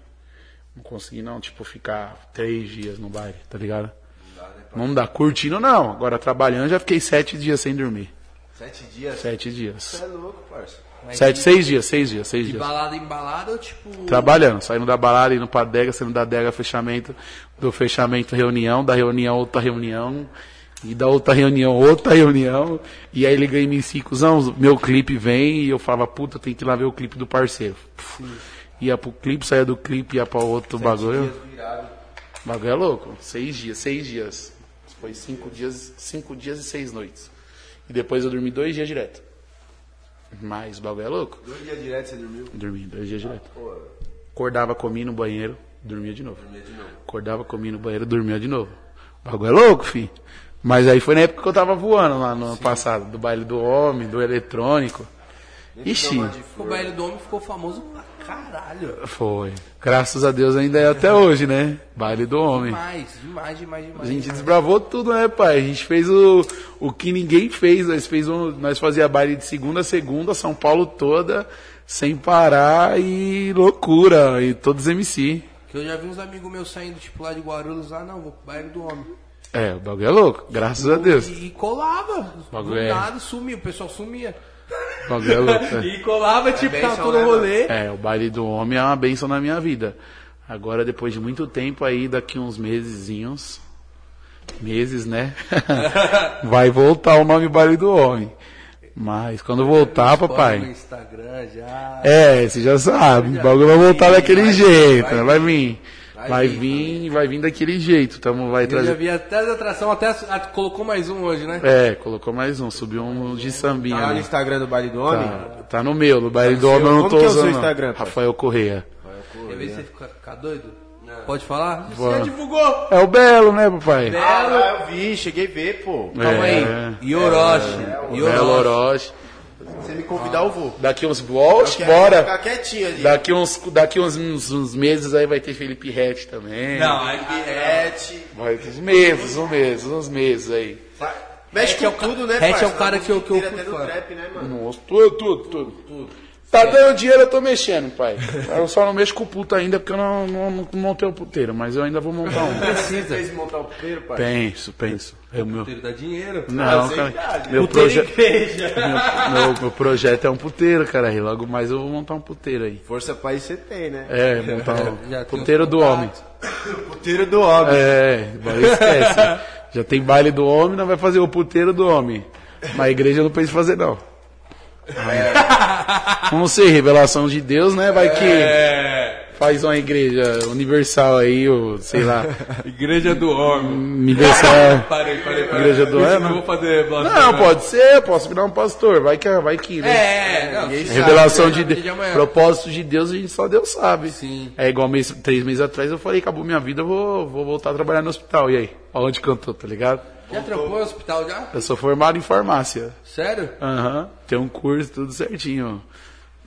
Não consegui não, tipo, ficar três dias no baile, tá ligado? Não dá. Curtindo não. Agora trabalhando já fiquei sete dias sem dormir. Sete dias. Sete dias. Você é louco, parça. Mas Sete, seis dias, seis dias, seis De dias. balada em balada, eu tipo. Trabalhando, saindo da balada, indo pra adega, saindo da adega, fechamento, do fechamento, reunião, da reunião, outra reunião, e da outra reunião, outra reunião, e aí liguei em si, cuzão, meu clipe vem, e eu falava, puta, tem que ir lá ver o clipe do parceiro. Ia pro clipe, saía do clipe, ia pra outro bagulho. O bagulho é louco. Seis dias, seis dias. Foi cinco dias, cinco dias e seis noites. E depois eu dormi dois dias direto. Mas o bagulho é louco. Dois dias direto você dormiu? Dormi dois dias direto. Pô, Acordava, comia no banheiro, dormia de novo. dormia de novo. Acordava, comia no banheiro, dormia de novo. O bagulho é louco, fi. Mas aí foi na época que eu tava voando lá no ano passado, do baile do homem, do eletrônico. Ixi, O baile do homem ficou famoso pra caralho. foi. Graças a Deus ainda é até hoje, né? Baile do homem. Demais, demais, demais, demais. A gente demais. desbravou tudo, né, pai? A gente fez o, o que ninguém fez. Nós, fez um, nós fazia baile de segunda a segunda, São Paulo toda, sem parar e loucura. E todos MC. Que eu já vi uns amigos meus saindo, tipo, lá de Guarulhos, lá, não, vou pro baile do homem. É, o bagulho é louco, graças a Deus. E, e colava. Bagulho do é. nada sumiu, o pessoal sumia. É louco. [laughs] é. E colava, tipo, tava benção, todo né, rolê. É, o baile do homem é uma benção na minha vida. Agora, depois de muito tempo aí, daqui uns mesezinhos, meses, né? [laughs] Vai voltar o nome baile do homem. Mas quando voltar, No papai. Instagram já. É, você já sabe, o bagulho vai voltar daquele vai jeito, vai né? vai vir. Vai Vai vir, vir, vai vir daquele jeito. Tamo, vai Eu já trazer. vi até as atrações, até a- colocou mais um hoje, né? É, colocou mais um, subiu um de sambinha. Tá lá no né? Instagram do Baile do Homem? Tá, tá no meu, no baile do seu. homem eu não Como tô que é o seu. Instagram? Rafael Correia. Quer ver se você fica, fica doido? Pode falar? Você já divulgou! É o Belo, né, papai? Ah, eu vi, cheguei a ver, pô. Calma aí. É. Yoroshi. Belo Yoroshi. Orochi. Se você me convidar, eu vou. Daqui uns. Oxe, Eu bora! Ficar quietinho ali. Daqui uns, daqui uns, uns, uns meses aí vai ter Felipe Rett também. Não, aí Pet. Vai ter uns meses, uns meses, uns meses aí. Mexe Hatch com é o tudo, né, Hatch é o cara que eu- que eu Inteira fui até no fã. trap, né, mano? Nossa, tudo, tudo, tudo. Tá dando dinheiro, eu tô mexendo, pai. Eu só não mexo com o puto ainda porque eu não, não, não montei o puteiro, mas eu ainda vou montar um. Você fez montar o puteiro, pai? Penso, penso. É o meu. Puteiro dá dinheiro. Não, cara. cara. Meu, Puteiro proje... igreja. [laughs] meu, meu, meu projeto é um puteiro, cara. E logo mais eu vou montar um puteiro aí. Força pra isso você tem, né? É, montar um Já tem puteiro do homem. [laughs] Puteiro do homem. É, esquece. Já tem baile do homem, não vai fazer o puteiro do homem. Mas a igreja não pensa em fazer, não. Vamos ser revelação de Deus, né? Vai que É. faz uma igreja universal aí, ou sei lá, [laughs] Igreja do homem. universal. [laughs] Parei, parei, parei. Igreja do homem? eu vou fazer Não, pode ser, posso virar um pastor, vai que, vai que, né? É, não. Revelação Sabe, de dia Deus. Propósito de Deus, a gente só Deus sabe. Sim. É igual mês, três meses atrás eu falei, acabou minha vida, eu vou, vou voltar a trabalhar no hospital. E aí? Aonde tô, tá ligado? Já trampou no hospital já? Eu sou formado em farmácia. Sério? Aham. Tem um curso, tudo certinho.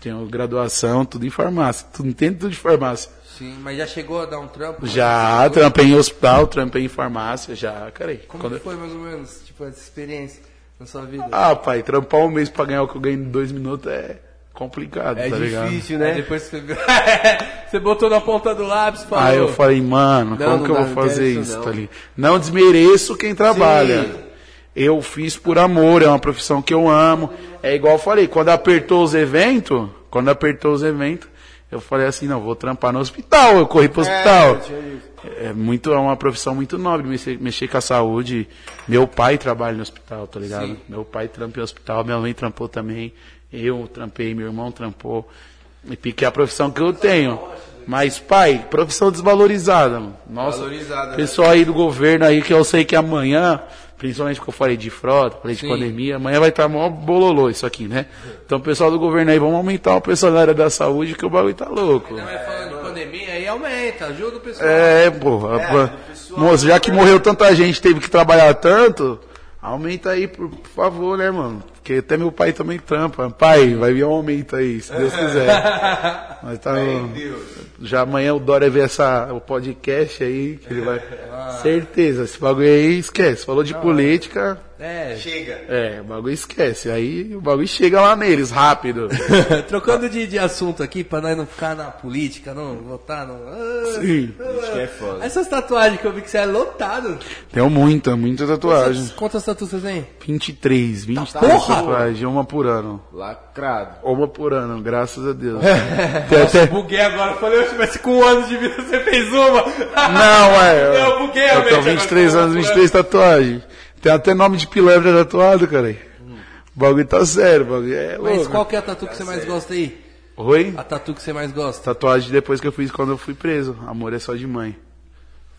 Tenho graduação, tudo em farmácia. Tudo, entendo tudo de farmácia. Sim, mas já chegou a dar um trampo? Já trampei em hospital, trampei em farmácia, já, cara. Como Quando- foi mais ou menos, tipo, essa experiência na sua vida? Ah, pai, trampar um mês pra ganhar o que eu ganho em dois minutos é complicado, É tá ligado? difícil, Aí né? depois você... [laughs] você botou na ponta do lápis e falou... Aí eu falei, mano, Não, como não que eu vou fazer isso, não. tá ligado? Não desmereço quem trabalha. Sim. Eu fiz por amor, é uma profissão que eu amo. É igual eu falei, quando apertou os eventos, quando apertou os eventos, eu falei assim, não, vou trampar no hospital, eu corri pro hospital. É muito, é uma profissão muito nobre, mexer, mexer com a saúde. Meu pai trabalha no hospital, tá ligado? Sim. Meu pai trampa no hospital, minha mãe trampou também, eu trampei, meu irmão trampou. E porque é a profissão que eu tenho. Mas, pai, profissão desvalorizada, mano. Nossa, Valorizada, né? pessoal aí do governo aí, que eu sei que amanhã, principalmente porque eu falei de frota, falei de Sim. pandemia, amanhã vai estar mó bololô isso aqui, né? Então, pessoal do governo aí, vamos aumentar o pessoal na área da saúde, que o bagulho tá louco. Não, mas falando de pandemia, aí aumenta, ajuda o pessoal. É, pô. a- moço, já que morreu tanta gente, teve que trabalhar tanto, aumenta aí, por favor, né, mano? Porque até meu pai também trampa. Pai, vai vir um aumento aí, se Deus quiser. [laughs] Mas tá Já amanhã o Dória vê essa, o podcast aí, que ele vai. Certeza, esse bagulho aí esquece. Falou de política, É. Chega. é, o bagulho esquece. Aí o bagulho chega lá neles, rápido. [laughs] Trocando de, de assunto aqui, pra nós não ficar na política, não votar, não. Ah, Sim. Isso que é foda. Essas tatuagens que eu vi que você é lotado. Tenho muita, muita tatuagem. Quantas, quantas tatuas você tem? 23, 23 Porra! tatuagens, uma por ano. Lacrado. Uma por ano, graças a Deus. [laughs] Tem até- Buguei agora, falei, eu tivesse com um ano de vida, você fez uma. Não, é. [laughs] Eu buguei, Eu tenho agora 23 foi uma anos, por 23 tatuagens. Tem até nome de pilantra tatuado, cara. O bagulho tá sério, o bagulho é Mas louco. qual que é a tatu que você mais gosta aí? Oi? A tatu que você mais gosta? Tatuagem depois que eu fiz quando eu fui preso. Amor é só de mãe.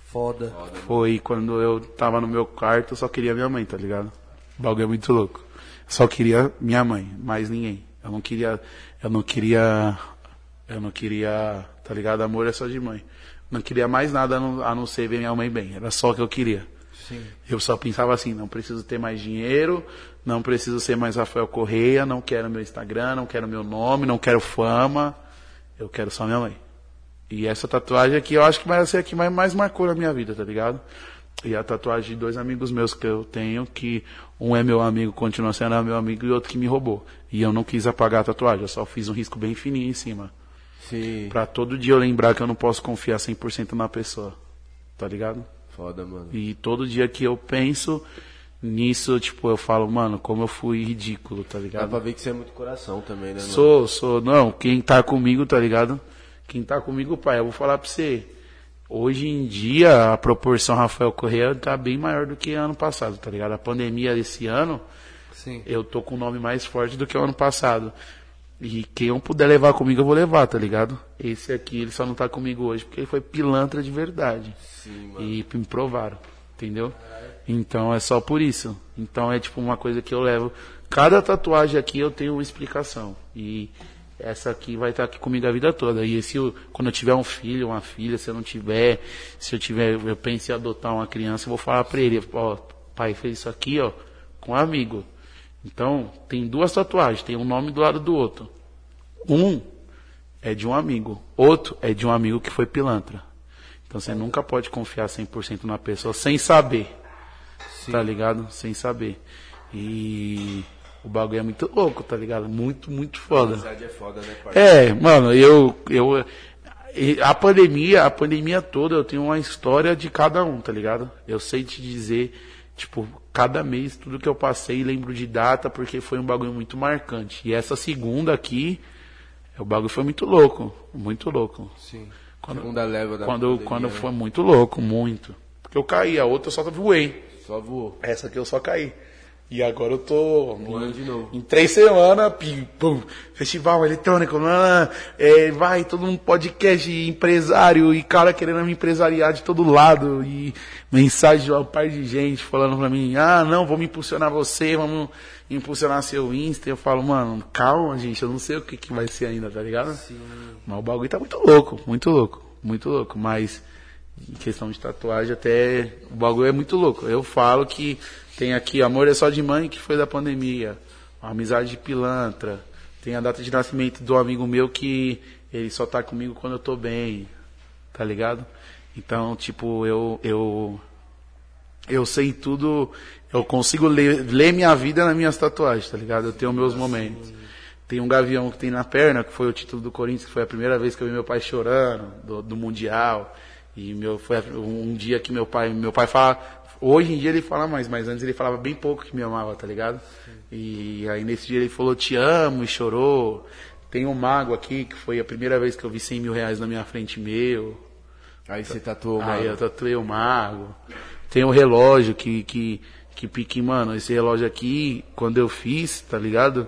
Foda. Foi quando eu tava no meu quarto, eu só queria minha mãe, tá ligado? O bagulho é muito louco. Só queria minha mãe, mais ninguém. Eu não queria, eu não queria, eu não queria, tá ligado? Amor é só de mãe. Não queria mais nada a não, a não ser ver minha mãe bem. Era só o que eu queria. Sim. Eu só pensava assim, não preciso ter mais dinheiro, não preciso ser mais Rafael Correia, não quero meu Instagram, não quero meu nome, não quero fama. Eu quero só minha mãe. E essa tatuagem aqui, eu acho que vai ser a que mais, mais marcou na minha vida, tá ligado? E a tatuagem de dois amigos meus que eu tenho, que um é meu amigo, continua sendo meu amigo, e outro que me roubou. E eu não quis apagar a tatuagem, eu só fiz um risco bem fininho em cima. Sim. Pra todo dia eu lembrar que eu não posso confiar 100% na pessoa. Tá ligado? Foda, mano. E todo dia que eu penso nisso, tipo, eu falo, mano, como eu fui ridículo, tá Dá ligado? pra ver que você é muito coração também, né, mano? Sou, sou, não, quem tá comigo, tá ligado? Quem tá comigo, pai, eu vou falar pra você. Hoje em dia, a proporção Rafael Correia tá bem maior do que ano passado, tá ligado? A pandemia desse ano, Sim. eu tô com um nome mais forte do que o ano passado. E quem eu puder levar comigo, eu vou levar, tá ligado? Esse aqui, ele só não tá comigo hoje porque ele foi pilantra de verdade. Sim, mano. E me provaram, entendeu? Então é só por isso. Então é tipo uma coisa que eu levo. Cada tatuagem aqui eu tenho uma explicação. E essa aqui vai estar aqui comigo a vida toda. E se eu, quando eu tiver um filho, uma filha, se eu não tiver, se eu tiver, eu penso em adotar uma criança, eu vou falar pra ele, ó, pai fez isso aqui, ó, com um amigo. Então, tem duas tatuagens, tem um nome do lado do outro. Um é de um amigo, outro é de um amigo que foi pilantra. Então você nunca pode confiar 100% na pessoa sem saber. Tá ligado? Sem saber. E o bagulho é muito louco, tá ligado? Muito, muito foda. Amizade é foda, né, parceiro? É, mano, eu, eu, a pandemia, a pandemia toda, eu tenho uma história de cada um, tá ligado? Eu sei te dizer, tipo, cada mês, tudo que eu passei, lembro de data, porque foi um bagulho muito marcante. E essa segunda aqui, o bagulho foi muito louco, muito louco. Sim. Quando, Segunda leva da quando, pandemia, quando né? foi muito louco, muito. Porque eu caí, a outra eu só voei. Só voou. Essa aqui eu só caí. E agora eu tô. Voando de novo. Em três semanas, pim, pum, festival eletrônico, lá, é, vai, todo mundo podcast, empresário e cara querendo me empresariar de todo lado. E mensagem de uma par de gente falando pra mim, ah, não, vamos impulsionar você, vamos impulsionar seu Insta. Eu falo, mano, calma, gente, eu não sei o que, que vai ser ainda, tá ligado? Sim. Mas o bagulho tá muito louco, muito louco, muito louco. Mas em questão de tatuagem, até o bagulho é muito louco. Eu falo que tem aqui Amor é só de mãe, que foi da pandemia. Amizade de pilantra. Tem a data de nascimento do amigo meu que ele só tá comigo quando eu tô bem. Tá ligado? Então, tipo, eu eu eu sei tudo, eu consigo ler, ler minha vida nas minhas tatuagens, tá ligado? Eu tenho meus momentos. Tem um gavião que tem na perna, que foi o título do Corinthians, que foi a primeira vez que eu vi meu pai chorando, do, do Mundial. E meu, foi um dia que meu pai, meu pai fala, hoje em dia ele fala mais, mas antes ele falava bem pouco que me amava, tá ligado? E aí nesse dia ele falou, te amo, e chorou. Tem um mago aqui, que foi a primeira vez que eu vi 100 mil reais na minha frente meu. Aí você tatuou, Aí mano. eu tatuei o mago. Tem o relógio que, que, que pique, mano, esse relógio aqui, quando eu fiz, tá ligado?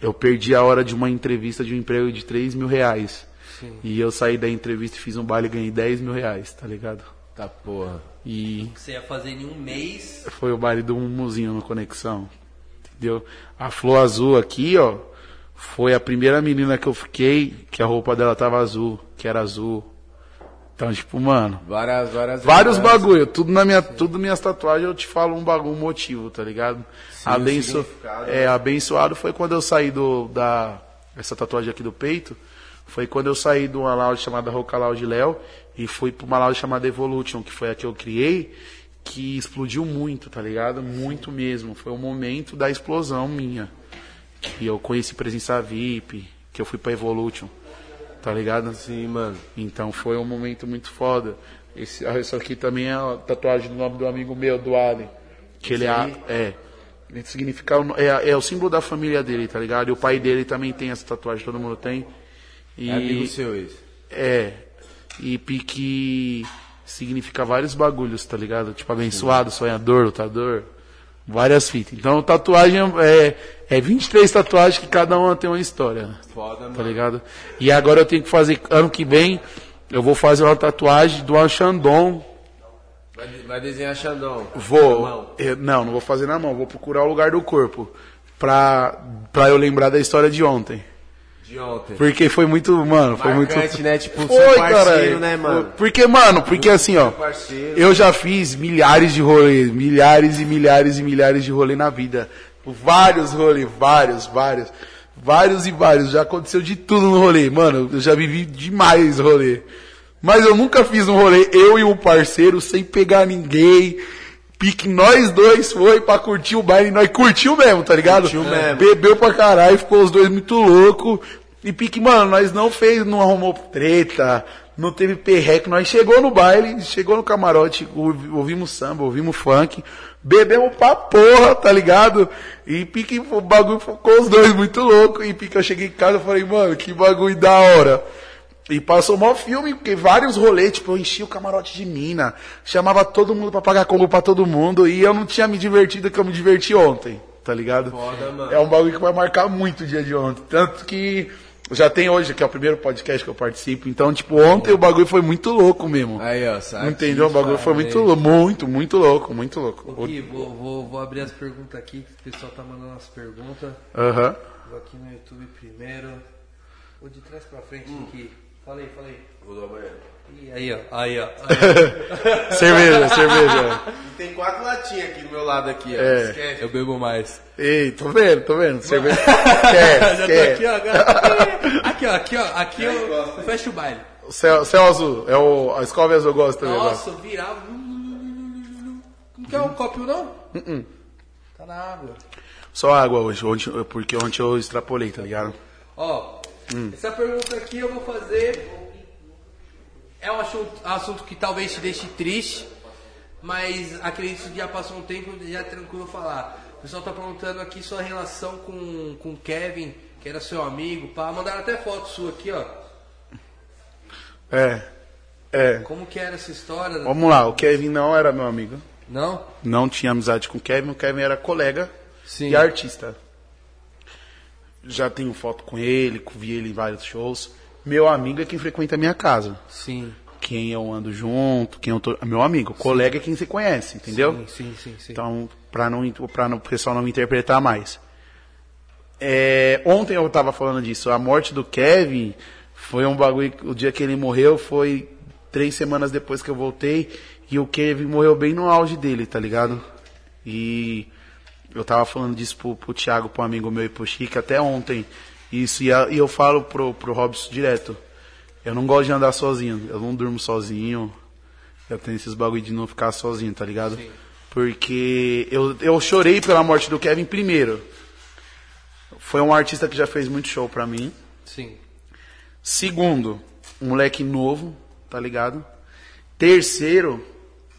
Eu perdi a hora de uma entrevista de um emprego de 3 mil reais. E eu saí da entrevista e fiz um baile e ganhei 10 mil reais, tá ligado? Tá porra. E Você ia fazer em um mês. foi o baile do Mumuzinho no Conexão. Entendeu? A Flor Azul aqui, ó, foi a primeira menina que eu fiquei que a roupa dela tava azul, que era azul. Então, tipo, mano, Várias, várias. Vários várias- bagulho, tudo na minha, tudo minhas tatuagens eu te falo um bagulho, um motivo, tá ligado? Abenço... o significado, É, abençoado foi quando eu saí do da essa tatuagem aqui do peito, foi quando eu saí de uma lounge chamada Roca Lounge Léo e fui pra uma lounge chamada Evolution, que foi a que eu criei, que explodiu muito, tá ligado? Muito mesmo, foi o momento da explosão minha. Que eu conheci presença VIP, que eu fui pra Evolution. Tá ligado? Sim, mano. Então foi um momento muito foda. Esse, ah, isso aqui também é a tatuagem do nome do amigo meu, do Ali. Que ele é, é. Ele significa, é, é o símbolo da família dele, tá ligado? E o pai dele também tem essa tatuagem, todo mundo tem. E, É amigo seu esse. é. E pique significa vários bagulhos, tá ligado? Tipo abençoado, sonhador, lutador. Várias fitas. Então tatuagem é, é 23 tatuagens que cada uma tem uma história. Foda, Tá mano. ligado? E agora eu tenho que fazer, ano que vem, eu vou fazer uma tatuagem do Achandon. Vai, vai desenhar Xandão. Na Vou. eu- não, não vou fazer na mão, vou procurar o lugar do corpo. Pra, pra eu lembrar da história de ontem. De ontem. Porque foi muito, mano, foi muito. Né? Tipo, Foi, seu parceiro, caralho. né, mano? Porque, mano, porque assim, ó. Eu já fiz milhares de rolês, milhares e milhares e milhares de rolês na vida. Vários rolês, vários, vários. Vários e vários. Já aconteceu de tudo no rolê. Mano, eu já vivi demais rolê. Mas eu nunca fiz um rolê, eu e um parceiro, sem pegar ninguém. Pique nós dois foi pra curtir o baile, nós curtiu mesmo, tá ligado? Curtiu mesmo. Bebeu pra caralho, ficou os dois muito loucos. E pique, mano, nós não fez, não arrumou treta, não teve perreco, nós chegou no baile, chegou no camarote, ouvi- ouvimos samba, ouvimos funk, bebemos pra porra, tá ligado? E pique, o bagulho ficou os dois muito loucos. E pique, eu cheguei em casa e falei, mano, que bagulho da hora. E passou mó filme, porque vários rolês, tipo, eu enchi o camarote de mina, chamava todo mundo pra pagar combo pra todo mundo, e eu não tinha me divertido que eu me diverti ontem, tá ligado? Foda, mano. É um bagulho que vai marcar muito o dia de ontem. Tanto que já tem hoje, que é o primeiro podcast que eu participo, então, tipo, ontem o bagulho foi muito louco mesmo. Aí, ó, sabe? Entendeu? O bagulho foi muito louco, muito, muito louco, muito louco. Gui, vou, vou, vou abrir as perguntas aqui, que o pessoal tá mandando as perguntas. Aham. Vou aqui no YouTube primeiro. Vou de trás pra frente aqui. Falei, falei. Vou dar banheiro. Ih, aí, ó. Aí, ó. Aí, [laughs] Cerveja, cerveja. E tem quatro latinhas aqui do meu lado aqui, ó. É. Esquece. Eu bebo mais. Ei, tô vendo, tô vendo. Cerveja. [laughs] quer, Já tô quer. aqui, ó. agora. Aqui, ó. Aqui, ó. Aqui eu, gosta. eu fecho o baile. O céu, céu azul, é o, a escova azul eu gosto também. eu. Nossa, eu virava. Não quer um copo, não? Uh-uh. Tá na água. Só água hoje, ontem, porque ontem eu extrapolei, tá ligado? Ó, essa pergunta aqui eu vou fazer. É um assunto, assunto que talvez te deixe triste, mas acredito que já passou um tempo já é tranquilo falar. O pessoal tá perguntando aqui sua relação com, o Kevin, que era seu amigo, pá. Mandaram até foto sua aqui, ó. É. É. Como que era essa história? Vamos lá, o Kevin não era meu amigo. Não? Não tinha amizade com o Kevin, o Kevin era colega Sim. e artista. Já tenho foto com ele, vi ele em vários shows. Meu amigo é quem frequenta a minha casa. Sim. Quem eu ando junto, quem eu tô. Meu amigo, colega é quem você conhece, entendeu? Sim, sim, sim. sim. Então, pra não, pra não, o pessoal não me interpretar mais. É, ontem eu tava falando disso. A morte do Kevin foi um bagulho. O dia que ele morreu foi três semanas depois que eu voltei. E o Kevin morreu bem no auge dele, tá ligado? E eu tava falando disso pro, pro Thiago, pro amigo meu e pro Chico até ontem. Isso, e, eu falo pro, pro Robson direto. Eu não gosto de andar sozinho. Eu não durmo sozinho. Eu tenho esses bagulho de não ficar sozinho, tá ligado? Porque eu, eu chorei pela morte do Kevin primeiro. foi um artista que já fez muito show pra mim. Sim. Segundo, um moleque novo, tá ligado? Terceiro,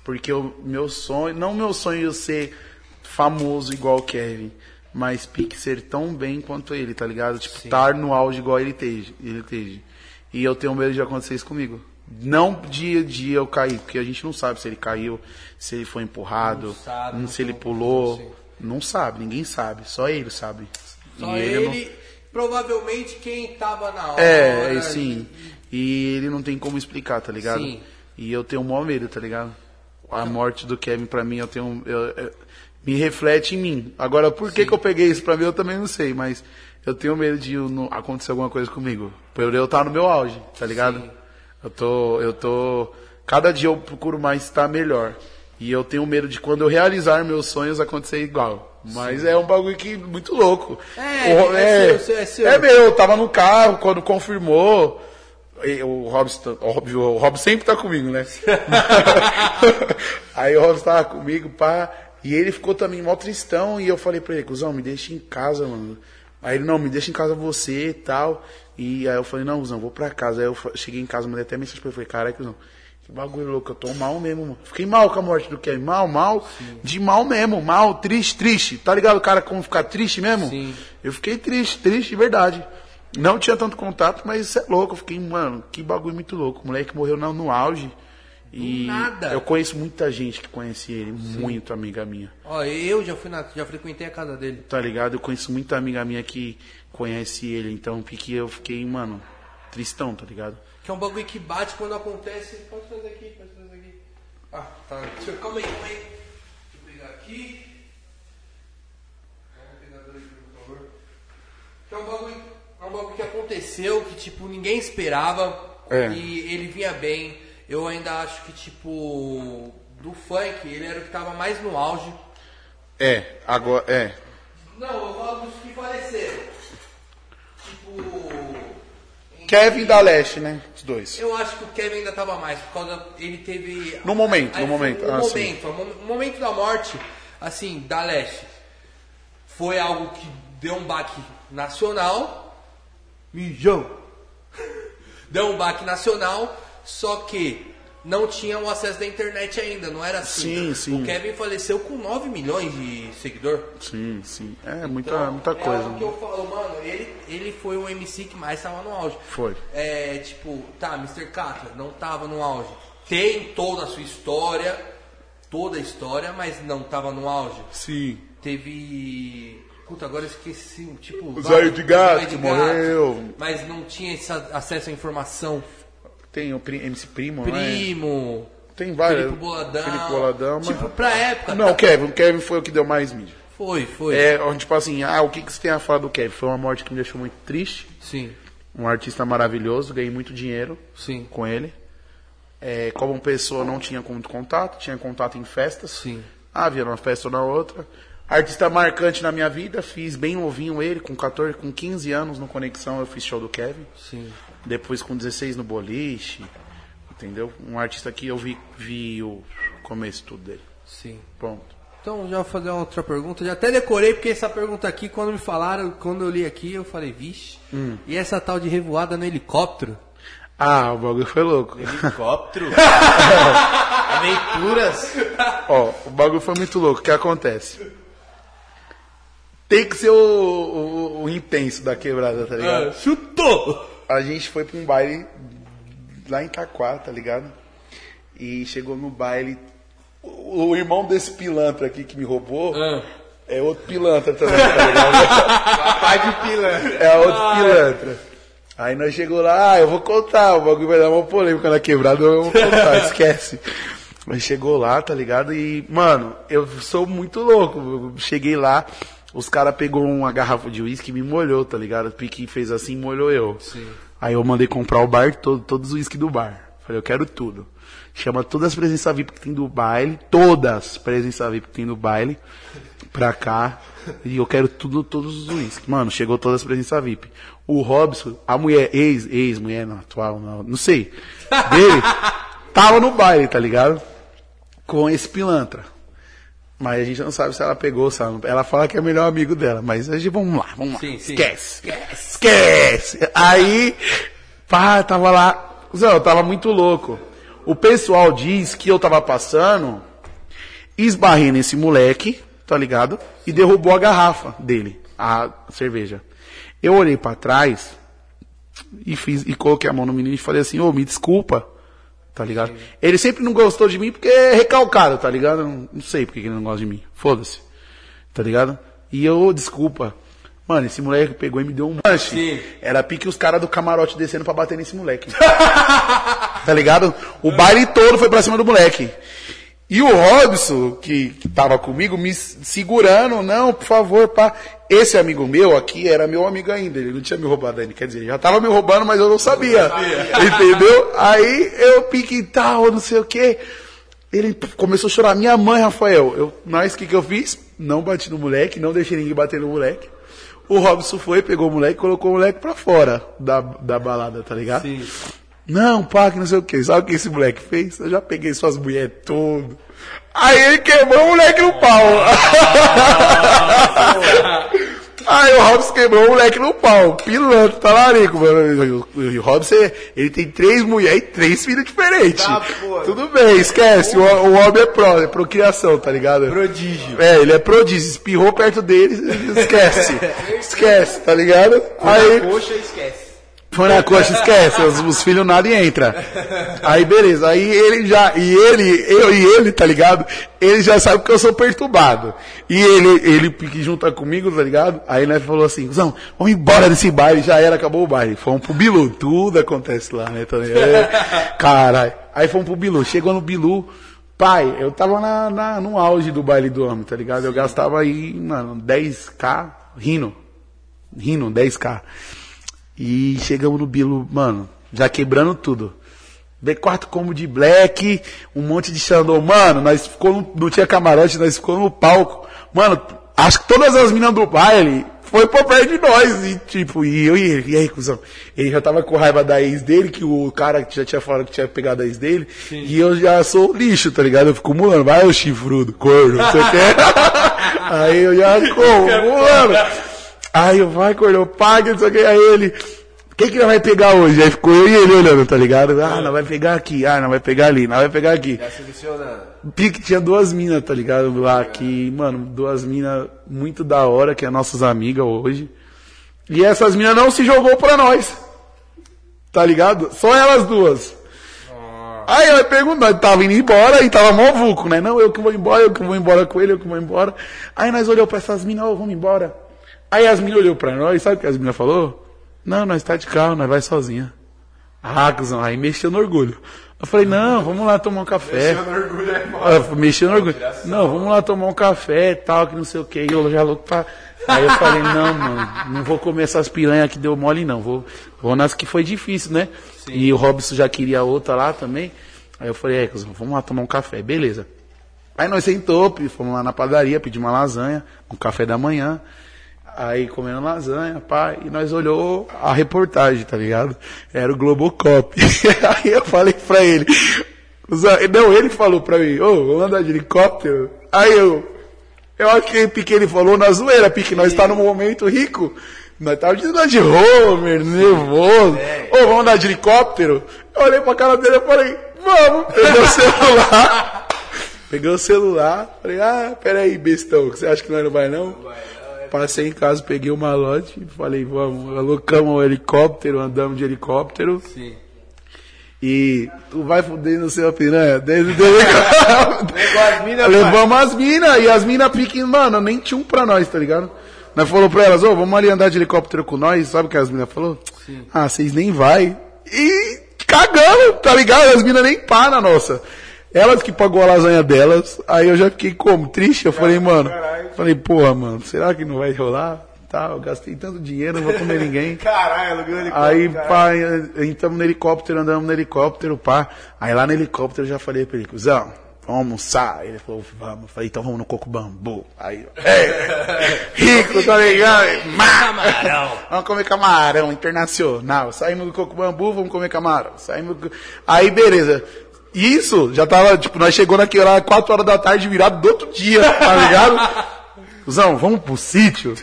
porque o meu sonho, não meu sonho é ser famoso igual o Kevin, mas pique ser tão bem quanto ele, tá ligado? Tipo, estar no auge igual ele teve, ele teve. E eu tenho medo de acontecer isso comigo. Não dia a dia eu cair, porque a gente não sabe se ele caiu, se ele foi empurrado, Não sabe, não se ele pulou. como, sim. Não sabe, ninguém sabe, só ele sabe. Só E ele, não- provavelmente quem tava na hora. é, é, sim. E ele não tem como explicar, tá ligado? Sim. E eu tenho o maior medo, tá ligado? A morte do Kevin, pra mim, eu tenho. eu- eu- me reflete em mim. Agora, por que, que eu peguei isso pra mim, eu também não sei, mas eu tenho medo de não acontecer alguma coisa comigo. Por eu estar no meu auge, tá ligado? Sim. Eu tô. Eu tô. Cada dia eu procuro mais estar melhor. E eu tenho medo de quando eu realizar meus sonhos acontecer igual. Mas é um bagulho que muito louco. É, O- é seu, seu, é seu. É meu, eu tava no carro quando confirmou. O Robson, óbvio, o Robson sempre tá comigo, né? [laughs] [laughs] Aí o Robson tava comigo, pá. E ele ficou também mó tristão. E eu falei pra ele, cuzão, me deixa em casa, mano. Aí ele, não, me deixa em casa você e tal. E aí eu falei, não, cuzão, vou pra casa. Aí eu cheguei em casa, mandei até mensagem pra ele. Falei, caralho, cuzão, que bagulho louco, eu tô mal mesmo, mano. Fiquei mal com a morte do Kevin. Mal, mal. De mal mesmo, mal, triste, triste. Tá ligado cara como ficar triste mesmo? Sim. Eu fiquei triste, triste de verdade. Não tinha tanto contato, mas isso é louco. Eu fiquei, mano, que bagulho muito louco. O moleque morreu no, no auge. E nada. eu conheço muita gente que conhece ele, muito amiga minha. Ó, eu já fui na, já frequentei a casa dele. Tá ligado? Eu conheço muita amiga minha que conhece ele, então pique eu fiquei, mano, tristão, tá ligado? Que é um bagulho que bate quando acontece. Pode trazer aqui, pode trazer aqui. Ah, tá. Deixa eu, calma aí, calma aí. Deixa eu pegar aqui. É um bagulho, é um bagulho que aconteceu, que tipo, ninguém esperava. É. E ele vinha bem. Eu ainda acho que, tipo, do funk, ele era o que tava mais no auge. É, agora, é. Não, eu falo dos que faleceram. Tipo. Kevin da Leste, né? Os dois. Eu acho que o Kevin ainda tava mais, por causa. Ele teve. No momento, no momento, O ah, momento, o mo- o momento da morte, assim, da Leste. Foi algo que deu um baque nacional. Mijão. [laughs] Deu um baque nacional, só que não tinha o acesso da internet ainda, não era assim. Sim, sim. O Kevin faleceu com 9 milhões de seguidor. Sim, sim. É, muita, Então, muita é coisa. algo que eu falo, mano, ele, ele foi o MC que mais tava no auge. Foi. É, tipo, tá, Mr. Catra não tava no auge. Tem toda a sua história, toda a história, mas não tava no auge. Sim. Teve. Puta, agora eu esqueci, tipo. O Zóio de Gato de morreu. Mas não tinha acesso à informação. Tem o MC Primo, é? Primo. Tem vários. Felipe Boladão. Felipe Boladão, mas... Tipo, pra época. Não, tá- o Kevin. O Kevin foi o que deu mais mídia. Foi, foi. É, tipo assim, ah, o que, que você tem a falar do Kevin? Foi uma morte que me deixou muito triste. Sim, Um artista maravilhoso, ganhei muito dinheiro sim, com ele. É, como pessoa, não tinha muito contato, tinha contato em festas. sim. Ah, via numa festa ou na outra. Artista marcante na minha vida, fiz bem novinho ele, com 14, com 15 anos no Conexão, eu fiz show do Kevin. Sim. Depois com 16 no Boliche, entendeu? Um artista que eu vi, vi o começo tudo dele. Sim. Pronto. Então, já vou fazer uma outra pergunta. Já até decorei, porque essa pergunta aqui, quando me falaram, quando eu li aqui, eu falei, vixe. E essa tal de revoada no helicóptero? Ah, o bagulho foi louco. Helicóptero? [laughs] Aventuras? Ó, o bagulho foi muito louco. O que acontece? Tem que ser o, o- o intenso da quebrada, tá ligado? Ah, chutou! A gente foi pra um baile lá em Itaquá, tá ligado? E chegou no baile. O, o irmão desse pilantra aqui que me roubou Ah. é outro pilantra também, tá ligado? [laughs] Pai de pilantra. É outro pilantra. Aí nós chegou lá, ah, eu vou contar, o bagulho vai dar uma polêmica na quebrada, eu vou contar, [laughs] esquece. Mas chegou lá, tá ligado? E, mano, eu sou muito louco. Eu cheguei lá, os caras pegou uma garrafa de uísque e me molhou, tá ligado? O Pique fez assim, molhou eu. Sim. Aí eu mandei comprar o bar todo, todos os uísques do bar. Falei, eu quero tudo. Chama todas as presenças VIP que tem do baile, todas as presenças VIP que tem do baile, pra cá. E eu quero tudo, todos os uísques. Mano, chegou todas as presenças VIP. O Robson, a mulher, ex, ex-mulher, não, atual, não, não sei. Dele, [laughs] tava no baile, tá ligado? Com esse pilantra. Mas a gente não sabe se ela pegou, sabe? Ela fala que é o melhor amigo dela, mas a gente, vamos lá, vamos lá. Sim, sim. Esquece, esquece, esquece. Aí, pá, tava lá. Zé, eu tava muito louco. O pessoal diz que eu tava passando, esbarrei nesse moleque, tá ligado? E derrubou a garrafa dele, a cerveja. Eu olhei pra trás e fiz e coloquei a mão no menino e falei assim: "Ô, me desculpa". Tá ligado? Ele sempre não gostou de mim porque é recalcado, tá ligado? Não, não sei porque que ele não gosta de mim. Foda-se. Tá ligado? E eu, desculpa. Mano, esse moleque pegou e me deu um lanche. Sim. Era pique os caras do camarote descendo pra bater nesse moleque. [laughs] tá ligado? O baile todo foi pra cima do moleque. E o Robson, que, que tava comigo, me segurando, não, por favor, pá. Esse amigo meu aqui era meu amigo ainda, ele não tinha me roubado ainda, quer dizer, ele já tava me roubando, mas eu não sabia. [laughs] Entendeu? Aí eu pique e tal, não sei o quê. Ele começou a chorar. Minha mãe, Rafael, eu, mas o que, que eu fiz? Não bati no moleque, não deixei ninguém bater no moleque. O Robson foi, pegou o moleque e colocou o moleque pra fora da, da balada, tá ligado? Sim. Não, pá, que não sei o que. Sabe o que esse moleque fez? Eu já peguei suas mulheres tudo. Aí ele quebrou o moleque no pau. [laughs] Aí o Robson quebrou o moleque no pau. Pilantra, talarico, mano. E o Robson, ele tem três mulheres e três filhos diferentes. Tá. Tudo bem, esquece. O, o homem é pró, é procriação, tá ligado? Prodígio. É, ele é prodígio. Espirrou perto dele, esquece. [laughs] esquece, tá ligado? Aí, Poxa, esquece. Foi na coxa, esquece, os, os filhos nada e entra. Aí beleza, aí ele já, e ele, eu e ele, tá ligado? Ele já sabe que eu sou perturbado. E ele, ele que junta comigo, tá ligado? Aí nós falou assim, Zão, vamos embora desse baile, já era, acabou o baile. Fomos pro Bilu, tudo acontece lá, né? Também. É, caralho. Aí fomos pro Bilu, chegou no Bilu, pai, eu tava na, na- no auge do baile do homem, tá ligado? Eu gastava aí, mano, 10k rindo. Rindo, 10k. E chegamos no Bilo, mano, já quebrando tudo. B4 combo de black, um monte de Xandão. Mano, nós ficou no, não tinha camarote, nós ficou no palco. Mano, acho que todas as minas do baile foi por perto de nós. E tipo, e eu e ele, e aí, cuzão? Ele já tava com raiva da ex dele, que o cara que já tinha falado que tinha pegado a ex dele. E eu já sou lixo, tá ligado? Eu fico mulando, vai o chifrudo, corno, não sei o que. [laughs] aí eu já como, mulando. Aí eu vai, cordão, paga, não sei o que. Aí ele, quem que nós vai pegar hoje? Aí ficou eu e ele olhando, tá ligado? Ah, não vai pegar aqui, ah, não vai pegar ali, não vai pegar aqui. Já. Pique tinha duas minas, tá ligado? Lá que, mano, duas minas muito da hora, que é nossas amigas hoje. E essas minas não se jogou pra nós. Tá ligado? Só elas duas. Aí ela perguntou, tava indo embora e tava mó vulco, né? Não, eu que vou embora, eu que vou embora com ele, eu que vou embora. Aí nós olhou pra essas minas, ó, vamos embora. Aí as minas olhou pra nós, sabe o que as minas falou? Não, nós tá de carro, nós vai sozinha. Ah, cuzão, aí mexeu no orgulho. Eu falei, não, vamos lá tomar um café. Ah, Mexeu no orgulho. Não, vamos lá tomar um café e tal, que não sei o que. E eu já louco pra. Aí eu falei, não, mano, não vou comer essas piranhas que deu mole, não. Vou, vou nas que foi difícil, né? E o Robson já queria outra lá também. Aí eu falei, é, cuzão, vamos lá tomar um café, beleza. Aí nós sentou, fomos lá na padaria, pedimos uma lasanha, um café da manhã. Aí comendo lasanha, pá, e nós olhou a reportagem, tá ligado? Era o Globocop. [laughs] Aí eu falei pra ele, não, ele falou pra mim, ô, vamos andar de helicóptero? Aí eu, eu acho que Pique ele falou na zoeira, Pique, nós tá num momento rico. Nós tava de andar de Homer, nervoso. Ô, vamos andar de helicóptero? Eu olhei pra cara dele e falei, vamos. Peguei o celular. [laughs] Peguei o celular, falei, ah, peraí, bestão, você acha que nós não vai não? Passei em casa, peguei o malote e falei, vamos, alocamos o helicóptero, andamos de helicóptero. Sim. E tu vai fuder no seu piranha desde o helicóptero. as Levamos as minas e as minas piquem, mano, nem tinha um pra nós, tá ligado? Nós falou pra elas, ô, vamos ali andar de helicóptero com nós, sabe o que as minas falou? Ah, vocês nem vai. E cagando, tá ligado? As minas nem pá na nossa. Elas que pagou a lasanha delas, aí eu já fiquei como? Triste, eu falei, mano, falei, porra, mano, será que não vai rolar? Tá, eu gastei tanto dinheiro, não vou comer ninguém. [laughs] Caralho, alugando helicóptero. Aí, caralho. pá, entramos no helicóptero, andamos no helicóptero, pá. Aí lá no helicóptero eu já falei pra ele, cuzão, vamos almoçar. Ele falou, vamos. Eu falei, então vamos no coco bambu. Aí, [laughs] é, rico, tá ligado? Camarão. [laughs] Vamos comer camarão internacional. Saímos do coco bambu, vamos comer camarão. Saímos do... Aí, beleza. Isso, já tava, tipo, nós chegou naquela 4 horas da tarde virado do outro dia, tá ligado? [laughs] Cusão, vamos pro sítio?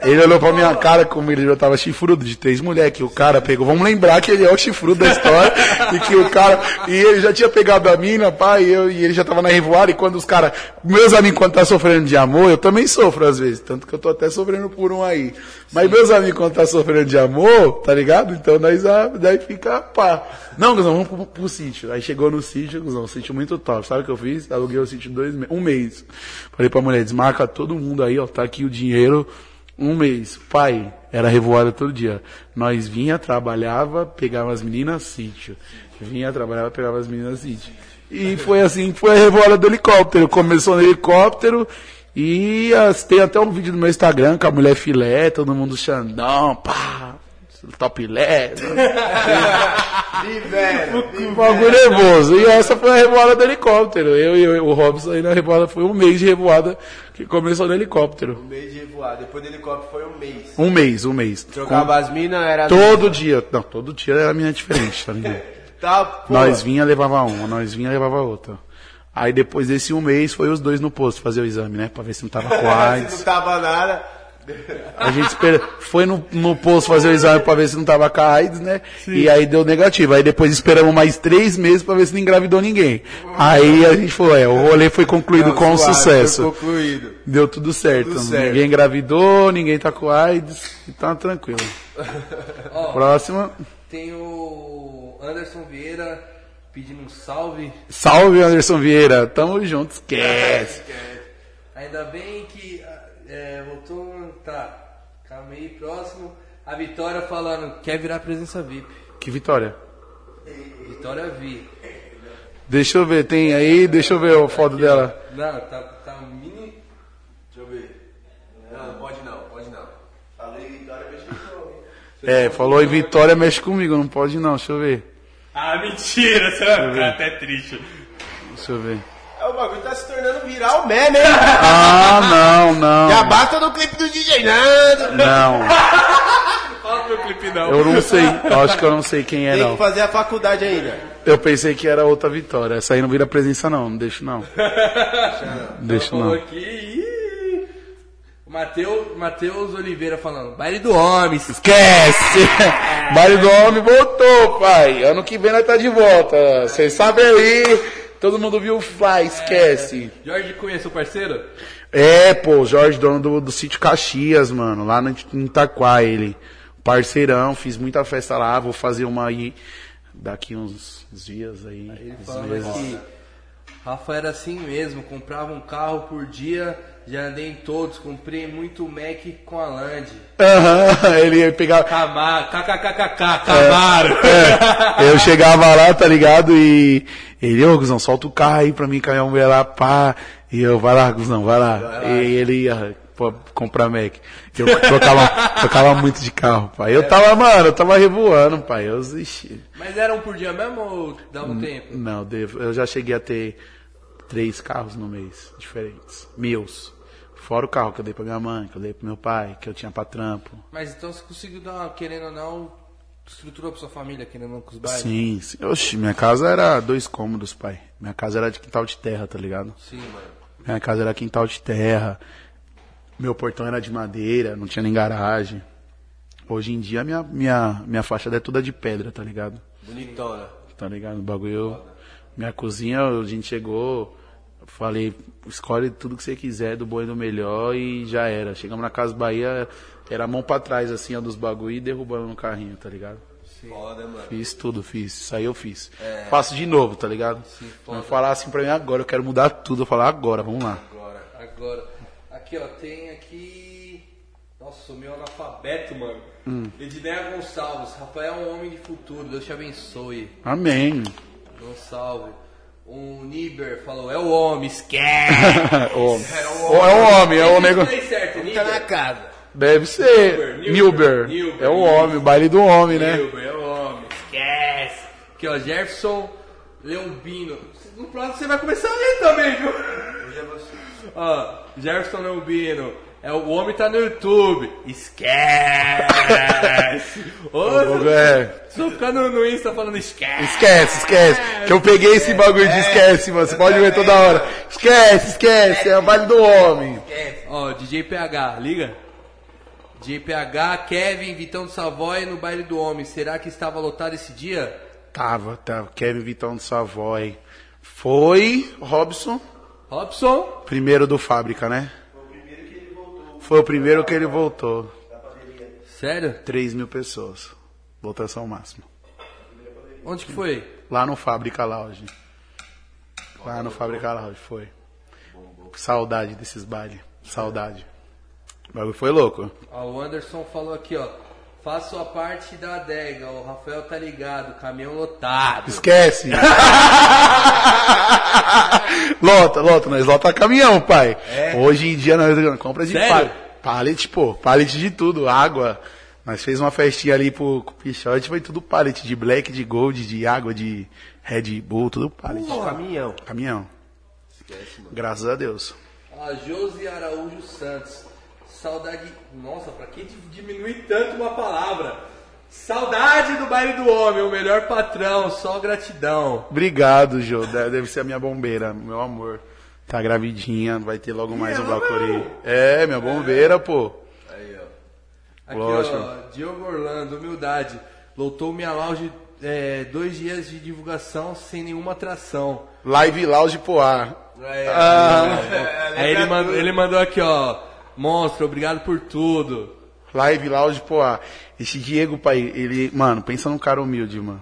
Ele olhou pra minha cara como ele já tava chifrudo de três mulheres, que o cara pegou. Vamos lembrar que ele é o chifrudo da história. [laughs] e que o cara. E ele já tinha pegado a mina, pai, e, eu, e ele já tava na revoada. E quando os caras. Meus amigos, quando tá sofrendo de amor, eu também sofro às vezes. Tanto que eu tô até sofrendo por um aí. Mas meus amigos, quando tá sofrendo de amor, tá ligado? Então nós, ah, daí fica pá. Não, Guzão, vamos pro, pro, sítio. Aí chegou no sítio, Guzão, um sítio muito top. Sabe o que eu fiz? Aluguei o sítio dois, um mês. Falei pra mulher, desmarca todo mundo aí, ó, tá aqui o dinheiro um mês, pai, era revoada todo dia. Nós vinha, trabalhava, pegava as meninas, sítio. Vinha, trabalhava, pegava as meninas, sítio. E foi assim foi a revoada do helicóptero. Começou no helicóptero e as, tem até um vídeo no meu Instagram com a mulher filé, todo mundo xandão, pá, topilé. [laughs] um bagulho nervoso. E essa foi a revoada do helicóptero. Eu e o Robson aí na revoada foi um mês de revoada que começou no helicóptero. Um mês de revoada. Depois do helicóptero foi um mês. Um mês, um mês. Trocava Com... as minas, era. Todo dia. Não, todo dia era mina diferente, tá ligado? [laughs] tá, nós vinha, levava uma, nós vinha, levava outra. Aí depois desse um mês foi os dois no posto fazer o exame, né? Pra ver se não tava com AIDS. [laughs] se não tava nada. A gente espera, foi no, no posto fazer o exame pra ver se não tava com a AIDS, né? Sim. E aí deu negativo. Aí depois esperamos mais três meses pra ver se não engravidou ninguém. Aí a gente falou, é, o rolê foi concluído não, com suave, sucesso. Foi concluído. Deu tudo certo. Tudo certo. Ninguém engravidou, ninguém tá com AIDS, e tá tranquilo. Ó, Próxima. Tem o Anderson Vieira pedindo um salve. Salve, Anderson Vieira. Tamo junto, esquece. Ainda bem que é, voltou. Tá. Calma aí, próximo. A Vitória falando, quer virar presença VIP. Que Vitória? Vitória Vi. Deixa eu ver, tem aí, deixa eu ver a foto Aqui, dela. Não, tá, tá mini. Deixa eu ver. Não, pode não, pode não. Falei Vitória, mexe comigo. É, falou em Vitória, mexe comigo, não pode não, deixa eu ver. Ah, mentira, você vai ficar até triste. Deixa eu ver. É, o bagulho tá se tornando viral meme, hein? Ah, não, não. Já basta no clipe do DJ Nando. Não. [laughs] Fala pro clipe não. Eu não sei, eu acho que eu não sei quem é Tem não. que fazer a faculdade ainda. Eu pensei que era outra Vitória. Essa aí não vira presença não, não deixo não. [laughs] Deixa não. aqui. ih. O Mateus, Mateus Oliveira falando, baile do homem. Esquece! [laughs] Baile do Homem voltou, pai. Ano que vem nós tá de volta. Vocês sabem aí. Todo mundo viu o Fly, esquece. Jorge Cunha, seu parceiro? É, pô, Jorge, dono do, do sítio Caxias, mano, lá no, em Itaquá, ele. Parceirão, fiz muita festa lá, vou fazer uma aí daqui uns, uns dias aí. Ele uns falando meses. que Rafa era assim mesmo, comprava um carro por dia, já andei em todos, comprei muito Mac com a Land. Aham, [laughs] ele ia pegar. Camaro, kkkk, Camaro. É, [laughs] eu chegava lá, tá ligado? E ele, ô Guzão, solta o carro aí pra mim, cair uma mulher lá, pá. E eu, vai lá, Guzão, vai lá. E ele ia pô, comprar Mac. Eu trocava, [laughs] trocava muito de carro, pai. Eu tava, mano, eu tava revoando, pai. Eu, ixi. Mas era um por dia mesmo ou dava um tempo? Não, eu já cheguei a ter três carros no mês, diferentes. Meus. Fora o carro que eu dei pra minha mãe, que eu dei pro meu pai, que eu tinha pra trampo. Mas então você conseguiu dar, uma, querendo ou não, estruturou pra sua família, querendo ou não, com os bailes? Sim, sim. Oxi, minha casa era dois cômodos, pai. Minha casa era de quintal de terra, tá ligado? Sim, mano. Minha casa era quintal de terra. Meu portão era de madeira, não tinha nem garagem. Hoje em dia minha, minha, minha fachada é toda de pedra, tá ligado? Bonitona. Tá ligado? O bagulho. Minha cozinha, a gente chegou, falei, escolhe tudo que você quiser, do bom e do melhor, e já era. Chegamos na Casa Bahia, era a mão pra trás, assim, ó, dos bagulho e derrubando no carrinho, tá ligado? Foda, mano. Fiz tudo, fiz. Isso aí eu fiz. Faço de novo, tá ligado? foda. Não falar assim pra mim agora, eu quero mudar tudo. Eu falar agora, vamos lá. Agora, agora. Aqui, ó, tem aqui. Nossa, sou meio analfabeto, mano. Hum. Edneia Gonçalves. Rafael é um homem de futuro. Deus te abençoe. Amém. Gonçalves. O Niber falou, é o homem, esquece. [laughs] Homem. É o Ou é um homem, é o nego. Falei certo, Tá Niber. na casa. Deve ser. Nilber, Nilber. Nilber, É o Nilber. homem, o baile do homem, né? Niber, é o homem, esquece. Aqui, ó, Jefferson Leombino. No próximo você vai começar a ler também, viu? Ó, Jefferson Leombino. É, o homem tá no YouTube. Esquece! [laughs] Ô, É. Só ficar no, no Insta falando esquece. Esquece, esquece. Que eu peguei esse bagulho de esquece, mano. Você pode ver toda hora. Esquece, esquece. É o baile do homem. Ó, DJ PH, liga. DJ PH, Kevin, Vitão do Savoy no baile do homem. Será que estava lotado esse dia? Tava, tava. Kevin Vitão do Savoy. Foi Robson, Robson, primeiro do Fábrica, né? Foi o primeiro que ele voltou. sério? 3 mil pessoas. Votação máxima. Onde que foi? Lá no Fábrica Lounge. Lá no Fábrica Lounge, foi. Saudade desses bailes. Saudade. O bagulho foi louco. Ó, o Anderson falou aqui, ó. Faço a parte da adega, o Rafael tá ligado, caminhão lotado. Esquece. [laughs] lota, lota, nós lota caminhão, pai. Hoje em dia nós compra de pallet, pallet, pô, pallet de tudo, água. Nós fez uma festinha ali pro, pro Pichote, foi tudo pallet de black, de gold, de água, de Red Bull, tudo pallet. Caminhão. Caminhão. Graças a Deus. A Josi Araújo Santos. Saudade. Nossa, pra que diminuir tanto uma palavra? Saudade do baile do homem, o melhor patrão, só gratidão. Obrigado, Jô. De- Deve ser a minha bombeira, meu amor. Tá gravidinha, vai ter logo mais um Bacuri. É, minha bombeira, pô. Aqui, Lógico. ó, Diogo Orlando, humildade. Lotou minha lounge é, dois dias de divulgação sem nenhuma atração. Live Lounge Poá. [laughs] Aí ele mandou, ele mandou aqui, ó. Monstro, obrigado por tudo. Live Lounge Poá. Esse Diego, pai, ele, mano, pensa num cara humilde, mano.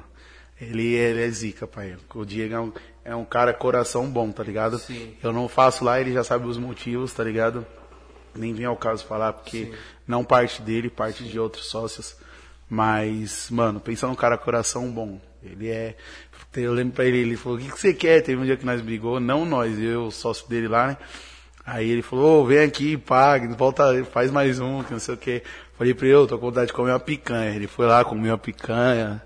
Ele, ele é zica, pai. O Diego é um, é um cara coração bom, tá ligado? Sim. Eu não faço lá, ele já sabe os motivos, tá ligado? Nem vem ao caso falar, porque não parte dele, parte de outros sócios. Mas, mano, pensa num cara coração bom. Ele é. Eu lembro pra ele, ele falou, o que, que você quer? Teve um dia que nós brigou, não nós, eu, o sócio dele lá, né? Aí ele falou, ô, vem aqui, pague, volta, faz mais um, que não sei o que. Falei pra ele, eu tô com vontade de comer uma picanha. Ele foi lá, comeu uma picanha.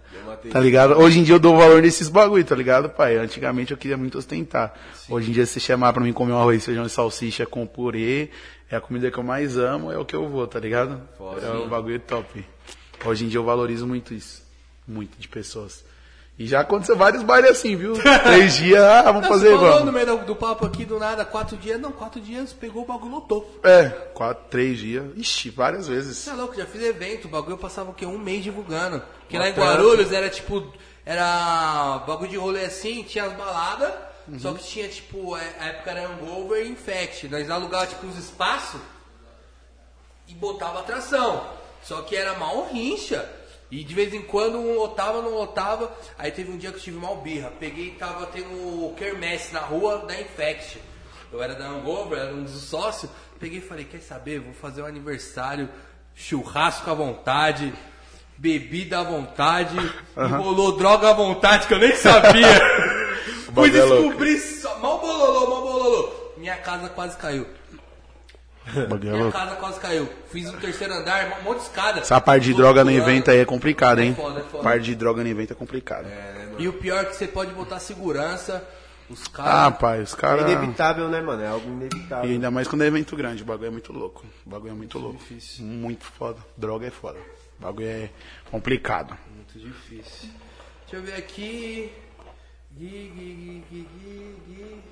Tá ligado? Hoje em dia eu dou valor nesses bagulho, tá ligado, pai? Antigamente eu queria muito ostentar. Hoje em dia, se chamar pra mim comer um arroz, feijão e salsicha com purê, é a comida que eu mais amo, é o que eu vou, tá ligado? É o bagulho top. Hoje em dia eu valorizo muito isso. Muito de pessoas. E já aconteceu vários bailes assim, viu? Três [laughs] dias, ah, vamos Não, fazer, falou vamos. no meio do, do papo aqui do nada, quatro dias. Não, quatro dias pegou o bagulho lotou. É, quatro, três dias. Ixi, várias vezes. Você é louco, já fiz evento, o bagulho eu passava o quê? Um mês divulgando. Porque lá em Guarulhos era tipo. Era bagulho de rolê assim, tinha as baladas, Uhum. só que tinha tipo. é, A época era Hangover e Infect. Nós alugávamos tipo os espaços e botava atração. Só que era mal rincha. E de vez em quando um lotava, não lotava. Aí teve um dia que eu tive mal birra. Peguei e tava tendo o Kermesse na rua da Infect. Eu era da Hangover, era um dos sócios. Peguei e falei, quer saber? Vou fazer um aniversário, churrasco à vontade, bebida à vontade, e rolou droga à vontade que eu nem sabia. [laughs] Fui é descobrir só, mal bololô, mal bololô. Minha casa quase caiu. Bagulho é Minha louco. casa quase caiu. Fiz um terceiro andar, um monte de escada. Essa parte de droga no evento aí é complicado, hein? É foda, é foda. Parte de droga no evento é complicado. E o pior é que você pode botar segurança. Os Ah, caras. pai, os É caras. inevitável, né, mano? É algo E inevitável. ainda mais quando é evento grande, o bagulho é muito louco. O bagulho é muito louco. Muito foda. Droga é foda. O bagulho é complicado. Muito difícil. Deixa eu ver aqui. Gui, gui, gui, gui, gui,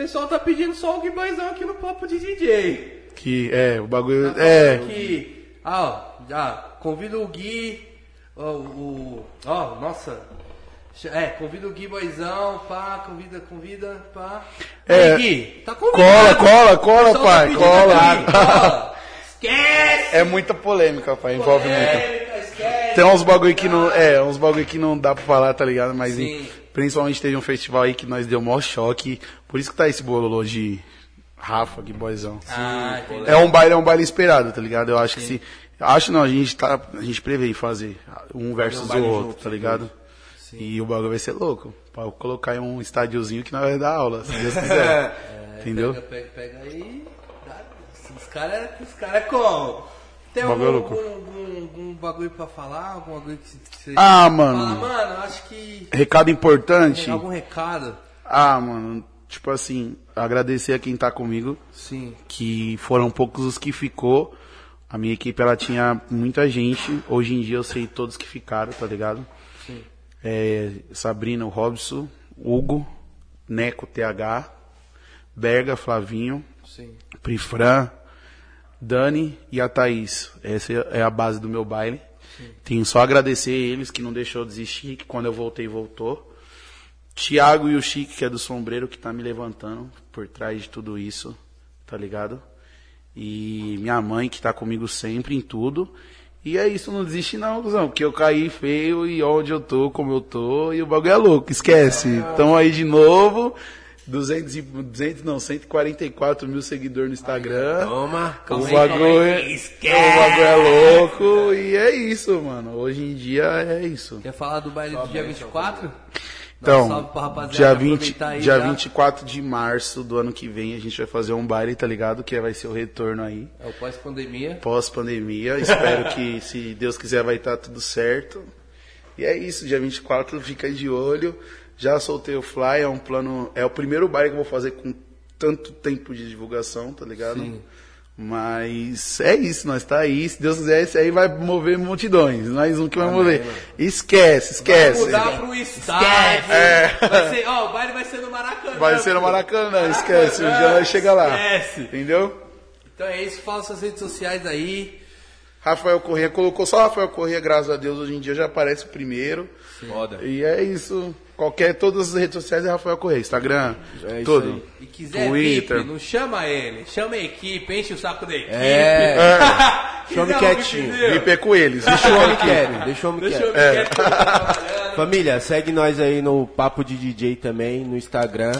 pessoal tá pedindo só o Guiboizão aqui no papo de DJ. Que é, o bagulho. É. Aqui. Ah, ó, já. Convida o Gui. Ó, o. Ó, nossa. É, convida o Gui Boizão, pá, convida, convida, pá. É. Gui, tá convidado. Cola, cola, cola, pessoal pai, pedindo cola. aqui, cola. [laughs] Esquece! É muita polêmica, pai. Envolve muito. Polêmica, esquece. Tem uns bagulho que não. É, uns bagulho que não dá pra falar, tá ligado? Mas Sim. Principalmente teve um festival aí que nós deu maior choque. Por isso que tá esse bololô de Rafa, que boizão. Ah. É um baile, é um baile esperado, tá ligado? Eu acho que se. Acho não, a gente tá. A gente prevê fazer um versus o baile outro, junto, tá ligado? E o bagulho vai ser louco. Pra colocar em um estádiozinho que nós vai dar aula, se Deus quiser. [laughs] Entendeu? Pega, pega, pega aí. Os caras os cara é como? Tem algum, algum, algum, algum bagulho pra falar? Algum bagulho que você Ah, mano. mano, acho que. Recado importante. Algum recado? Ah, mano. tipo assim, agradecer a quem tá comigo, Sim. que foram poucos os que ficou. A minha equipe, ela tinha muita gente. Hoje em dia eu sei todos que ficaram, tá ligado? Sim. É, Sabrina, o Robson, Hugo, Neco, TH, Berga, Flavinho, Sim. Prifran, Dani e a Thaís. Essa é a base do meu baile. Tenho só a agradecer eles que não deixou desistir, que quando eu voltei, voltou. Tiago e o Chique, que é do Sombreiro, que tá me levantando por trás de tudo isso, tá ligado? E minha mãe, que tá comigo sempre em tudo. E é isso, não desiste não, cuzão, porque eu caí feio e onde eu tô, como eu tô, e o bagulho é louco, esquece. Tamo aí de novo, 200, e, 200 não, 144 mil seguidores no Instagram. Toma. O Calma aí, bagulho, calma aí. é- o bagulho é louco e é isso, mano. Hoje em dia é isso. Quer falar do baile do dia 24? Dá um Então, salve pra rapaziada, dia, 20, aproveitar aí dia já. 24 de março do ano que vem a gente vai fazer um baile, tá ligado? Que vai ser o retorno aí, É o pós-pandemia. pós-pandemia. Espero que, [laughs] se Deus quiser, vai estar tudo certo. E é isso, dia 24, fica de olho. Já soltei o fly, é um plano. É o primeiro baile que eu vou fazer com tanto tempo de divulgação, tá ligado? Sim. Mas é isso, nós tá aí. Se Deus quiser, esse aí vai mover multidões. Mais um que vai mover. Esquece, esquece. Vai mudar pro estádio. Vai ser, ó, o baile vai ser no Maracanã. É. Vai ser no pô. Maracanã, esquece. Já vai chegar lá. Esquece. Entendeu? Então é isso, fala suas redes sociais aí. Rafael Corrêa colocou só Rafael Corrêa, graças a Deus, hoje em dia já aparece o primeiro. Foda. E é isso. Qualquer, todas as redes sociais é Rafael Corrêa. Instagram, É isso tudo. E quiser Twitter. VIP, não chama ele. Chama a equipe, enche o saco da equipe. É. [laughs] Quiser Chama quietinho. VIP é com eles. Deixa o homem quieto, [laughs] deixa o homem Deixa quieto. tô trabalhando. Família, segue nós aí no Papo de DJ também, no Instagram,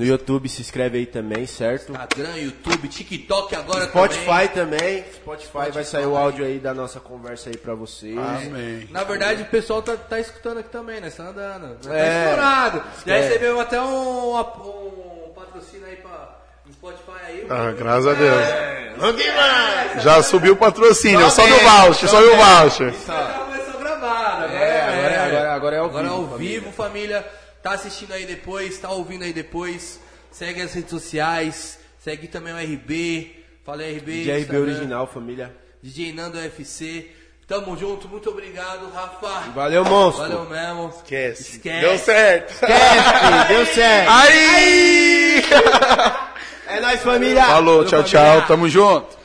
no YouTube, se inscreve aí também, certo? Instagram, YouTube, TikTok agora Spotify também. Spotify, vai sair o áudio aí da nossa conversa aí pra vocês. Amém. Na verdade, o pessoal tá, tá escutando aqui também, né? Você tá andando. Tá É. estourado. Já É. recebeu até um, um patrocínio aí pra no Spotify aí. Ah, graças a Deus. Já subiu o patrocínio, sobe o voucher, sobe o voucher. Já começou gravado. Agora É, agora é- agora- agora é ao Agora vivo, ao família. vivo, família. Tá assistindo aí depois, tá ouvindo aí depois. Segue as redes sociais. Segue também o RB. Fala aí, RB. DJ RB Instagram. original, família. DJ Nando UFC. Tamo junto, muito obrigado, Rafa. Valeu, monstro. Valeu mesmo. Esquece. Esquece. Deu certo. Esquece, deu certo. Aí! [laughs] É nóis, família. Falou, tchau, tchau. Tamo junto.